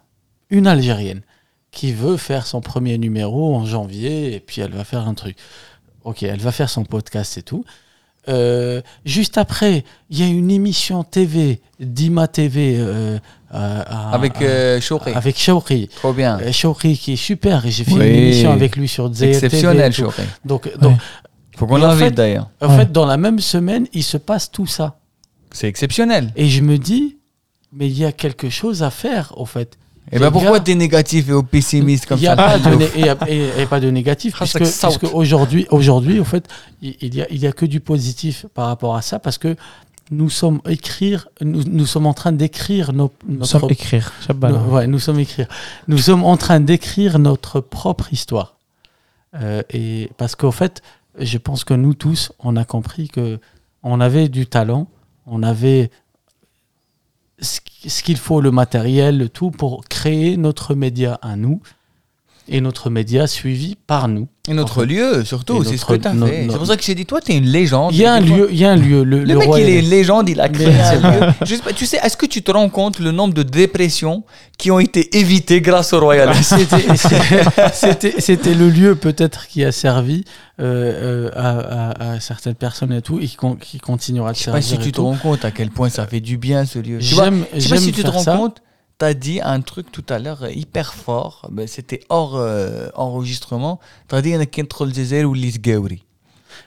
[SPEAKER 2] une Algérienne, qui veut faire son premier numéro en janvier, et puis elle va faire un truc. Ok, elle va faire son podcast et tout. Euh, juste après, il y a une émission TV, Dima TV, euh,
[SPEAKER 1] Avec
[SPEAKER 2] à-
[SPEAKER 1] euh, Chouri.
[SPEAKER 2] avec Shawri.
[SPEAKER 1] Trop bien.
[SPEAKER 2] Qui est super, et j'ai fait
[SPEAKER 1] Oui.
[SPEAKER 2] une émission avec lui sur et
[SPEAKER 1] exceptionnel,
[SPEAKER 2] tout.
[SPEAKER 1] Chouri.
[SPEAKER 2] Donc, donc
[SPEAKER 1] Faut qu'on l'invite
[SPEAKER 2] fait-
[SPEAKER 1] d'ailleurs.
[SPEAKER 2] en
[SPEAKER 3] Ouais.
[SPEAKER 2] fait, dans la même semaine, il se passe tout ça.
[SPEAKER 1] C'est exceptionnel.
[SPEAKER 2] Et je me dis, mais il y a quelque chose à faire, au fait.
[SPEAKER 1] Et ben
[SPEAKER 2] Les
[SPEAKER 1] pourquoi
[SPEAKER 2] gars-
[SPEAKER 1] t'es négatif et pessimiste comme
[SPEAKER 2] il y a
[SPEAKER 1] ça?
[SPEAKER 2] pas de né- et, y a- et- et pas de négatif
[SPEAKER 1] Ah,
[SPEAKER 2] puisque,
[SPEAKER 1] ça que
[SPEAKER 2] aujourd'hui aujourd'hui en fait il il y a il y a que du positif par rapport à ça parce que nous sommes écrire nous, nous sommes en train d'écrire nos
[SPEAKER 3] Nous
[SPEAKER 2] notre-
[SPEAKER 3] sommes écrire.
[SPEAKER 2] Nos- ouais, nous sommes écrire. Nous sommes en train d'écrire notre propre histoire. Euh, et parce qu'au fait je pense que nous tous on a compris que on avait du talent on avait ce qui- ce qu'il faut, le matériel, le tout, pour créer notre média à nous et notre média suivi par nous.
[SPEAKER 1] Et notre
[SPEAKER 2] En fait.
[SPEAKER 1] lieu, surtout, c'est ce que t'as
[SPEAKER 2] no-
[SPEAKER 1] fait.
[SPEAKER 2] no-
[SPEAKER 1] C'est pour ça que j'ai dit, toi, t'es une légende.
[SPEAKER 2] Il y a un lieu, il y a un lieu. Le,
[SPEAKER 1] Le,
[SPEAKER 2] le
[SPEAKER 1] mec, il est
[SPEAKER 2] Est.
[SPEAKER 1] légende, il a créé un lieu. Je sais pas, tu sais, est-ce que tu te rends compte le nombre de dépressions qui ont été évitées grâce au Royal Est
[SPEAKER 2] C'était- le lieu peut-être qui a servi euh, euh, à, à- à certaines personnes et tout, et qui, con- qui continuera de
[SPEAKER 1] Je sais pas
[SPEAKER 2] servir.
[SPEAKER 1] si tu te rends compte à quel point ça fait du bien ce lieu. Tu
[SPEAKER 2] J'aime
[SPEAKER 1] je sais pas si tu te rends
[SPEAKER 2] ça.
[SPEAKER 1] compte, tu as dit un truc tout à l'heure euh, hyper fort, ben, c'était hors euh, enregistrement. Tu as dit أنا كي ندخل الجزائر وليت قاوري.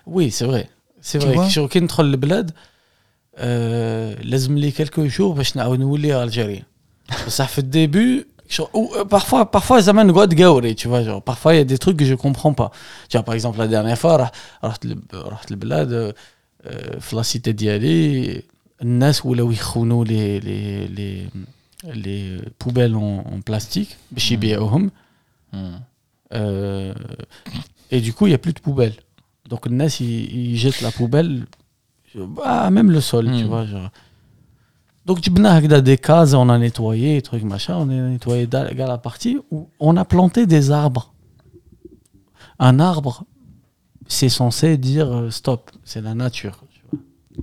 [SPEAKER 2] Oui, c'est vrai. C'est
[SPEAKER 1] Tu
[SPEAKER 2] vrai.
[SPEAKER 1] vois
[SPEAKER 2] que sur كي ندخل البلاد euh, لازم لي quelques jours باش نعاود نولي الجيري. بصح في الديبut genre, ou, euh, parfois parfois زعما نقعد قاوري tu vois genre parfois il y a des trucs que je comprends pas. Tu vois par exemple la dernière fois رح- رحت لب- رحت البلاد euh, euh, في لا سيتي ديالي الناس ولاو يخونوا لي لي لي les euh, poubelles en, plastique, mmh. Mmh. Euh, et du coup, il n'y a plus de poubelles. Donc, Ness il, jette la poubelle, bah, même le sol, mmh.
[SPEAKER 1] tu
[SPEAKER 2] vois. Genre. Donc, tu as des cases, on a nettoyé, trucs, machin, on a nettoyé à la partie où on a planté des arbres. Un arbre, c'est censé dire euh, stop, c'est la nature. Tu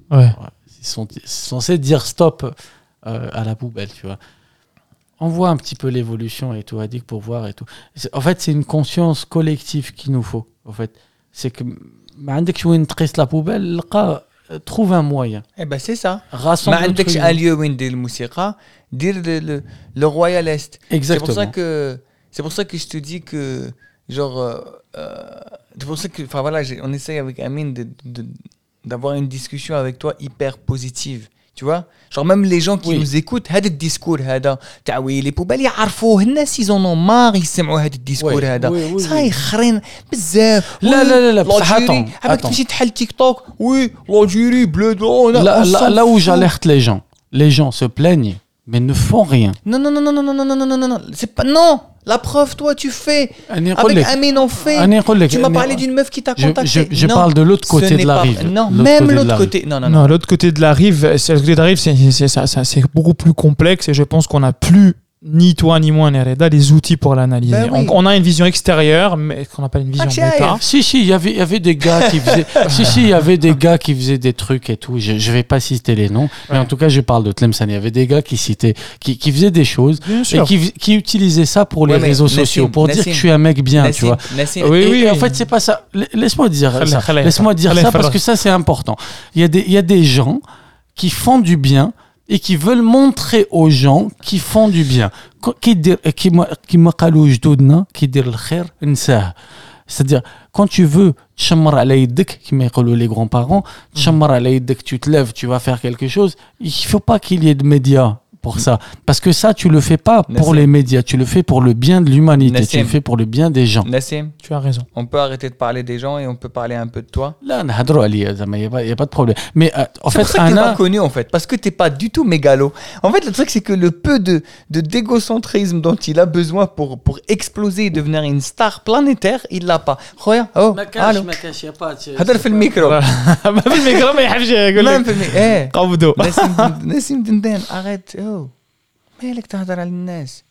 [SPEAKER 2] vois.
[SPEAKER 3] Ouais.
[SPEAKER 2] C'est censé dire stop euh, à la poubelle, tu vois. On voit un petit peu l'évolution et tout, Adik, pour voir et tout. C'est- En fait, c'est une conscience collective qu'il nous faut. En fait, c'est que ما عندكش وين تقيس la poubelle لقى trouve un moyen
[SPEAKER 1] Eh ben c'est ça.
[SPEAKER 2] rassemble
[SPEAKER 1] ما
[SPEAKER 2] le
[SPEAKER 1] عندكش
[SPEAKER 2] truc.
[SPEAKER 1] un lieu وين دير الموسيقى دير le, le, le Royal Est. C'est pour ça
[SPEAKER 2] exactement
[SPEAKER 1] que c'est pour ça que je te dis que genre euh, euh, c'est pour ça que enfin voilà j'ai- on essaye avec Amine de- de- d'avoir une discussion avec toi hyper positive Tu vois Genre même les gens qui
[SPEAKER 2] Oui.
[SPEAKER 1] nous écoutent, هذا الديسكور هذا تاع ويلي بوبال يعرفوه الناس ils en ont marre يسمعوا هذا الديسكور
[SPEAKER 2] Oui,
[SPEAKER 1] هذا
[SPEAKER 2] oui, oui,
[SPEAKER 1] صاي
[SPEAKER 2] oui.
[SPEAKER 1] خرين بزاف
[SPEAKER 2] لا،
[SPEAKER 1] وي،
[SPEAKER 2] لا، لا، لا، بصح
[SPEAKER 1] l'Algérie،
[SPEAKER 2] attends,
[SPEAKER 1] عباك
[SPEAKER 2] attends.
[SPEAKER 1] تمشي تحل تيك توك وي l'Algérie bleu on a-
[SPEAKER 2] Là,
[SPEAKER 1] on
[SPEAKER 2] là,
[SPEAKER 1] s'en
[SPEAKER 2] là où
[SPEAKER 1] fout.
[SPEAKER 2] j'alerte les gens, les gens se plaignent, mais ne font rien.
[SPEAKER 1] Non, non, non, non, non, non, non, non, non, non, non, non, c'est pas. Non la preuve, toi, tu fais. Avec Amin, on fait. Tu m'as parlé d'une meuf qui t'a contacté.
[SPEAKER 2] Je, je parle de l'autre côté de la rive.
[SPEAKER 1] Non, même l'autre côté. Non, non,
[SPEAKER 3] non.
[SPEAKER 1] non
[SPEAKER 3] l'autre côté de la rive, c'est beaucoup plus complexe et je pense qu'on n'a plus ni toi ni moi Nereda les outils pour l'analyser.
[SPEAKER 1] Ben oui.
[SPEAKER 3] on, on a une vision extérieure, mais qu'on appelle une vision
[SPEAKER 1] Ah,
[SPEAKER 3] méta.
[SPEAKER 2] Si, si, il y avait, il y avait des gars qui faisaient, si, si, il y avait des gars qui faisaient des trucs et tout. Je, je vais pas citer les noms, mais en tout cas, je parle de Tlemcen. Il y avait des gars qui citaient, qui, qui faisaient des choses et qui, qui utilisaient ça pour les
[SPEAKER 1] Ouais,
[SPEAKER 2] réseaux
[SPEAKER 1] Nassim,
[SPEAKER 2] sociaux, pour dire que je suis un mec bien, tu vois.
[SPEAKER 1] Nassim,
[SPEAKER 3] Oui,
[SPEAKER 2] Et-
[SPEAKER 3] oui,
[SPEAKER 2] et en fait, c'est pas ça. La- Laisse-moi dire ça. Laisse-moi dire ça parce que ça, c'est important. Il y, a des, il y a des gens qui font du bien et qui veulent montrer aux gens qui font du bien. C'est-à-dire, quand tu veux, les grands-parents, tu te lèves, tu vas faire quelque chose, il ne faut pas qu'il y ait de médias pour ça. Parce que ça, tu le fais pas pour
[SPEAKER 1] Nassim.
[SPEAKER 2] les médias, tu le fais pour le bien de l'humanité, tu
[SPEAKER 1] Nassim.
[SPEAKER 2] le fais pour le bien des gens.
[SPEAKER 1] Nassim,
[SPEAKER 3] Tu as raison.
[SPEAKER 1] on peut arrêter de parler des gens et on peut parler un peu de toi.
[SPEAKER 2] لا نهضروا عليا زعما y a pas- y a pas de problème mais euh, en
[SPEAKER 1] C'est
[SPEAKER 2] fait
[SPEAKER 1] pour ça que t'es pas
[SPEAKER 2] انا
[SPEAKER 1] connu en fait, parce que t'es pas du tout mégalo. En fait, le truc c'est que le peu de, de d'égocentrisme dont il a besoin pour, pour exploser et devenir une star planétaire, il l'a pas. Regarde, oh, allô. هذا في الميكرو
[SPEAKER 3] ما في الميكرو ما يحبش يقول
[SPEAKER 1] même
[SPEAKER 3] لك
[SPEAKER 1] في الميكرو ايه
[SPEAKER 3] قبضوا
[SPEAKER 1] نسيم دن- نسيم دندان arrête oh مالك تهضر على الناس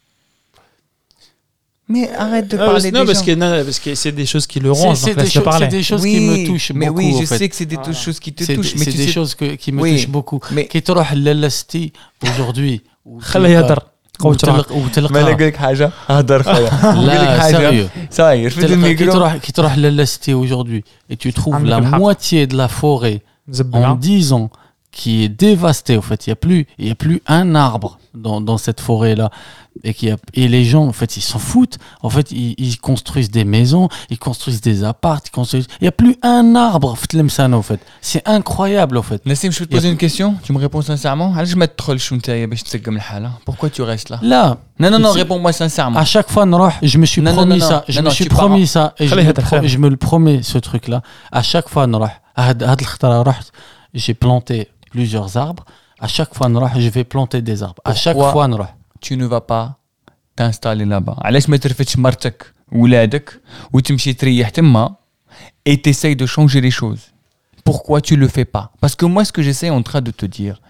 [SPEAKER 1] mais arrête de
[SPEAKER 3] Non,
[SPEAKER 1] parler
[SPEAKER 3] parce- non,
[SPEAKER 1] des
[SPEAKER 3] parce
[SPEAKER 1] gens
[SPEAKER 3] que, non, parce que c'est des choses qui le
[SPEAKER 2] c'est
[SPEAKER 3] rongent,
[SPEAKER 2] c'est
[SPEAKER 3] donc
[SPEAKER 2] des,
[SPEAKER 3] laisse-le
[SPEAKER 2] choses- c'est
[SPEAKER 3] parler.
[SPEAKER 2] des choses
[SPEAKER 1] oui,
[SPEAKER 2] qui me touchent
[SPEAKER 1] mais
[SPEAKER 2] beaucoup
[SPEAKER 1] oui,
[SPEAKER 2] en
[SPEAKER 1] je
[SPEAKER 2] fait.
[SPEAKER 1] sais que c'est des tou- choses qui te
[SPEAKER 2] c'est
[SPEAKER 1] touchent,
[SPEAKER 2] des,
[SPEAKER 1] mais
[SPEAKER 2] c'est
[SPEAKER 1] tu
[SPEAKER 2] des
[SPEAKER 1] sais,
[SPEAKER 2] choses que, qui me
[SPEAKER 1] Oui,
[SPEAKER 2] touchent beaucoup
[SPEAKER 1] mais-
[SPEAKER 2] كي تروح للاستي aujourd'hui
[SPEAKER 3] خليه يهدر قوي تروح.
[SPEAKER 2] وتلقى وتلقى
[SPEAKER 1] ما انا اقول لك حاجه هضر خويا نقول لك
[SPEAKER 2] لا
[SPEAKER 1] حاجه
[SPEAKER 2] sérieux
[SPEAKER 1] صاير في
[SPEAKER 2] تلقى كي
[SPEAKER 1] الميكرو
[SPEAKER 2] تروح كي تروح للاستي aujourd'hui et tu trouves
[SPEAKER 3] عندك
[SPEAKER 2] la
[SPEAKER 3] الحق.
[SPEAKER 2] moitié de la forêt en
[SPEAKER 3] زبلة
[SPEAKER 2] 10 ans qui est dévastée. En fait, il y a plus, il y a plus un arbre dans, dans cette forêt-là. Et, qui a, et les gens, en fait, ils s'en foutent. En fait, ils, ils, construisent des maisons, ils construisent des appartes, ils construisent... Il n'y a plus un arbre, Flemsano, en fait. C'est incroyable, en fait.
[SPEAKER 1] Nassim, je vais te poser une question. Tu me réponds sincèrement. Hein. Pourquoi tu restes là?
[SPEAKER 2] Là.
[SPEAKER 1] Non, non, non, réponds-moi sincèrement.
[SPEAKER 2] À chaque fois, je me suis promis ça. Je me suis promis ça. Et je me, le promets, ce truc-là. À chaque fois, j'ai planté plusieurs arbres. À chaque fois, نروح, je vais planter des arbres. À chaque
[SPEAKER 1] Pourquoi
[SPEAKER 2] fois, نروح.
[SPEAKER 1] Tu ne vas pas t'installer là-bas. علاش ما ترفدش مرتك ولادك وتمشي تريح تما et t'essayes de changer les choses Pourquoi tu le fais pas Parce que moi, ce que j'essaie en train de te dire,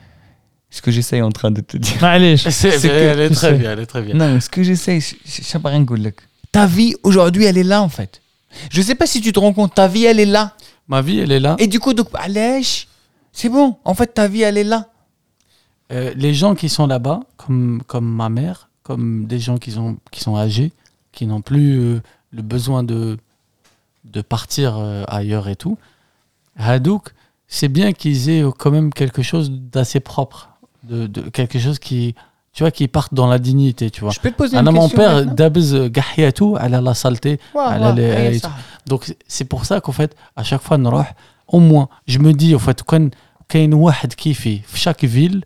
[SPEAKER 1] ce que j'essaie en train de te dire,
[SPEAKER 3] معليش
[SPEAKER 2] C'est,
[SPEAKER 1] C'est que-
[SPEAKER 2] elle est très
[SPEAKER 3] c'est-
[SPEAKER 2] bien, elle est très bien.
[SPEAKER 1] Non, ce que j'essaie, je- je sais pas rien نقول لك. Ta vie aujourd'hui, elle est là en fait. Je sais pas si tu te rends compte, ta vie, elle est là.
[SPEAKER 2] Ma vie, elle est là.
[SPEAKER 1] Et du coup, donc, علاش c'est bon. En fait, ta vie, elle est là.
[SPEAKER 2] Euh, les gens qui sont là-bas, comme, comme ma mère, comme des gens qui, ont, qui sont âgés, qui n'ont plus euh, le besoin de, de partir euh, ailleurs et tout, Hadouk, c'est bien qu'ils aient quand même quelque chose d'assez propre, de, de, quelque chose qui, tu vois, qui partent dans la dignité, tu vois.
[SPEAKER 1] Je peux te poser
[SPEAKER 2] ah
[SPEAKER 1] une
[SPEAKER 2] question. Mon père, Dabz Gahiatou, elle a la saleté. Donc, c'est pour ça qu'en fait, à chaque fois, au moins, je me dis, en fait, quand il y a qui fait chaque ville,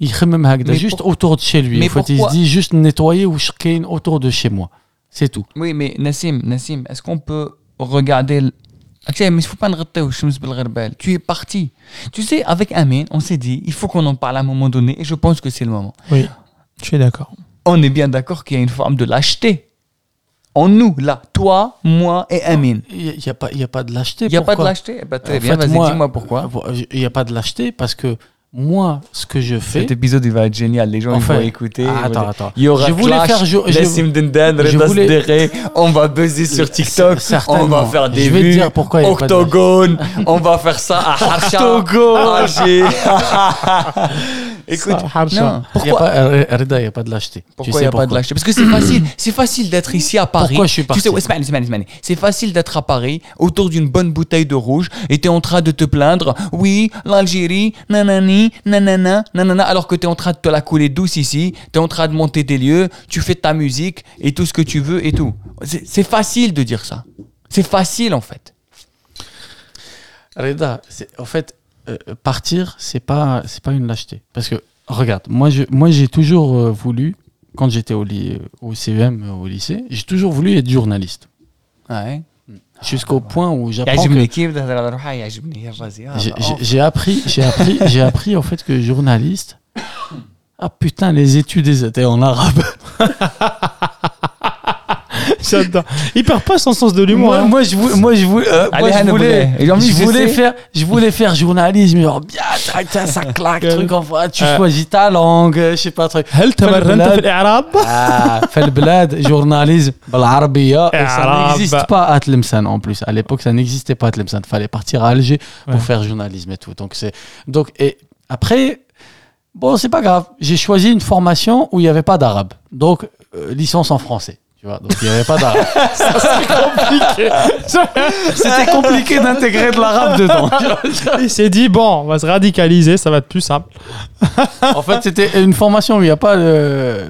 [SPEAKER 2] il même
[SPEAKER 1] mais
[SPEAKER 2] juste autour de chez lui.
[SPEAKER 1] Mais
[SPEAKER 2] pourquoi... il se dit juste nettoyer ou chacun autour de chez moi. C'est tout.
[SPEAKER 1] Oui, mais Nassim, Nassim est-ce qu'on peut regarder. L... Ah, okay, mais il faut pas le Tu es parti. Tu sais, avec Amin, on s'est dit, il faut qu'on en parle à un moment donné, et je pense que c'est le moment.
[SPEAKER 3] Oui, je suis d'accord.
[SPEAKER 1] On est bien d'accord qu'il y a une forme de lâcheté en nous, là, toi, moi et Amine.
[SPEAKER 2] Il n'y a, a, pas de lâcheté.
[SPEAKER 1] Il n'y a pas de lâcheté, eh ben, Très bien, vas-y, dis-moi pourquoi.
[SPEAKER 2] Euh, il n'y a pas de lâcheté parce que moi, ce que je fais.
[SPEAKER 1] Cet épisode, il va être génial. Les gens, ils
[SPEAKER 2] Enfin,
[SPEAKER 1] vont écouter.
[SPEAKER 2] ah,
[SPEAKER 1] ils vont
[SPEAKER 2] attends, attends.
[SPEAKER 1] Il y aura
[SPEAKER 2] Je voulais
[SPEAKER 1] Clash,
[SPEAKER 2] faire- je- je- je voulais-.
[SPEAKER 1] On va buzzer sur TikTok. On va faire des
[SPEAKER 2] Je vais
[SPEAKER 1] vues.
[SPEAKER 2] dire pourquoi
[SPEAKER 1] Octogone. on va faire ça à.
[SPEAKER 2] Octogone.
[SPEAKER 1] Écoute, non,
[SPEAKER 2] hein.
[SPEAKER 1] pourquoi
[SPEAKER 2] euh, Reda, il n'y a pas de lâcheté.
[SPEAKER 1] Pourquoi il a pas de lâcheté? Parce que c'est facile, c'est facile d'être ici à Paris.
[SPEAKER 2] Pourquoi je suis parti?
[SPEAKER 1] C'est facile d'être à Paris, autour d'une bonne bouteille de rouge, et t'es en train de te plaindre. Oui, l'Algérie, nanani, nanana, nanana, alors que t'es en train de te la couler douce ici, t'es en train de monter des lieux, tu fais ta musique et tout ce que tu veux et tout. C'est facile de dire ça. C'est facile en fait.
[SPEAKER 2] Reda, en fait, euh, partir, c'est pas, c'est pas une lâcheté. Parce que, regarde, moi, je, moi, j'ai toujours euh, voulu, quand j'étais au, li, au CEM, euh, au lycée, j'ai toujours voulu être journaliste. Jusqu'au point où j'apprends. J'ai appris, j'ai appris, j'ai appris en fait que journaliste. Ah putain, les études, étaient en arabe.
[SPEAKER 3] J'adore. Il perd pas son sens de l'humour.
[SPEAKER 2] Moi,
[SPEAKER 3] hein.
[SPEAKER 2] moi, je voulais, moi, je voulais, euh, moi,
[SPEAKER 1] Allez,
[SPEAKER 2] je
[SPEAKER 1] Hanno
[SPEAKER 2] voulais,
[SPEAKER 1] Boulet. Et en plus,
[SPEAKER 2] je
[SPEAKER 1] je
[SPEAKER 2] voulais
[SPEAKER 1] sais-
[SPEAKER 2] faire, je voulais faire journalisme, genre bien, tac, tac, ça claque,
[SPEAKER 3] Quel-
[SPEAKER 2] truc, enfin, tu
[SPEAKER 3] Euh.
[SPEAKER 2] choisis ta langue, je sais pas, truc.
[SPEAKER 3] هل تمرنت
[SPEAKER 2] البلاد.
[SPEAKER 3] في الإعراب؟
[SPEAKER 2] Ah, fait le bled, journalisme, بالعربية, et ça
[SPEAKER 3] Arabe.
[SPEAKER 2] n'existe pas à Tlemcen en plus. À l'époque, ça n'existait pas à Tlemcen. Fallait partir à Alger pour
[SPEAKER 3] Ouais.
[SPEAKER 2] faire journalisme et tout. Donc c'est, donc et après, bon, c'est pas grave. J'ai choisi une formation où il y avait pas d'arabe. Donc euh, licence en français. Tu vois, donc il y avait pas d'arabe. C'était compliqué d'intégrer de l'arabe dedans.
[SPEAKER 3] Il s'est dit, bon, on va se radicaliser, ça va être plus simple.
[SPEAKER 2] en fait, c'était une formation où il n'y a pas de.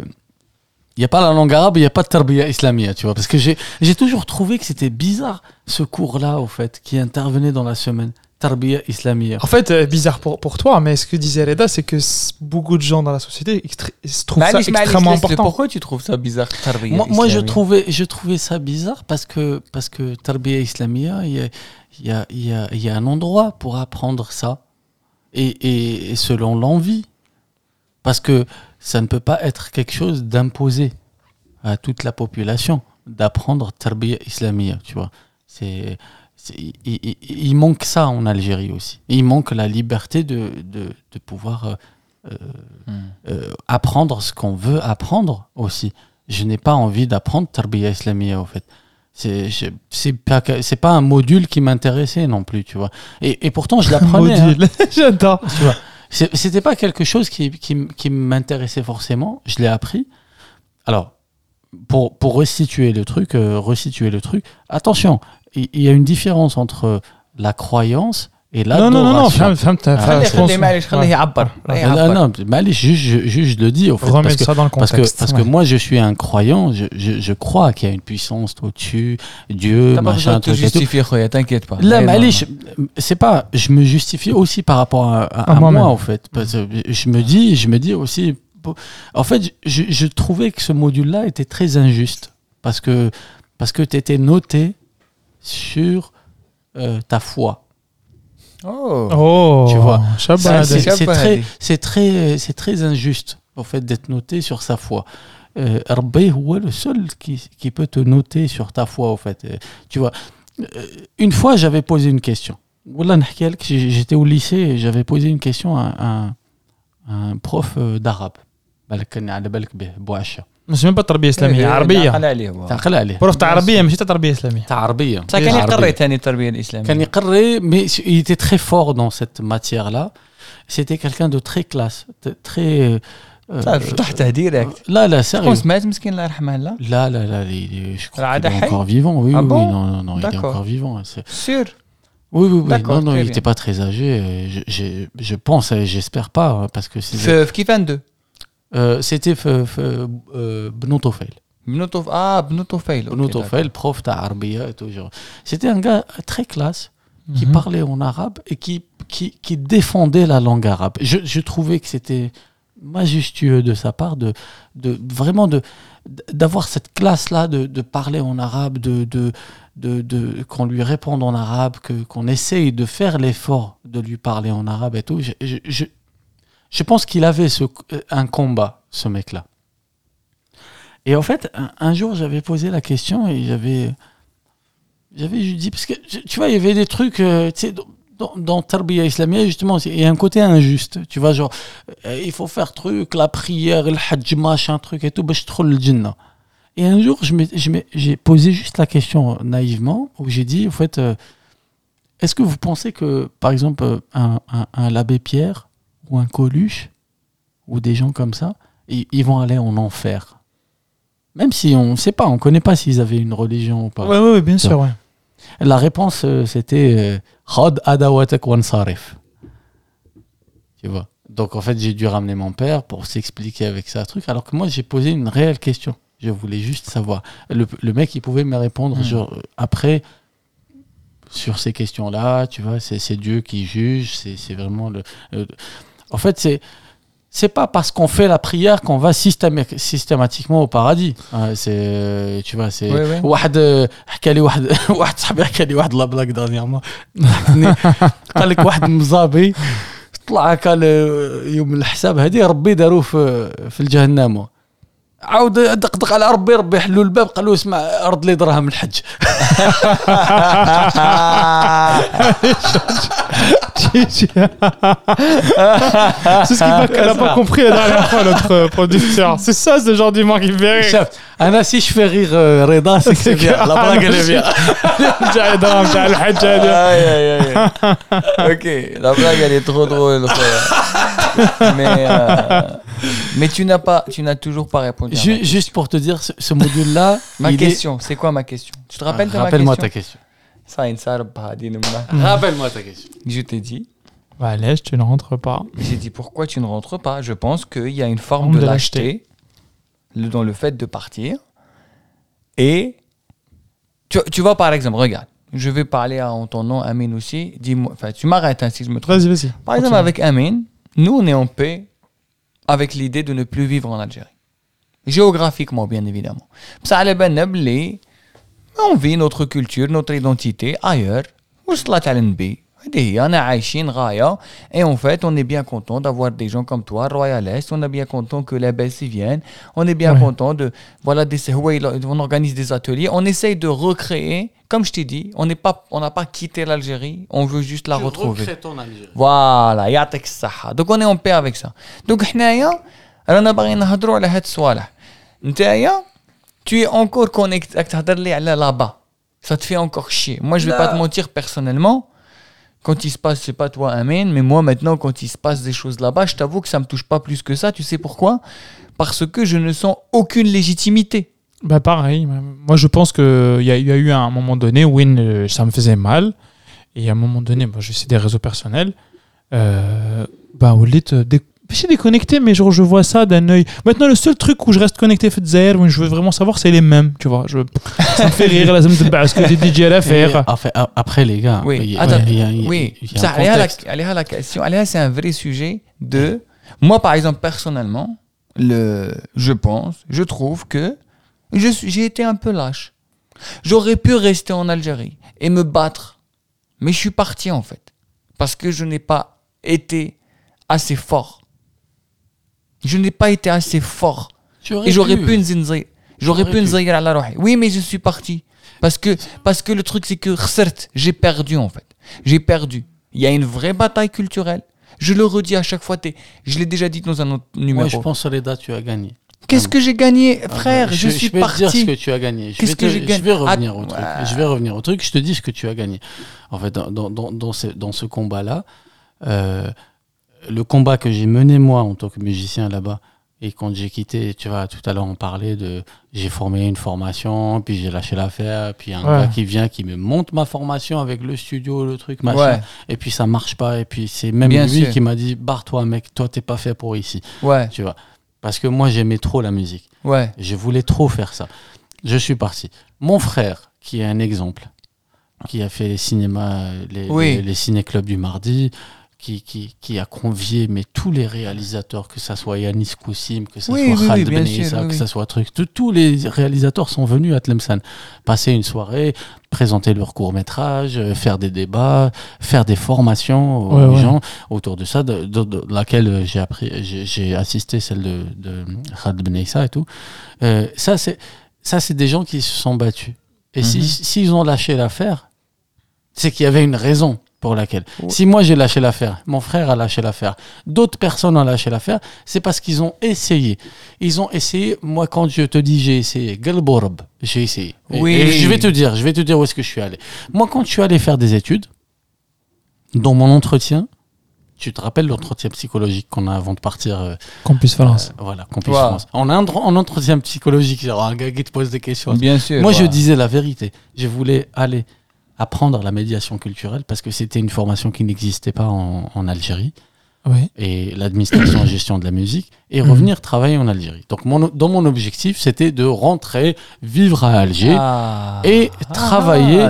[SPEAKER 2] Il n'y a pas la langue arabe, il n'y a pas de tarbiya islamia, tu vois. Parce que j'ai j'ai toujours trouvé que c'était bizarre, ce cours-là, au fait, qui intervenait dans la semaine. Tarbia islamia.
[SPEAKER 3] En fait, euh, bizarre pour, toi, mais ce que disait Reda, c'est que beaucoup de gens dans la société se trouvent ça extrêmement important.
[SPEAKER 1] Pourquoi tu trouves ça bizarre, Tarbia
[SPEAKER 2] Moi, moi je, trouvais, je trouvais ça bizarre parce que, parce que Tarbia islamia, il y a, y, a, y a, un endroit pour apprendre ça. Et, et, selon l'envie. Parce que ça ne peut pas être quelque chose d'imposé à toute la population d'apprendre Tarbia islamia, tu vois. C'est il, il- il manque ça en Algérie aussi. Il manque la liberté de, de, de pouvoir euh, euh, euh, apprendre ce qu'on veut apprendre aussi. Je n'ai pas envie d'apprendre Tarbiya Islamia, au fait. C'est pas, pas un module qui m'intéressait non plus, tu vois. Et, et pourtant, je l'apprenais. hein,
[SPEAKER 3] Module. J'adore.
[SPEAKER 2] tu vois. C'est- C'était pas quelque chose qui, qui, m'intéressait forcément. Je l'ai appris. Alors, pour, pour resituer le truc, euh, resituer le truc, attention, il y a une différence entre la croyance et
[SPEAKER 3] non, non, non, non,
[SPEAKER 2] ah,
[SPEAKER 3] je
[SPEAKER 2] le dis au fait. Parce que,
[SPEAKER 3] ça dans le contexte.
[SPEAKER 2] Parce que, parce que moi, je suis un croyant, je, je, je crois qu'il y a une puissance au-dessus, Dieu,
[SPEAKER 1] T'as
[SPEAKER 2] machin, truc.
[SPEAKER 1] justifier, t'inquiète pas.
[SPEAKER 2] Là, Malish, c'est pas, je me justifie aussi par rapport à, à,
[SPEAKER 3] à
[SPEAKER 2] moi,
[SPEAKER 3] moi
[SPEAKER 2] en fait. Parce que je me dis, je me dis aussi. En fait, je, je trouvais que ce module-là était très injuste. Parce que, parce que tu étais noté sur euh, ta foi.
[SPEAKER 1] Oh.
[SPEAKER 3] oh
[SPEAKER 2] tu vois, c'est très, c'est très, c'est très injuste en fait d'être noté sur sa foi. Euh, est le seul qui, qui, peut te noter sur ta foi en fait? Euh, tu vois, euh, une fois j'avais posé une question. J'étais au lycée et j'avais posé une question à, à un prof d'arabe. بالك كان على بالك به بوعشة
[SPEAKER 3] مش même pas تربية إسلامية
[SPEAKER 1] عقل
[SPEAKER 3] عربية
[SPEAKER 1] عليه هو.
[SPEAKER 2] تعقل عليه
[SPEAKER 3] بروف تاع عربية ماشي تاع تربية إسلامية
[SPEAKER 2] تاع عربية
[SPEAKER 1] بصح كان
[SPEAKER 2] عربية.
[SPEAKER 1] يقري ثاني التربيه الاسلاميه
[SPEAKER 2] كان يقري mais il était très fort dans cette matière là c'était quelqu'un de très classe de- très euh,
[SPEAKER 1] صافي فتحته ديريكت
[SPEAKER 2] là là
[SPEAKER 1] شكون
[SPEAKER 2] sérieux
[SPEAKER 1] سمعت مسكين الله يرحمه لا
[SPEAKER 2] Là, là, là, il est- je crois
[SPEAKER 1] Rada
[SPEAKER 2] qu'il est
[SPEAKER 1] Hay
[SPEAKER 2] encore vivant. Oui,
[SPEAKER 1] Ah
[SPEAKER 2] oui,
[SPEAKER 1] bon
[SPEAKER 2] oui, non, non, non, il est
[SPEAKER 1] D'accord.
[SPEAKER 2] encore vivant. c'est-
[SPEAKER 1] سور
[SPEAKER 2] Oui, oui, oui.
[SPEAKER 1] D'accord,
[SPEAKER 2] Non, non,
[SPEAKER 1] très
[SPEAKER 2] il
[SPEAKER 1] bien.
[SPEAKER 2] n'était pas très âgé. euh, Je, j'ai- je pense, et j'espère pas, hein, parce que c'est-
[SPEAKER 1] في في كيف عنده
[SPEAKER 2] Euh, c'était euh,
[SPEAKER 1] Bnotofel. Ah,
[SPEAKER 2] Bnotofel.
[SPEAKER 1] Okay,
[SPEAKER 2] Bnotofel, prof d'arabia et tout. C'était un gars très classe qui parlait en arabe et qui, qui, qui, défendait la langue arabe. Je, je trouvais que c'était majestueux de sa part de, de vraiment de d'avoir cette classe là de, de, parler en arabe de de, de qu'on lui réponde en arabe qu'on essaye de faire l'effort de lui parler en arabe et tout je pense qu'il avait ce, euh, un combat, ce mec-là. Et en fait, un, jour, j'avais posé la question et j'avais. J'avais dit, parce que tu vois, il y avait des trucs, euh, tu sais, dans, dans Tarbiya islamique, justement, il y a un côté injuste. Tu vois, genre, euh, il faut faire truc, la prière, le hajj, machin, truc et tout, bah, je trouve le djinn. Et un jour, j'ai posé juste la question naïvement, où j'ai dit, en fait, est-ce que vous pensez que, par exemple, un, un, un l'abbé Pierre ou un Coluche ou des gens comme ça ils, ils vont aller en enfer même si on ne sait pas, on ne connaît pas s'ils avaient une religion ou pas.
[SPEAKER 3] Ouais, ouais, ouais, bien sûr, ouais.
[SPEAKER 2] La réponse, euh, c'était euh, Khad adawatak wansarif. Tu vois. Donc en fait, j'ai dû ramener mon père pour s'expliquer avec ça, truc. Alors que moi, j'ai posé une réelle question. Je voulais juste savoir. Le, le mec, il pouvait me répondre
[SPEAKER 3] Hmm.
[SPEAKER 2] genre, euh, après. sur ces questions-là, tu vois, c'est Dieu qui juge, c'est c'est vraiment le. en fait, c'est c'est pas parce qu'on fait la prière qu'on va systéma- systématiquement au paradis. Hein, c'est tu vois, c'est
[SPEAKER 1] Ouais, ouais.
[SPEAKER 2] واحد آه، حكى لي واحد واحد صاحبي حكى لي واحد لابلاك دانييرمون ضحكني قال لك واحد مزابي طلع هكا ل- يوم الحساب هذه ربي داروه في في الجهنم عاود دقدق على ربي ربي يحلوا الباب قال له اسمع ارد لي دراهم الحج
[SPEAKER 3] c'est ce qu'il n'a pas compris la dernière fois, notre euh, producteur. C'est ça, ce genre d'humour qui me fait rire.
[SPEAKER 2] Anna, si je fais rire euh, Reda, c'est que c'est bien. La
[SPEAKER 3] blague, elle est ah, bien.
[SPEAKER 1] Aïe, aïe, aïe. Ok, la blague, elle est trop drôle. Euh, mais, tu n'as pas, tu n'as toujours pas répondu.
[SPEAKER 2] Juste pour te dire, ce, module-là.
[SPEAKER 1] ma question, c'est quoi ma question? Tu te rappelles de ma question?
[SPEAKER 2] Rappelle-moi ta
[SPEAKER 1] question.
[SPEAKER 2] Rappelle-moi ta question.
[SPEAKER 1] Je t'ai dit,
[SPEAKER 3] Bah, laisse, tu ne rentres pas.
[SPEAKER 1] j'ai dit pourquoi tu ne rentres pas? Je pense qu'il y a une forme de
[SPEAKER 3] de
[SPEAKER 1] lâcheté dans le fait de partir. Et tu, tu vois, par exemple, regarde, je vais parler en ton nom, Amine aussi. Dis-moi, enfin, tu m'arrêtes hein, si je me trompe.
[SPEAKER 3] Vas-y, vas-y.
[SPEAKER 1] Par exemple, avec Amine, nous, on est en paix avec l'idée de ne plus vivre en Algérie. Géographiquement, bien évidemment. Ça nabli, on vit notre culture, notre identité ailleurs. Et en fait, on est bien content d'avoir des gens comme toi, royaliste. On est bien content que les Belges viennent. On est bien
[SPEAKER 3] ouais.
[SPEAKER 1] content de. Voilà, des, on organise des ateliers. On essaye de recréer. Comme je t'ai dit, on n'a pas, on pas quitté l'Algérie. On veut juste la tu retrouver. Ton Algérie. Voilà. Donc on est en paix avec ça. Donc, on a parlé de ce sujet tu es encore connecté à là-bas. Ça te fait encore chier. Moi, je vais pas te mentir personnellement. Quand il se passe, c'est pas toi, amen, mais moi maintenant, quand il se passe des choses là-bas, je t'avoue que ça me touche pas plus que ça. Tu sais pourquoi? Parce que je ne sens aucune légitimité.
[SPEAKER 3] Bah pareil. Moi, je pense qu'il y, y, a eu un moment donné où euh, ça me faisait mal. Et à un moment donné, bah, je sais des réseaux personnels. Euh, bah, au lieu de, dès, je suis déconnecté, mais genre, je vois ça d'un œil. Maintenant, le seul truc où je reste connecté, fait Zaire, où je veux vraiment savoir, c'est les mêmes. Tu vois, je, ça me fait rire, là, ça me dit, bah, ce que des DJ à la faire.
[SPEAKER 2] Après, les gars,
[SPEAKER 1] Oui,
[SPEAKER 2] il y a-
[SPEAKER 1] attends,
[SPEAKER 2] il y a- il y a-
[SPEAKER 1] oui.
[SPEAKER 2] il y a
[SPEAKER 1] Ça,
[SPEAKER 2] un
[SPEAKER 1] Aléa, la,
[SPEAKER 2] contexte.
[SPEAKER 1] Aléa, la question, c'est un vrai sujet de. Moi, par exemple, personnellement, le, je pense, je trouve que je suis- j'ai été un peu lâche. J'aurais pu rester en Algérie et me battre, mais je suis parti en fait parce que je n'ai pas été assez fort. Je n'ai pas été assez fort. Et j'aurais
[SPEAKER 2] pu.
[SPEAKER 1] nzinzir. J'aurais pu à la rohi. Oui, mais je suis parti. Parce que, parce que le truc, c'est que, certes, j'ai perdu, en fait. J'ai perdu. Il y a une vraie bataille culturelle. Je le redis à chaque fois. Je l'ai déjà dit dans un autre numéro.
[SPEAKER 2] Moi, je pense, Soledad, tu as gagné.
[SPEAKER 1] Qu'est-ce que j'ai gagné, frère?
[SPEAKER 2] Ah,
[SPEAKER 1] Je, suis
[SPEAKER 2] vais te dire ce
[SPEAKER 1] parti.
[SPEAKER 2] que tu as gagné. Je
[SPEAKER 1] Qu'est-ce
[SPEAKER 2] vais,
[SPEAKER 1] que
[SPEAKER 2] te- je vais revenir
[SPEAKER 1] Ah,
[SPEAKER 2] au truc.
[SPEAKER 1] ouais.
[SPEAKER 2] Je vais revenir au truc. Je te dis ce que tu as gagné. En fait, dans, dans, dans, dans ce, dans ce combat-là, euh, le combat que j'ai mené moi en tant que musicien là-bas, et quand j'ai quitté, tu vois, tout à l'heure on parlait de, j'ai formé une formation, puis j'ai lâché l'affaire, puis un
[SPEAKER 3] Ouais.
[SPEAKER 2] gars qui vient, qui me monte ma formation avec le studio, le truc, machin,
[SPEAKER 1] Ouais,
[SPEAKER 2] et puis ça marche pas, et puis c'est même
[SPEAKER 1] Bien
[SPEAKER 2] lui
[SPEAKER 1] sûr.
[SPEAKER 2] qui m'a dit, barre-toi mec, toi t'es pas fait pour ici,
[SPEAKER 1] ouais,
[SPEAKER 2] tu vois. Parce que moi j'aimais trop la musique.
[SPEAKER 1] ouais.
[SPEAKER 2] Je voulais trop faire ça. Je suis parti. Mon frère, qui est un exemple, qui a fait les cinémas, les,
[SPEAKER 1] Oui.
[SPEAKER 2] les, les ciné-clubs du mardi, qui, qui, qui a convié mais tous les réalisateurs, que ça soit Yanis Koussim, que ça
[SPEAKER 1] Oui,
[SPEAKER 2] soit
[SPEAKER 1] oui,
[SPEAKER 2] Khaled Ben Issa, que ça soit truc. Tous- Tous les réalisateurs sont venus à Tlemcen, passer une soirée, présenter leur court-métrage, euh, faire des débats, faire des formations aux
[SPEAKER 3] Ouais, ouais.
[SPEAKER 2] gens autour de ça, de, de- de laquelle j'ai appris, j'ai assisté celle de, de Khaled Ben Issa et tout. Euh, ça, c'est ça, c'est des gens qui se sont battus. Et si-
[SPEAKER 1] Mhm.
[SPEAKER 2] s'ils ont lâché l'affaire, c'est qu'il y avait une raison pour laquelle.
[SPEAKER 1] Ouais.
[SPEAKER 2] Si moi j'ai lâché l'affaire, mon frère a lâché l'affaire, d'autres personnes ont lâché l'affaire, c'est parce qu'ils ont essayé. Ils ont essayé. Moi, quand je te dis j'ai essayé, Galborb, j'ai essayé. Et-
[SPEAKER 1] Oui.
[SPEAKER 2] et je vais te dire, je vais te dire où est-ce que je suis allé. Moi, quand je suis allé faire des études, dans mon entretien, tu te rappelles l'entretien psychologique qu'on a avant de partir euh,
[SPEAKER 3] Campus Valence.
[SPEAKER 2] euh, Voilà, Campus
[SPEAKER 1] Wow.
[SPEAKER 2] France. En, un- en entretien psychologique, genre un gars qui te pose des questions.
[SPEAKER 1] Bien sûr.
[SPEAKER 2] Moi, je disais la vérité. Je voulais aller apprendre la médiation culturelle parce que c'était une formation qui n'existait pas en, Algérie. Et l'administration et gestion de la musique, et revenir travailler en Algérie. Donc, mon, dans mon objectif, c'était de rentrer, vivre à Alger et travailler.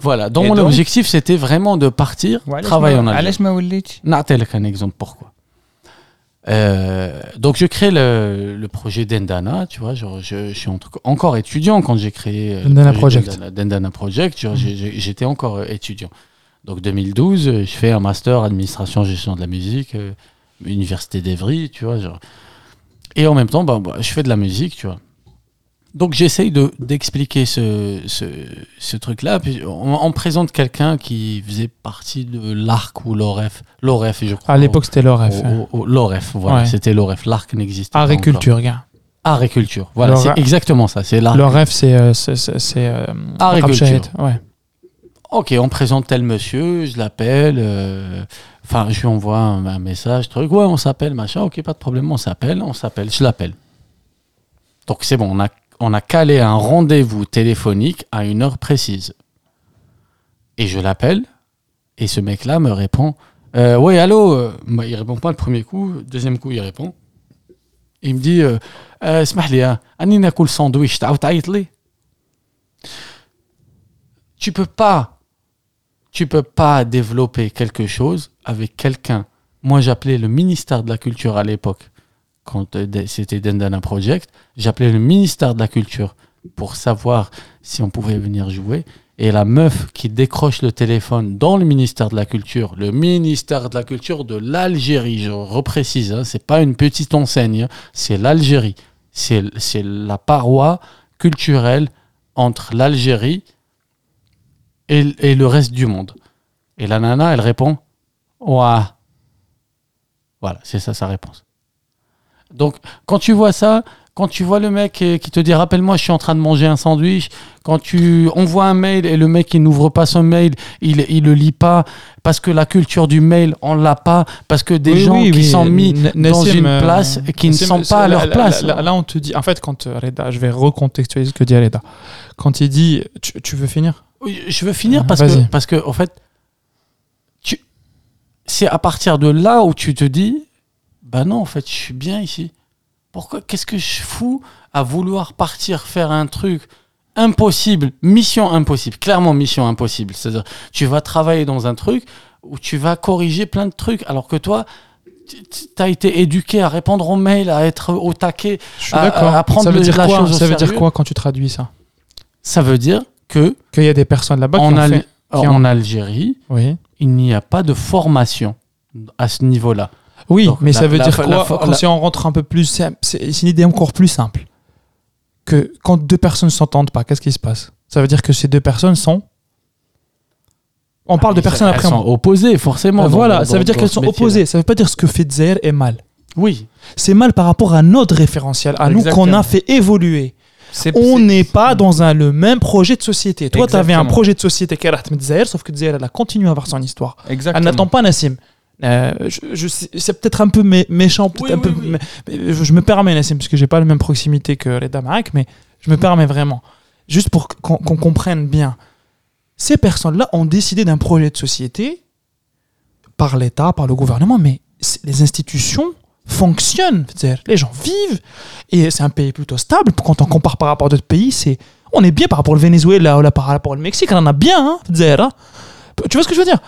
[SPEAKER 2] Voilà, dans mon objectif, c'était vraiment de partir, travailler en Algérie.
[SPEAKER 1] Je
[SPEAKER 2] vais un exemple pourquoi? Euh, donc je crée le, le projet Dendana, tu vois, genre, je, je suis encore étudiant quand j'ai créé euh, le
[SPEAKER 3] Dendana
[SPEAKER 2] projet
[SPEAKER 3] Project.
[SPEAKER 2] Dendana, Dendana Project, tu vois, j'ai- j'ai- j'étais encore euh, étudiant. Donc 2012, euh, je fais un master administration gestion de la musique, euh, université d'Evry, tu vois, genre. Et en même temps, bah, bah, je fais de la musique, tu vois. Donc j'essaye de- d'expliquer ce, ce, ce truc-là. Puis on, on présente quelqu'un qui faisait partie de l'ARC ou l'OREF. L'OREF, je crois.
[SPEAKER 3] À l'époque, c'était
[SPEAKER 2] au- L'OREF, voilà,
[SPEAKER 3] Ouais.
[SPEAKER 2] c'était l'OREF. L'ARC n'existe pas.
[SPEAKER 3] Agriculture, gars.
[SPEAKER 2] Agriculture, voilà,
[SPEAKER 3] L'OREF-
[SPEAKER 2] c'est exactement ça. C'est l'ARC.
[SPEAKER 3] L'ORF, c'est. euh, c'est- euh,
[SPEAKER 2] Agriculture.
[SPEAKER 3] Ouais.
[SPEAKER 2] Ok, on présente tel monsieur, je l'appelle. euh, Enfin, je lui envoie un, un message, truc. Ouais, on s'appelle, machin. Ok, pas de problème, on s'appelle, on s'appelle, je l'appelle. Donc c'est bon, on a, on a calé un rendez-vous téléphonique à une heure précise. Et je l'appelle, et ce mec-là me répond euh, Oui, allô bah, Il répond pas le premier coup, deuxième coup, il répond. Il me dit euh, euh Anina cool sandwich, Tu peux pas, tu peux pas développer quelque chose avec quelqu'un. Moi, j'appelais le ministère de la Culture à l'époque quand euh, c'était Dendana Project j'appelais le ministère de la culture pour savoir si on pouvait venir jouer et la meuf qui décroche le téléphone dans le ministère de la culture le ministère de la culture de l'Algérie je reprécise hein, c'est pas une petite enseigne hein, c'est l'Algérie c'est c'est la paroi culturelle entre l'Algérie et, et le reste du monde. Et la nana, elle répond Ouah. Voilà, c'est ça sa réponse. Donc, quand tu vois ça, quand tu vois le mec qui te dit Rappelle-moi, je suis en train de manger un sandwich, quand tu envoies un mail et le mec il n'ouvre pas son mail, il, il le lit pas, parce que la culture du mail, on l'a pas, parce que des
[SPEAKER 3] Oui,
[SPEAKER 2] gens
[SPEAKER 3] oui,
[SPEAKER 2] qui
[SPEAKER 3] oui.
[SPEAKER 2] sont mis
[SPEAKER 3] N-
[SPEAKER 2] dans
[SPEAKER 3] Nassim,
[SPEAKER 2] une
[SPEAKER 3] euh,
[SPEAKER 2] place et qui ne sont pas à leur
[SPEAKER 3] là-
[SPEAKER 2] place.
[SPEAKER 3] Là, là, on te dit. En fait, quand euh, Reda, je vais recontextualiser ce que dit Reda. Quand il dit. Tu, tu veux finir?
[SPEAKER 2] Je veux finir
[SPEAKER 3] Ah,
[SPEAKER 2] parce que, parce que, en fait, tu... c'est à partir de là où tu te dis, bah non, en fait, je suis bien ici. Pourquoi Qu'est-ce que je fous à vouloir partir faire un truc impossible, mission impossible, clairement mission impossible. C'est-à-dire, tu vas travailler dans un truc où tu vas corriger plein de trucs, alors que toi, tu as été éduqué à répondre aux mails, à être au taquet. À- à prendre
[SPEAKER 3] Ça veut
[SPEAKER 2] le-
[SPEAKER 3] dire
[SPEAKER 2] la
[SPEAKER 3] quoi
[SPEAKER 2] chose au
[SPEAKER 3] Ça veut dire quoi quand tu traduis ça?
[SPEAKER 2] Ça veut dire que
[SPEAKER 3] Qu'il y a des personnes là-bas qui
[SPEAKER 2] en,
[SPEAKER 3] ont
[SPEAKER 2] Al-
[SPEAKER 3] fait. qui
[SPEAKER 2] en Algérie,
[SPEAKER 3] Oui.
[SPEAKER 2] il n'y a pas de formation à ce niveau-là.
[SPEAKER 3] Oui,
[SPEAKER 2] Donc,
[SPEAKER 3] mais
[SPEAKER 2] la-
[SPEAKER 3] ça veut
[SPEAKER 2] la-
[SPEAKER 3] dire
[SPEAKER 2] la-
[SPEAKER 3] quoi si on rentre un peu plus, c'est une idée encore plus simple. Que quand deux personnes ne s'entendent pas, qu'est-ce qui se passe? Ça veut dire que ces deux personnes sont. On parle de personnes
[SPEAKER 2] Elles
[SPEAKER 3] après.
[SPEAKER 2] sont opposées, forcément.
[SPEAKER 3] Euh,
[SPEAKER 2] dans-
[SPEAKER 3] voilà,
[SPEAKER 2] dans-
[SPEAKER 3] ça veut dire qu'elles sont opposées. Ça veut pas dire ce que fait Zaire est mal.
[SPEAKER 2] Oui.
[SPEAKER 3] C'est mal par rapport à notre référentiel, à nous qu'on a fait évoluer. On n'est pas dans un, le même projet de société. Toi, tu avais un projet de société qui est Rahmet Zaire, sauf que Zaire, elle a continué à avoir son histoire. Elle
[SPEAKER 1] Exactement.
[SPEAKER 3] n'attend pas Nassim. Euh, je, je sais- c'est peut-être un peu mé- méchant, peut-être
[SPEAKER 2] Oui,
[SPEAKER 3] un
[SPEAKER 2] oui,
[SPEAKER 3] peu.
[SPEAKER 2] oui.
[SPEAKER 3] mais- mais je, je me permets Nassim parce que j'ai pas la même proximité que Reda Maak, mais je me permets vraiment, juste pour qu'on comprenne bien. Ces personnes-là ont décidé d'un projet de société par l'État, par le gouvernement, mais les institutions fonctionnent. C'est-à-dire, Les gens vivent et c'est un pays plutôt stable. Quand on compare par rapport à d'autres pays, c'est on est bien par rapport au Venezuela ou par rapport au Mexique, on en a bien. Hein, hein. Tu vois ce que je veux dire?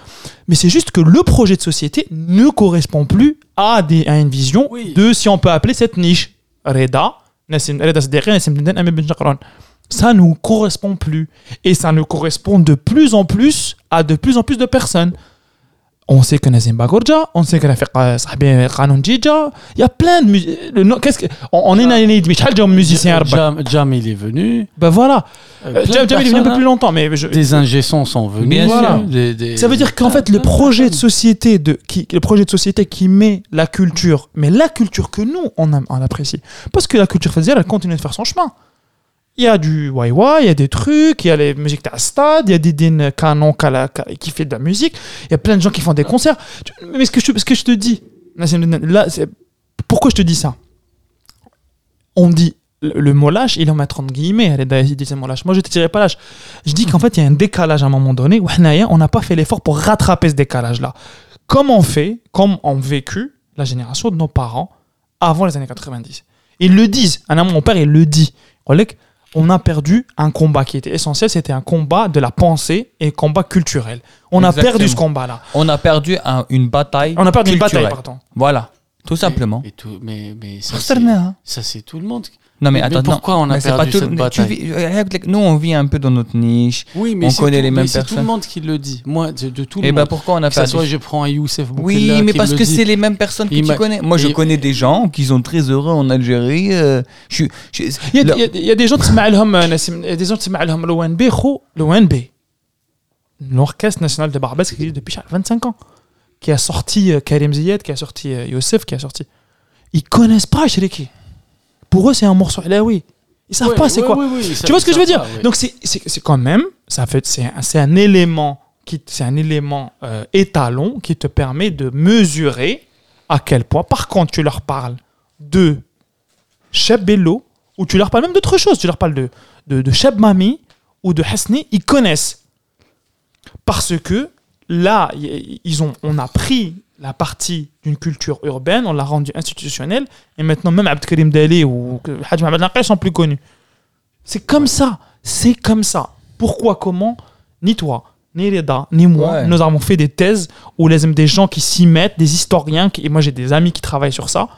[SPEAKER 3] Mais c'est juste que le projet de société ne correspond plus à, des, à une vision
[SPEAKER 2] Oui.
[SPEAKER 3] de si on peut appeler cette niche Reda, Ben. Ça nous correspond plus. Et ça nous correspond de plus en plus à de plus en plus de personnes on sait que Nazim Bagorja, on sait que Rafiq euh, Sahbi Kanon euh, Djidja, il y a plein de musiciens. Euh, on est ah. dans l'année de Michel, un musicien
[SPEAKER 2] Jam, Jam, il est venu.
[SPEAKER 3] Ben voilà. Jam, Jam, il est venu un peu plus hein. longtemps. mais je...
[SPEAKER 2] Des ingessons sont venus.
[SPEAKER 1] Bien
[SPEAKER 3] sûr. Ça veut dire qu'en fait, le ah, projet de société de, qui, le projet de société qui met la culture, mais la culture que nous, on, a, on apprécie. Parce que la culture faisait, elle continue de faire son chemin. Il y a du waiwa, il y a des trucs, il y a les musiques de stade, il y a des din canon qui fait de la musique, il y a plein de gens qui font des concerts. Mais ce que je, te- dis, là, pourquoi je te dis ça? On dit le, mot lâche, il en mettre entre guillemets. Elle dit mot lâche. Moi, je ne te dirais pas lâche. Je dis qu'en fait, il y a un décalage à un moment donné on n'a pas fait l'effort pour rattraper ce décalage-là. comme on fait, comme ont vécu la génération de nos parents avant les années 90. Ils le disent. Un mon père, il le dit on a perdu un combat qui était essentiel, c'était un combat de la pensée et un combat culturel. On a perdu ce combat-là.
[SPEAKER 1] On a perdu une bataille.
[SPEAKER 3] On a perdu une bataille, pardon.
[SPEAKER 1] Voilà, tout simplement.
[SPEAKER 2] Mais, hein. ça, c'est tout le monde.
[SPEAKER 1] Non mais
[SPEAKER 2] Mais
[SPEAKER 1] attends, non.
[SPEAKER 2] pourquoi on a
[SPEAKER 1] Mais
[SPEAKER 2] perdu cette bataille
[SPEAKER 1] vis- like, Nous, on vit un peu dans notre niche.
[SPEAKER 2] Oui, mais
[SPEAKER 1] On
[SPEAKER 2] c'est
[SPEAKER 1] connaît
[SPEAKER 2] tout-
[SPEAKER 1] les
[SPEAKER 2] mais
[SPEAKER 1] mêmes
[SPEAKER 2] C'est tout le
[SPEAKER 1] personnes.
[SPEAKER 2] monde qui le dit. Moi, de, de tout le
[SPEAKER 1] Et ben
[SPEAKER 2] monde.
[SPEAKER 1] pourquoi on a
[SPEAKER 2] que ça
[SPEAKER 1] perdu
[SPEAKER 2] soit je prends un Youssef Boukela
[SPEAKER 1] Oui, mais
[SPEAKER 2] qui
[SPEAKER 1] parce
[SPEAKER 2] me
[SPEAKER 1] que c'est les mêmes personnes que
[SPEAKER 2] Il
[SPEAKER 1] tu connais. Moi, je connais des gens qui sont très heureux en Algérie. euh, je je-
[SPEAKER 3] Il y, a, il y a- il y a des gens qui qui l'ONB, l'ONB, l'Orchestre National de Barbès qui existe depuis 25 ans, qui a sorti euh, Karim Ziyad, qui a sorti euh, Youssef, qui a sorti. Ils connaissent pas Shriki. Pour eux, c'est un morceau là oui. Ils savent
[SPEAKER 2] Ouais,
[SPEAKER 3] pas c'est
[SPEAKER 2] ouais,
[SPEAKER 3] quoi.
[SPEAKER 2] ouais,
[SPEAKER 3] tu vois ce que je veux dire?
[SPEAKER 2] pas.
[SPEAKER 3] Donc c'est quand même, ça fait c'est un, un élément qui c'est un élément euh, étalon qui te permet de mesurer à quel point. Par contre, tu leur parles de Cheb Bello ou tu leur parles même d'autre chose. Tu leur parles de de, de Cheb Mami ou de Hasni, ils connaissent parce que là, ils ont, on a pris la partie d'une culture urbaine, on l'a rendue institutionnelle, et maintenant même Abdelkarim Dali ou Hadj Mohamed sont plus connus. C'est comme ça, c'est comme ça. Pourquoi, comment? Ni toi, ni Reda, ni moi, nous avons fait des thèses où les, des gens qui s'y mettent, des historiens, qui, et moi j'ai des amis qui travaillent sur ça,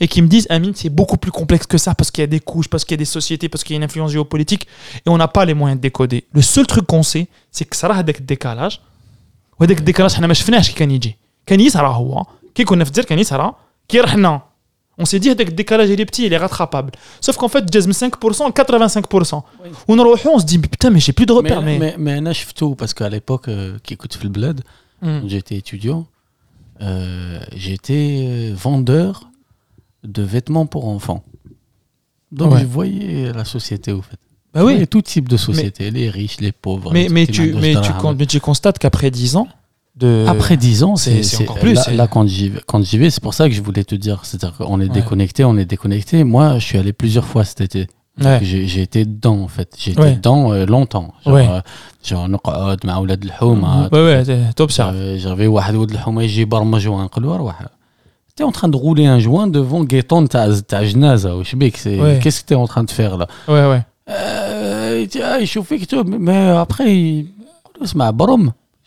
[SPEAKER 3] et qui me disent Amine, c'est beaucoup plus complexe que ça parce qu'il y a des couches, parce qu'il y a des sociétés, parce qu'il y a une influence géopolitique, et on n'a pas les moyens de décoder. Le seul truc qu'on sait, c'est que ça a des décalages, et décalages, on n'a pas كان يجي كان يصرى هو كي كنا في الجزائر كان يصرى كي رحنا on s'est dit هذاك الديكالاج il est petit il est rattrapable sauf qu'en fait جاز من 5% 85% ونروحوا on se dit mais putain mais j'ai plus de repères
[SPEAKER 2] mais,
[SPEAKER 3] mais,
[SPEAKER 2] mais, mais أنا شفته parce qu'à l'époque euh, qui écoute في البلاد
[SPEAKER 3] Hmm.
[SPEAKER 2] quand j'étais étudiant euh, j'étais euh, vendeur de vêtements pour enfants donc
[SPEAKER 3] Ouais.
[SPEAKER 2] je voyais la société au fait
[SPEAKER 3] bah
[SPEAKER 2] Je
[SPEAKER 3] oui
[SPEAKER 2] voyais tout type de société les riches les pauvres
[SPEAKER 3] mais,
[SPEAKER 2] les
[SPEAKER 3] mais,
[SPEAKER 2] petits
[SPEAKER 3] tu,
[SPEAKER 2] mandos
[SPEAKER 3] mais,
[SPEAKER 2] de
[SPEAKER 3] tu,
[SPEAKER 2] drame.
[SPEAKER 3] con- mais tu constates qu'après 10 ans de
[SPEAKER 2] Après 10 ans,
[SPEAKER 3] c'est-
[SPEAKER 2] c'est
[SPEAKER 3] c'est
[SPEAKER 2] c'est-
[SPEAKER 3] encore plus,
[SPEAKER 2] Là,
[SPEAKER 3] c'est-
[SPEAKER 2] là, quand j'y vais, quand j'y vais, c'est pour ça que je voulais te dire. C'est-à-dire qu'on est
[SPEAKER 3] Ouais.
[SPEAKER 2] déconnecté, on est déconnecté. Moi, je suis allé plusieurs fois cet été.
[SPEAKER 3] Ouais.
[SPEAKER 2] J'ai j'ai été dedans, en fait. J'ai été
[SPEAKER 3] Ouais.
[SPEAKER 2] dedans euh, longtemps. Genre,
[SPEAKER 3] Ouais.
[SPEAKER 2] euh, genre نقعد مع أولاد الحومة.
[SPEAKER 3] ouais ouais t'observes
[SPEAKER 2] Euh, J'avais واحد ولد الحومة يجي يبرمج ونقول له روح. T'es en train de rouler un joint devant Gaëtan تاع تاع جنازة وش بيك c'est-
[SPEAKER 3] Ouais.
[SPEAKER 2] Qu'est-ce que t'es en train de faire là
[SPEAKER 3] ouais ouais
[SPEAKER 2] euh, il dit, ah, il chauffe يكتب mais après il اسمع برم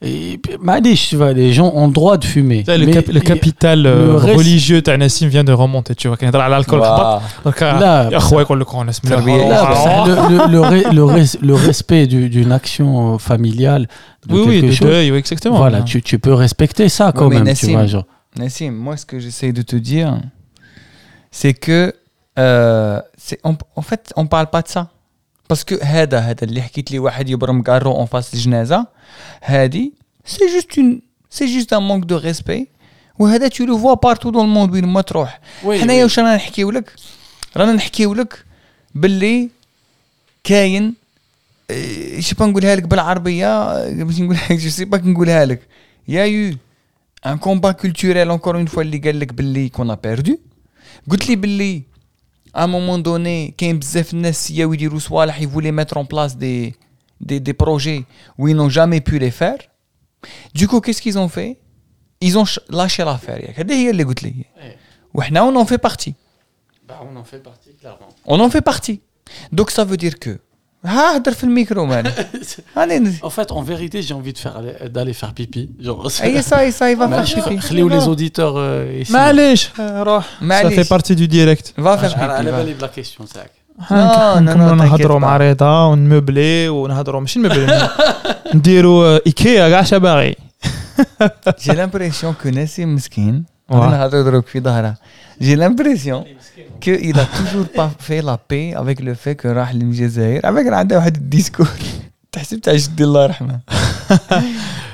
[SPEAKER 2] Et, vois, les gens ont le droit de fumer.
[SPEAKER 3] Le, capital
[SPEAKER 2] le euh,
[SPEAKER 3] religieux de Nassim vient de remonter. Tu vois, quand il
[SPEAKER 1] euh,
[SPEAKER 3] y
[SPEAKER 2] a
[SPEAKER 3] l'alcool,
[SPEAKER 2] le respect d'une action euh, familiale.
[SPEAKER 3] Oui, oui, exactement.
[SPEAKER 2] Voilà, tu, peux respecter ça quand
[SPEAKER 1] oui,
[SPEAKER 2] même.
[SPEAKER 1] Nassim, moi, ce que j'essaye de te dire, c'est que. En fait, on ne parle pas de ça. Que هذا هذا اللي حكيت لي واحد يبرم كارو en face الجنازة هذه c'est juste une c'est juste un manque de respect. وهذا le vois partout dans le monde وين ما تروح. حنايا واش رانا نحكيو لك؟ رانا نحكيو لك باللي كاين إيه، شي با نقولها لك بالعربية إيه، باش نقولها لك جو سي با نقولها لك. يا يو ان كومبا كولتوريل انكور اون فوا اللي قال لك باللي كون بيردو قلت لي باللي à un moment donné, ils voulaient mettre en place des, des, des projets où ils n'ont jamais pu les faire. Du coup, qu'est-ce qu'ils ont fait? Ils ont lâché l'affaire. On en fait partie.
[SPEAKER 2] Bah, on en fait partie, clairement.
[SPEAKER 1] On en fait partie. Donc ça veut dire que ها هدر في الميكرو مالك هاني
[SPEAKER 2] En fait, en vérité, j'ai envie de faire aller- d'aller faire pipi. Genre,
[SPEAKER 1] اي صاي صاي va
[SPEAKER 2] معليش،
[SPEAKER 1] faire pipi
[SPEAKER 2] خليو les auditeurs euh, ici.
[SPEAKER 3] معليش آه، روح ça
[SPEAKER 1] معليش.
[SPEAKER 3] fait partie du direct
[SPEAKER 1] va faire
[SPEAKER 2] على- على
[SPEAKER 1] pipi va.
[SPEAKER 2] بالي بلا كيستيون تاعك
[SPEAKER 1] non,
[SPEAKER 3] نكملوا
[SPEAKER 1] non,
[SPEAKER 3] نهضروا
[SPEAKER 1] t'inquiète
[SPEAKER 3] مع
[SPEAKER 1] pas.
[SPEAKER 3] رضا ونمبلي ونهضروا ماشي نمبلي نديروا ايكيا كاع شباغي
[SPEAKER 1] j'ai l'impression que Nassim مسكين
[SPEAKER 3] Ouais.
[SPEAKER 1] انا هضرب في ظهره j'ai l'impression que il a toujours pas fait la paix avec le fait que راح للجزائر على فكره عنده واحد الديسكور تحسب تاع جدي الله يرحمه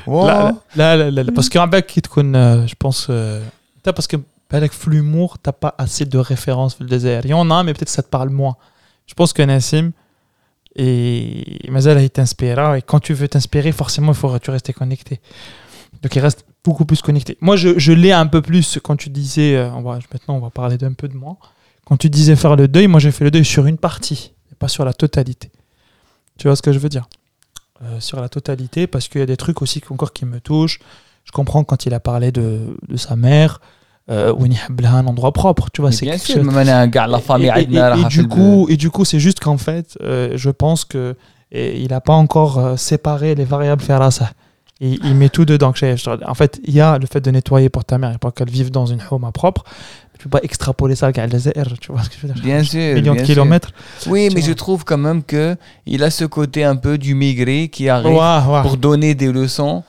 [SPEAKER 3] لا لا لا لا لا باسكو عم بالك كي تكون جو بونس انت باسكو بالك في l'humour t'as pas assez de références في الجزائر y en a mais peut-être ça te parle moins je pense que Nassim et مازال هي t'inspirera et quand tu veux t'inspirer forcément il faut tu rester connecté Donc il reste beaucoup plus connecté. Moi, je, l'ai un peu plus quand tu disais, euh, maintenant on va parler d'un peu de moi, quand tu disais faire le deuil, moi j'ai fait le deuil sur une partie, pas sur la totalité. Tu vois ce que je veux dire? Euh, sur la totalité, parce qu'il y a des trucs aussi encore qui me touchent. Je comprends quand il a parlé de, sa mère. Euh, un endroit propre, tu vois, c'est
[SPEAKER 1] bien sûr, la famille
[SPEAKER 3] et, du coup, et du coup, c'est juste qu'en fait, euh, je pense que il n'a pas encore séparé les variables faire ça. Il met tout dedans. En fait, il y a le fait de nettoyer pour ta mère, pour qu'elle vive dans une home à propre. Tu peux pas extrapoler ça à l'Azer, tu vois ce que je veux dire?
[SPEAKER 1] Bien sûr.
[SPEAKER 3] Millions
[SPEAKER 1] bien de
[SPEAKER 3] kilomètres.
[SPEAKER 1] Sûr.
[SPEAKER 3] Oui,
[SPEAKER 1] mais je trouve quand même que il a ce côté un peu du migré qui arrive pour donner des leçons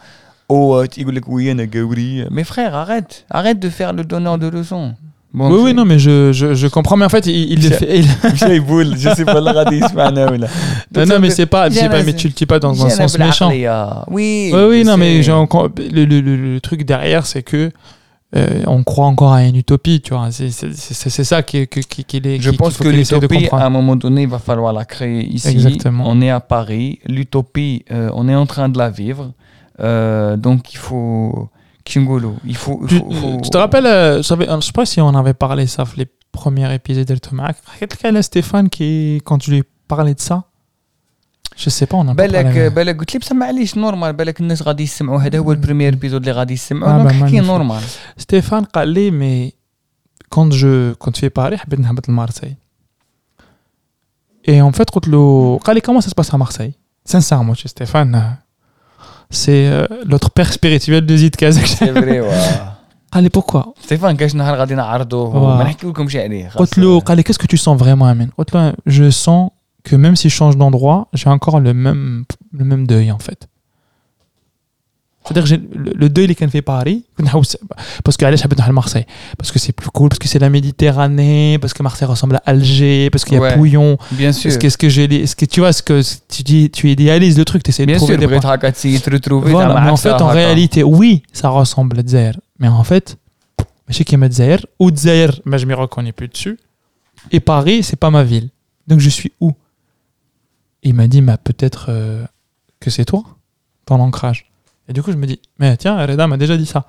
[SPEAKER 1] aux Mes frères, arrête, arrête de faire le donneur de leçons. Bon,
[SPEAKER 3] oui, oui, non, mais je, je, je, comprends. Mais en fait, il, il le fait. Il...
[SPEAKER 1] je sais pas le radis.
[SPEAKER 3] Non, non, mais c'est pas, c'est pas, mais tu le dis pas dans un sens méchant.
[SPEAKER 1] Oui,
[SPEAKER 3] oui, oui non, mais encore, le, le, le, le, truc derrière, c'est que euh, on croit encore à une utopie, tu vois. C'est ça qui, qui, qui, est.
[SPEAKER 1] Je
[SPEAKER 3] qui,
[SPEAKER 1] pense
[SPEAKER 3] qu faut
[SPEAKER 1] que l'utopie, à un moment donné, il va falloir la créer ici.
[SPEAKER 3] Exactement.
[SPEAKER 1] On est à Paris. L'utopie, euh, on est en train de la vivre. Euh, donc, il faut Kingolo. Il faut. il
[SPEAKER 3] Tu,
[SPEAKER 1] faut- faut-
[SPEAKER 3] tu te rappelles, euh, je savais- je sais pas si on avait parlé ça, les premiers épisodes de Tomac. Quelqu'un, Stéphane, qui, quand tu lui parlais de ça, je sais pas, on a pas
[SPEAKER 1] بالك
[SPEAKER 3] parlé.
[SPEAKER 1] بالك قلت لي بصح معليش نورمال بالك الناس غادي يسمعوا هذا هو البريمير بيزود اللي غادي يسمعوا
[SPEAKER 3] آه،
[SPEAKER 1] دونك
[SPEAKER 3] bah,
[SPEAKER 1] حكي
[SPEAKER 3] magnifique.
[SPEAKER 1] نورمال
[SPEAKER 3] Stéphane قال لي mais quand je quand tu es Paris حبيت نهبط لمارسيل et en fait قلت له قال لي comment ça se passe à Marseille sincèrement chez Stéphane euh, c'est euh, l'autre père spirituel de Zid Kazak
[SPEAKER 1] سي فري واه
[SPEAKER 3] قال لي pourquoi
[SPEAKER 1] ستيفان كاش نهار غادي نعرضوه
[SPEAKER 3] واه.
[SPEAKER 1] ما نحكي لكمش عليه خلاص.
[SPEAKER 3] قلت له قال لي qu'est-ce que tu sens vraiment Amin قلت له je sens que même si je change d'endroit j'ai encore le même le même deuil en fait C'est-à-dire que le deuil les fait Paris, parce que j'habite à Marseille, parce que c'est plus cool, parce que c'est la Méditerranée, parce que Marseille ressemble à Alger, parce qu'il y a
[SPEAKER 1] ouais,
[SPEAKER 3] Pouillon.
[SPEAKER 1] Bien sûr.
[SPEAKER 3] Parce que, ce que j'ai, ce que tu vois, ce que tu dis, tu idéalises le truc, tu essaies de trouver
[SPEAKER 1] sûr,
[SPEAKER 3] des Voilà, mais en fait, en réalité, oui, ça ressemble à Zaire, mais en fait, je sais qu'il y a Zaire ou Zaire, mais je m'y reconnais plus dessus. Et Paris, c'est pas ma ville, donc je suis où? Il m'a dit, peut-être euh, que c'est toi, ton ancrage. Et du coup, je me dis, mais tiens, Reda m'a déjà dit ça.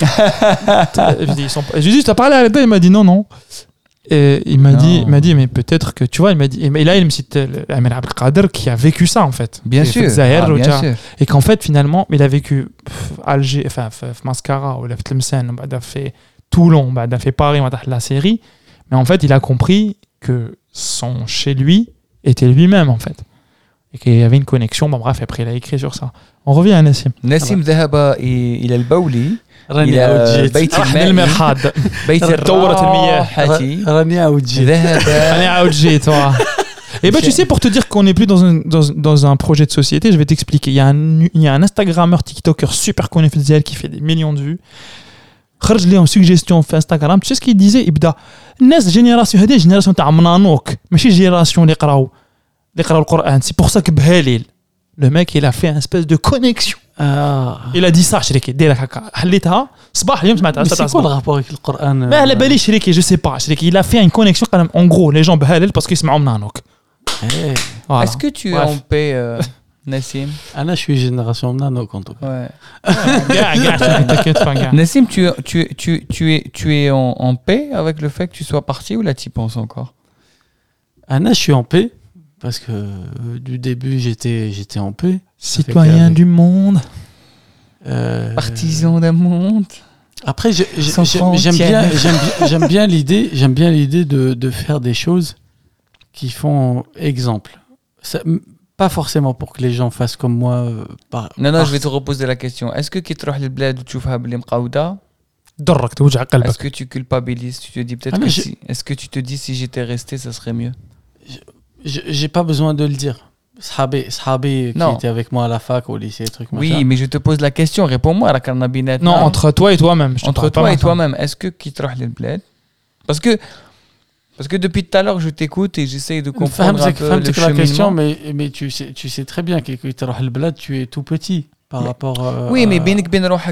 [SPEAKER 3] et je parlé à Reda, il m'a dit non, non. Et il m'a dit, il m'a dit, mais peut-être que, tu vois, il m'a dit, et là, il me cite Amir Abdelkader qui a vécu ça, en fait.
[SPEAKER 1] Bien, sûr.
[SPEAKER 3] Zahir,
[SPEAKER 1] ah, bien sûr.
[SPEAKER 3] Et qu'en fait, finalement, il a vécu Alger, enfin, Mascara, ou la bah, il a fait Toulon, bah, il a fait Paris, la série. Mais en fait, il a compris que son chez lui était lui-même, en fait et qu'il y avait une connexion bon bref après il a écrit sur ça on revient à Nassim
[SPEAKER 1] نسيم ذهب إي- الى البولي
[SPEAKER 2] راني
[SPEAKER 1] الى
[SPEAKER 2] عاود جيت
[SPEAKER 1] بيت
[SPEAKER 3] رحنا
[SPEAKER 1] الماء
[SPEAKER 3] المرحاض
[SPEAKER 1] بيت
[SPEAKER 3] دورة المياه.
[SPEAKER 1] الراحة
[SPEAKER 2] راني عاود جيت
[SPEAKER 1] ذهب
[SPEAKER 3] Allez, out, j'ai, toi. Et ben tu sais, pour te dire qu'on n'est plus dans un, dans, dans un projet de société, je vais t'expliquer. Il y, a un, il y a un Instagrammeur, TikToker super connu في الجزائر qui fait des millions de vues. خرج لي en suggestion في Instagram. Tu sais ce qu'il disait يبدا الناس جينيراسيون هذه جينيراسيون تاع منانوك ماشي جينيراسيون اللي يقراو اللي يقراو القران سي بور سا que بهاليل le mec il a fait un espèce de connexion
[SPEAKER 2] اه
[SPEAKER 3] il a dit ça شريكي ديرك هكا حليتها صباح اليوم سمعتها
[SPEAKER 2] سي
[SPEAKER 3] صباح
[SPEAKER 2] كوا الرابور avec القران
[SPEAKER 3] ما على باليش شريكي جو سي با شريكي il a fait une connexion quand même en gros les gens بهاليل parce qu'ils يسمعوا منانوك
[SPEAKER 2] إيه.
[SPEAKER 3] Voilà.
[SPEAKER 1] Est-ce que tu es
[SPEAKER 3] Bref.
[SPEAKER 1] en paix, euh, Nassim
[SPEAKER 2] انا شوي جينيراسيون نانوك en tout cas
[SPEAKER 1] Ouais.
[SPEAKER 3] Gars, gars, t'inquiète pas, gars.
[SPEAKER 1] Nassim, tu, tu, tu, tu es, tu es en, en paix avec le fait que tu sois parti ou là tu y penses encore
[SPEAKER 2] انا je suis en paix Parce que euh, du début, j'étais, j'étais en paix.
[SPEAKER 3] Citoyen du monde.
[SPEAKER 2] Euh,
[SPEAKER 1] Partisan d'un monde.
[SPEAKER 2] Après, j'aime bien, j'aime bien l'idée, j'aime bien l'idée de, de, faire des choses qui font exemple. Pas forcément pour que les gens fassent comme moi. Euh,
[SPEAKER 1] non, non, je vais te reposer la question. Est-ce que Est-ce que tu culpabilises? Tu te dis peut-être
[SPEAKER 2] ah,
[SPEAKER 1] Est-ce que tu te dis si j'étais resté, ça serait mieux?
[SPEAKER 2] J'ai pas besoin de le dire. Sahabé, qui était avec moi à la fac, au lycée, truc
[SPEAKER 1] Oui, mais je te pose la question, réponds-moi à la.
[SPEAKER 3] Non, entre toi et toi-même.
[SPEAKER 1] Entre toi et toi-même, est-ce que qui te Parce que parce que depuis tout à l'heure, je t'écoute et j'essaye de comprendre femme,
[SPEAKER 2] un
[SPEAKER 1] peu femme, le
[SPEAKER 2] cheminement. la question, mais, mais tu, sais, tu sais très bien que quand tu es tout petit par rapport. Euh,
[SPEAKER 1] oui, mais ben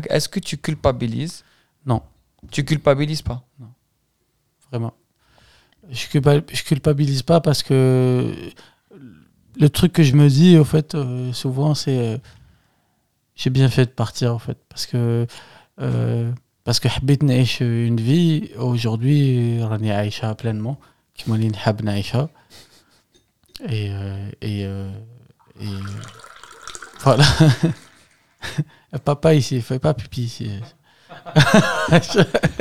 [SPEAKER 1] est-ce que tu culpabilises?
[SPEAKER 2] Non.
[SPEAKER 1] Tu culpabilises pas? Non.
[SPEAKER 2] Vraiment je culpabilise pas parce que le truc que je me dis, au fait, euh, souvent, c'est euh, j'ai bien fait de partir, en fait, parce que euh, parce que euh, une vie aujourd'hui, rani aisha pleinement, qui m'ont dit et euh, et, voilà. papa ici, fait pas pipi ici.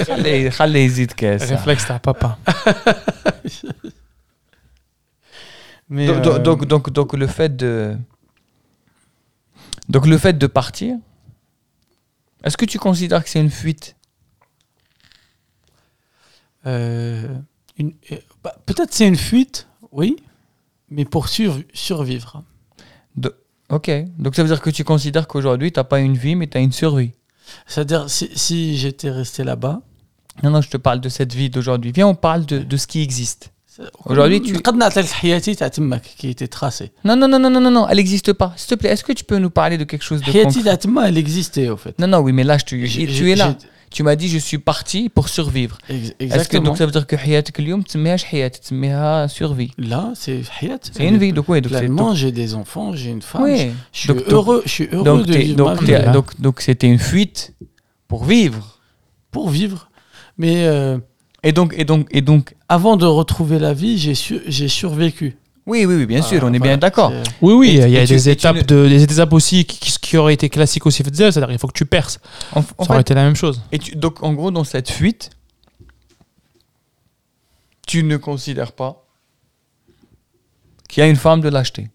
[SPEAKER 1] خليه خليه يزيد كاس
[SPEAKER 3] Réflexe تاع بابا
[SPEAKER 2] mais
[SPEAKER 1] donc,
[SPEAKER 2] euh,
[SPEAKER 1] donc, donc, donc le fait de donc le fait de partir est-ce que tu considères que c'est une fuite
[SPEAKER 2] Euh, une- euh, bah, Peut-être c'est une fuite, oui, mais pour sur- survivre.
[SPEAKER 1] ok donc ça veut dire que tu considères qu'aujourd'hui t'as pas une vie mais t'as une survie
[SPEAKER 2] c'est-à-dire, si, si j'étais resté là-bas,
[SPEAKER 1] non je te parle de cette vie d'aujourd'hui. Viens on parle de, ce qui existe Aujourd'hui, tu. Non, non, non, non, non, non, elle n'existe pas. S'il te plaît, est-ce que tu peux nous parler de quelque chose de concret
[SPEAKER 2] elle existait, en fait.
[SPEAKER 1] Non, non, oui, mais là, tu, es là. Tu m'as dit, je suis parti pour survivre. Exactement. Que, donc, ça veut dire que Hayatek Lyoum, tu mets Hayat, tu mets survie?
[SPEAKER 2] Là, c'est Hayat.
[SPEAKER 1] C'est une vie. Donc, oui,
[SPEAKER 2] Finalement, j'ai des enfants, j'ai une femme.
[SPEAKER 1] Oui.
[SPEAKER 2] Je suis heureux, je suis heureux de vivre
[SPEAKER 1] Donc, c'était une fuite pour vivre.
[SPEAKER 2] Pour vivre. Mais. Euh,
[SPEAKER 1] et donc et donc et donc
[SPEAKER 2] avant de retrouver la vie, j'ai su- j'ai survécu.
[SPEAKER 1] oui oui oui bien sûr
[SPEAKER 2] Ah,
[SPEAKER 1] on est
[SPEAKER 2] voilà,
[SPEAKER 1] bien d'accord
[SPEAKER 2] c'est-
[SPEAKER 3] Oui, oui, il y a des étapes, de, des étapes aussi qui, qui- qui auraient été classiques aussi c'est-à-dire il faut que tu perces.
[SPEAKER 1] en, en
[SPEAKER 3] Ça aurait
[SPEAKER 1] fait,
[SPEAKER 3] été la même chose.
[SPEAKER 1] et tu- donc en gros dans cette fuite tu ne considères pas qu'il y a une forme de lâcheté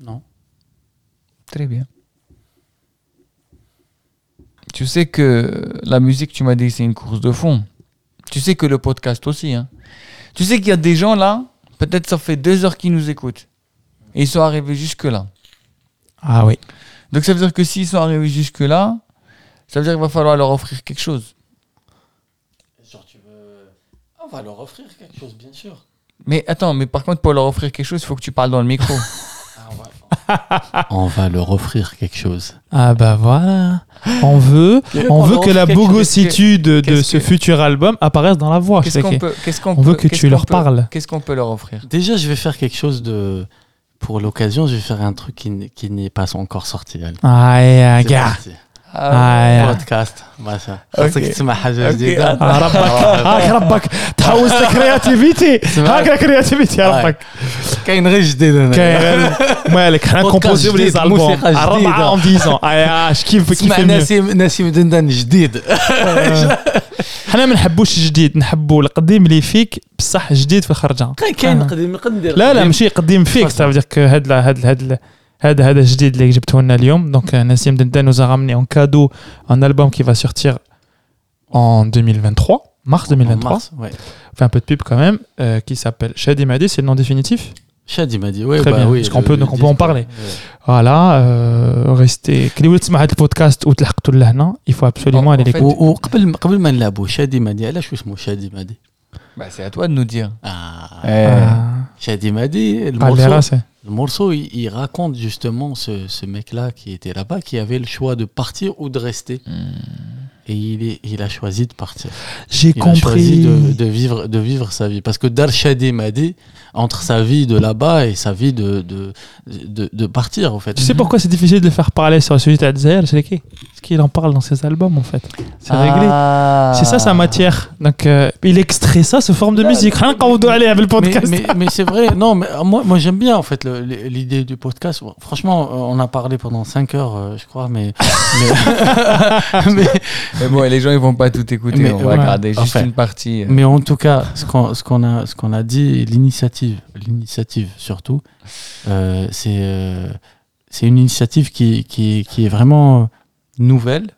[SPEAKER 2] Non.
[SPEAKER 1] Très bien. Tu sais que la musique, tu m'as dit, c'est une course de fond. Tu sais que le podcast aussi. Hein. Tu sais qu'il y a des gens là, peut-être ça fait deux heures qu'ils nous écoutent. Et ils sont arrivés jusque-là.
[SPEAKER 3] Ah oui.
[SPEAKER 1] Donc ça veut dire que s'ils sont arrivés jusque-là, ça veut dire qu'il va falloir leur offrir quelque chose.
[SPEAKER 2] Genre, tu veux. On va leur offrir quelque chose, bien sûr.
[SPEAKER 1] Mais attends, mais par contre, pour leur offrir quelque chose, il faut que tu parles dans le micro.
[SPEAKER 2] on va leur offrir quelque chose.
[SPEAKER 3] Ah bah voilà. On veut, on veut que la bogossitude de, ce
[SPEAKER 1] que-
[SPEAKER 3] futur album apparaisse dans la voix.
[SPEAKER 1] Qu'est-ce qu'on peut, qu'est-ce qu'on
[SPEAKER 3] On veut que tu leur
[SPEAKER 1] peut-
[SPEAKER 3] parles.
[SPEAKER 1] Qu'est-ce qu'on peut leur offrir
[SPEAKER 2] Déjà, je vais faire quelque chose de. Pour l'occasion, je vais faire un truc qui, n'est pas encore sorti. Allez.
[SPEAKER 3] Ah, et,
[SPEAKER 2] C'est
[SPEAKER 3] gars.
[SPEAKER 2] parti.
[SPEAKER 3] Ah, يا.
[SPEAKER 2] بودكاست ماشي
[SPEAKER 1] أوكي.
[SPEAKER 2] خاصك تسمع
[SPEAKER 1] حاجة.
[SPEAKER 2] جديدة
[SPEAKER 3] آه، ربك هاك ربك تحوست كرياتيفيتي. هاك كرياتيفيتي
[SPEAKER 2] آه.
[SPEAKER 3] ربك
[SPEAKER 2] كاين غير جديد هنا
[SPEAKER 3] كاين مالك حنا كومبوزيو لي
[SPEAKER 2] موسيقى.
[SPEAKER 3] أربعة اون ديزون اش كيف كيف
[SPEAKER 2] نسيم نسيم دندن جديد
[SPEAKER 3] حنا ما نحبوش الجديد نحبوا القديم اللي فيك بصح جديد في الخرجة
[SPEAKER 2] كاين
[SPEAKER 3] آه.
[SPEAKER 2] قديم نقدر
[SPEAKER 3] لا لا. ماشي قديم فيك que هاد هاد هاد هذا هذا جديد اللي جبته لنا اليوم دونك نسيم دندان nous a ramené en cadeau un album qui va sortir en 2023 mars 2023
[SPEAKER 2] Mars, ouais.
[SPEAKER 3] on fait un peu de pub quand même euh, qui s'appelle Shadi Madi c'est le nom définitif
[SPEAKER 2] Shadi m'a dit, ouais,
[SPEAKER 3] Très
[SPEAKER 2] bah
[SPEAKER 3] bien,
[SPEAKER 2] oui.
[SPEAKER 3] parce qu'on
[SPEAKER 2] le-
[SPEAKER 3] peut-
[SPEAKER 2] le
[SPEAKER 3] donc on peut en
[SPEAKER 2] disque,
[SPEAKER 3] parler.
[SPEAKER 2] ouais.
[SPEAKER 3] voilà euh, restez كي وليت تسمع هذا البودكاست وتلحقتوا لهنا il faut absolument
[SPEAKER 1] En-
[SPEAKER 3] aller
[SPEAKER 1] en fait,
[SPEAKER 3] l'écouter
[SPEAKER 2] و- وقبل قبل ما نلعبوا شادي مادي علاش اسمه شادي مادي
[SPEAKER 1] bah, c'est à toi de nous dire.
[SPEAKER 2] Ah.
[SPEAKER 3] Eh.
[SPEAKER 2] Euh, Shadi
[SPEAKER 3] Madi,
[SPEAKER 2] le,
[SPEAKER 3] morceau,
[SPEAKER 2] le morceau il, raconte justement ce, ce mec-là qui était là-bas, qui avait le choix de partir ou de rester. Hmm. Et il, a choisi de partir.
[SPEAKER 3] J'ai
[SPEAKER 2] compris. A de, vivre, de vivre sa vie. Parce que Dar Darshadi Madi, entre sa vie de là-bas et sa vie de, de, de, de partir, en fait.
[SPEAKER 3] tu sais pourquoi c'est difficile de le faire parler sur le sujet de Alzaïr c'est qui? Parce qu'il en parle dans ses albums en fait? C'est réglé
[SPEAKER 1] Ah.
[SPEAKER 3] C'est ça sa matière. Donc euh, il extrait ça sous forme de musique. Rien qu'on doit aller avec le podcast.
[SPEAKER 2] mais, mais c'est vrai, non, mais euh, moi, moi j'aime bien en fait l'idée du podcast. Franchement, euh, on a parlé pendant 5 heures, je crois, mais. mais, mais-
[SPEAKER 1] Mais bon, les gens, ils vont pas tout écouter.
[SPEAKER 2] Mais
[SPEAKER 1] on va
[SPEAKER 3] ouais.
[SPEAKER 1] garder juste
[SPEAKER 2] Enfin,
[SPEAKER 1] une partie.
[SPEAKER 2] Mais en tout cas, ce qu'on ce qu'on a, ce qu'on a dit, l'initiative, l'initiative surtout, euh, c'est euh, c'est une initiative qui, qui, qui est vraiment nouvelle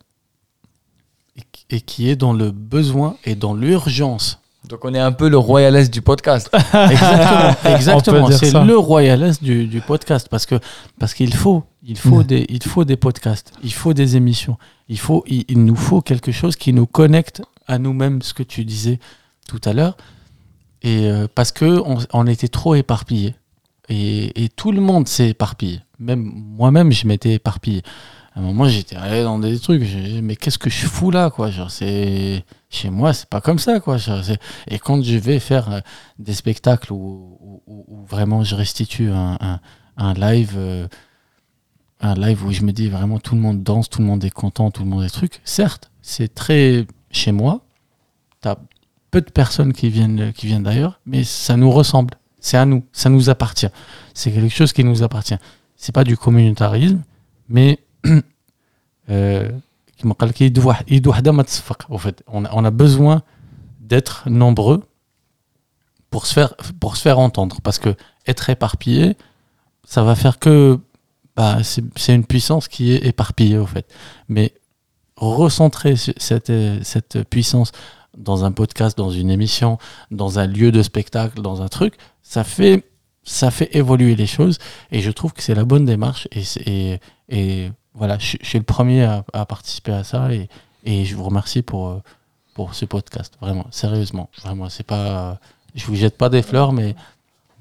[SPEAKER 2] et qui- est dans le besoin et dans l'urgence.
[SPEAKER 1] Donc, on est un peu le royaliste du podcast.
[SPEAKER 2] Exactement, exactement. C'est le royaliste du, du podcast parce que parce qu'il faut, il faut des, il faut des podcasts, il faut des émissions, il faut, il, il nous faut quelque chose qui nous connecte à nous-mêmes, ce que tu disais tout à l'heure, et euh, parce que on, était trop éparpillés et, tout le monde s'est éparpillé. Même moi-même, je m'étais éparpillé. À un moment, j'étais allé dans des trucs. mais qu'est-ce que je fous là, quoi? Genre, c'est chez moi, c'est pas comme ça, quoi. Et quand je vais faire euh, des spectacles où, vraiment je restitue un live, euh,
[SPEAKER 4] un live où je me dis vraiment tout le monde danse, tout le monde est content, tout le monde est truc. Certes, c'est très chez moi. T'as peu de personnes qui viennent, d'ailleurs, mais ça nous ressemble. C'est à nous, ça nous appartient. C'est quelque chose qui nous appartient. C'est pas du communautarisme, mais on a besoin d'être nombreux pour se faire entendre, parce que être éparpillé, ça va faire que bah, c'est une puissance qui est éparpillée au fait. Mais recentrer cette, cette puissance dans un podcast dans une émission dans un lieu de spectacle dans un truc ça fait ça fait évoluer les choses. Et je trouve que c'est la bonne démarche. Et c'est- et, et voilà je, suis- je suis le premier à, à participer à ça. Et, et je vous remercie pour euh, pour ce podcast. Vraiment sérieusement. Vraiment c'est pas je vous jette pas des fleurs mais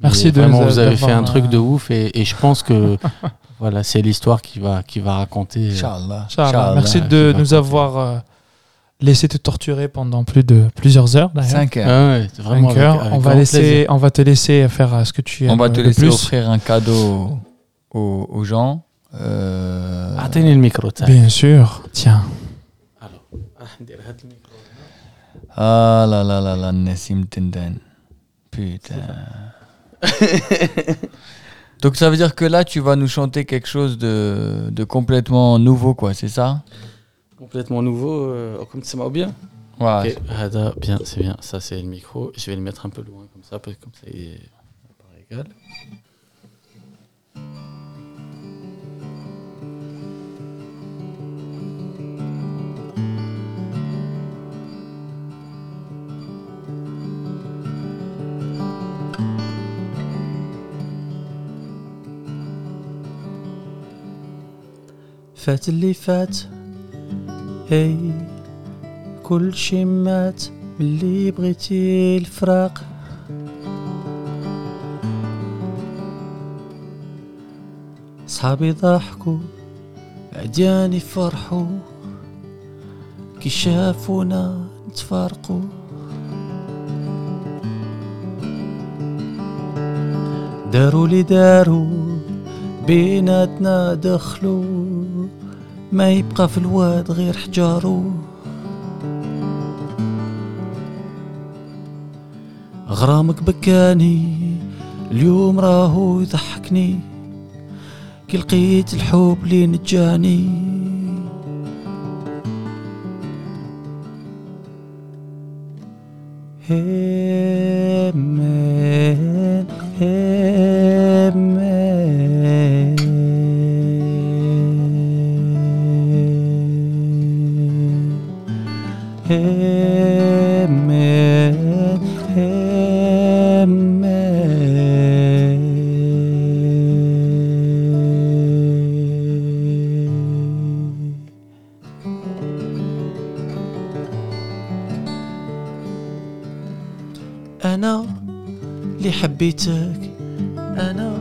[SPEAKER 3] Merci
[SPEAKER 4] mais
[SPEAKER 3] de
[SPEAKER 4] vraiment
[SPEAKER 3] nous
[SPEAKER 4] vous avez fait un truc
[SPEAKER 3] euh,
[SPEAKER 4] de ouf. Et, et je pense que voilà c'est l'histoire qui va qui va raconter euh,
[SPEAKER 1] Inch'Allah.
[SPEAKER 3] Inch'Allah.
[SPEAKER 1] Inch'Allah.
[SPEAKER 3] Merci de nous avoir laisser te torturer pendant plus de plusieurs heures.
[SPEAKER 1] 5 heures.
[SPEAKER 3] Cinq heures. On, va te laisser faire euh, ce que tu aimes.
[SPEAKER 1] On va te laisser offrir un cadeau aux, gens. Euh...
[SPEAKER 4] Ah, Attendez le micro.
[SPEAKER 3] Bien sûr. Tiens. Alors.
[SPEAKER 1] Ah là là là là, Nassim Tenden. Putain. Donc ça veut dire que là, tu vas nous chanter quelque chose de, de complètement nouveau, quoi, c'est ça?
[SPEAKER 4] complètement nouveau euh, comme tu m'as bien
[SPEAKER 1] Ouais.
[SPEAKER 4] Ok, Hada, bien c'est bien ça c'est le micro je vais le mettre un peu loin comme ça parce que comme ça il est à part égale
[SPEAKER 2] فات اللي فات هي كل شي مات ملي بغيتي الفراق. صحابي ضحكوا عدياني فرحوا كي شافونا نتفارقوا. داروا لي بيناتنا دخلوا. ما يبقى في الواد غير حجارو غرامك بكاني اليوم راهو يضحكني. كي لقيت الحب اللي نجاني. همان حبيتك أنا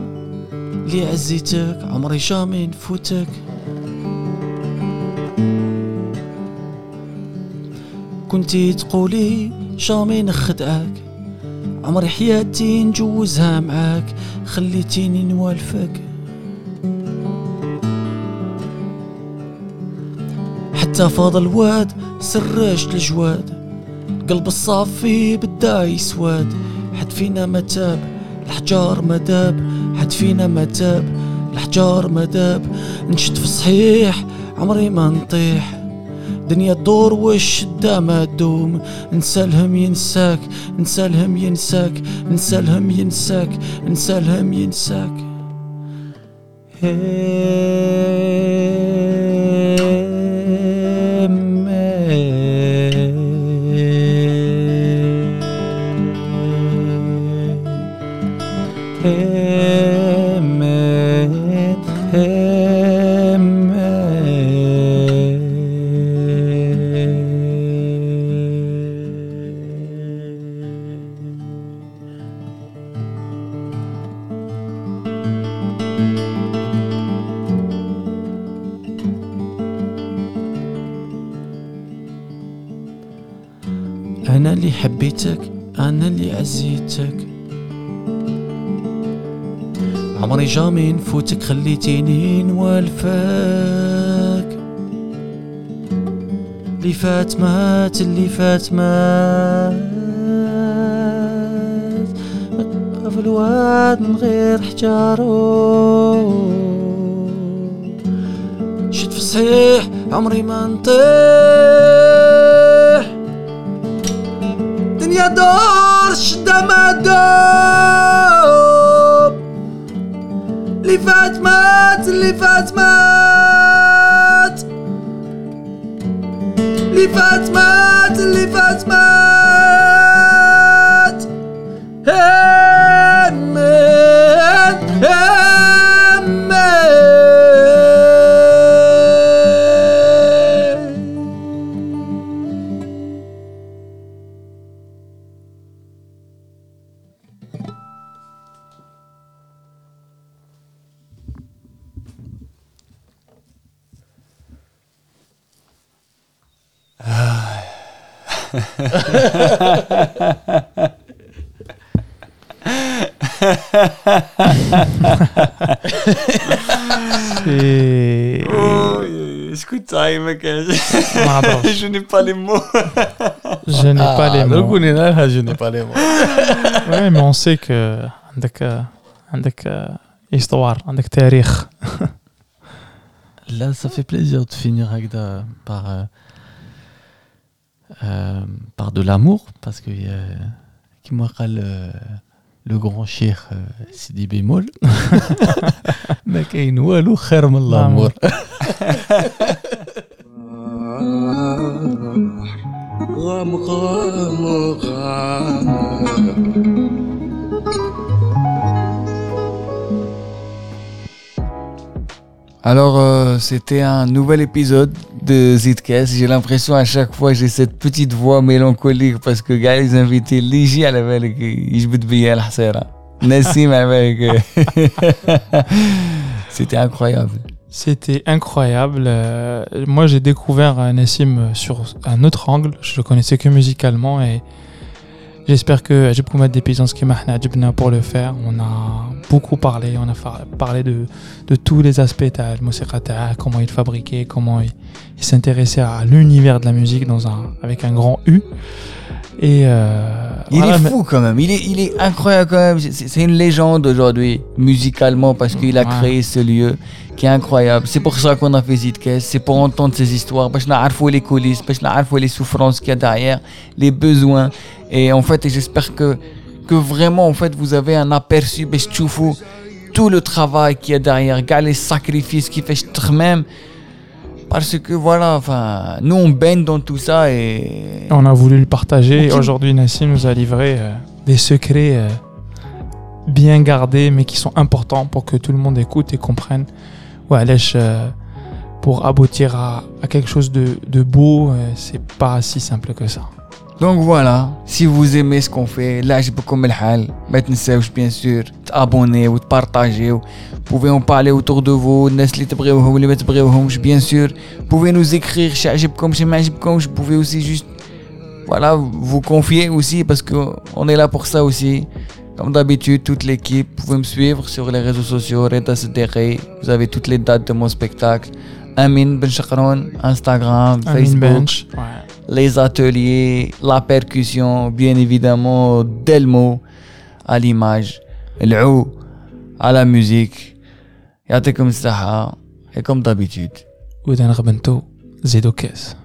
[SPEAKER 2] اللي عزيتك عمري جامي نفوتك كنتي تقولي جامي نخدعك عمري حياتي نجوزها معاك خليتيني نوالفك. حتى فاض الواد سرجت الجواد قلب الصافي بدا يسواد. فينا ما تاب الحجار ما داب. حد فينا ما تاب الحجار ما نشد في صحيح عمري ما نطيح. دنيا تدور والشدة ما تدوم نسالهم ينساك نسالهم ينساك نسالهم ينساك نسالهم ينساك. أنا
[SPEAKER 5] جامي نفوتك خليتيني نوالفك اللي فات مات اللي فات مات في الواد من غير حجارو شد في صحيح عمري ما نطيح دنيا دور الشدة ما دوب Tzlifat Mat, Tzlifat Mat. Tzlifat Mat, Tzlifat Mat.
[SPEAKER 3] C'est-
[SPEAKER 1] Écoute ça, mec.
[SPEAKER 3] ما أعرفش.
[SPEAKER 1] Je n'ai pas les mots.
[SPEAKER 3] Je n'ai pas les mots.
[SPEAKER 2] نقول لها je n'ai pas les mots.
[SPEAKER 3] Ouais, mais on sait que عندك عندك histoire, عندك تاريخ.
[SPEAKER 2] Là, ça fait plaisir de finir avec de- par, euh, euh, par de l'amour, parce que euh, qui m'a لو غران شيخ سيدي بيمول ما كاين والو خير من الأمور
[SPEAKER 6] غام غام غام
[SPEAKER 1] Alors, euh, c'était un nouvel épisode de Zidcast. J'ai l'impression à chaque fois j'ai cette petite voix mélancolique parce que gars, les invités, Ligi à la veille, ils. Nassim avec. C'était incroyable.
[SPEAKER 3] C'était incroyable. Euh, moi, j'ai découvert euh, Nassim sur un autre angle. Je le connaissais que musicalement et j'espère que j'ai pu mettre des pièces qui m'a pour le faire. On a beaucoup parlé. On a parlé de, de tous les aspects de comment il fabriquait, comment il, il s'intéressait à l'univers de la musique dans un, avec un grand U. Et euh,
[SPEAKER 1] Il
[SPEAKER 3] voilà,
[SPEAKER 1] est fou quand même. Il est, il est incroyable quand même. C'est une légende aujourd'hui, musicalement, parce qu'il a
[SPEAKER 3] Ouais.
[SPEAKER 1] créé ce lieu qui est incroyable. C'est pour ça qu'on a fait Zidcast. C'est pour entendre ces histoires. Parce que les coulisses, parce que les souffrances qu'il y a derrière, les besoins. Et en fait, j'espère que, que vraiment, en fait, vous avez un aperçu. tout le travail qu'il y a derrière, les sacrifices qu'il fait même. Parce que voilà, enfin, nous on baigne dans tout ça et.
[SPEAKER 3] On a voulu le partager. Aujourd'hui, Nassim nous a livré euh, des secrets euh, bien gardés, mais qui sont importants pour que tout le monde écoute et comprenne. Ouais, Alèche, euh, pour aboutir à, à quelque chose de, de beau, c'est pas si simple que ça.
[SPEAKER 1] Donc voilà, si vous aimez ce qu'on fait, là je peux comme le hal, ما تنساوش bien sûr t'abonner ou de partager. Vous pouvez en parler autour de vous, الناس اللي تبغيوهم واللي ما تبغيوهمش bien sûr. Vous pouvez nous écrire شي عجبكم شي ما عجبكمش. Vous pouvez aussi juste voilà, vous confier aussi parce que on est là pour ça aussi. Comme d'habitude, toute l'équipe, vous pouvez me suivre sur les réseaux sociaux, Reda Sederi. Vous avez toutes les dates de mon spectacle. Amin Ben Chakron, Instagram,
[SPEAKER 3] Amin
[SPEAKER 1] Facebook
[SPEAKER 3] Bench. Ouais.
[SPEAKER 1] les ateliers, la percussion, bien évidemment, Delmo à l'image, l'ou à la musique. يعطيكم الصحة et comme d'habitude.
[SPEAKER 3] Oudan Rabento, Zedo Kes.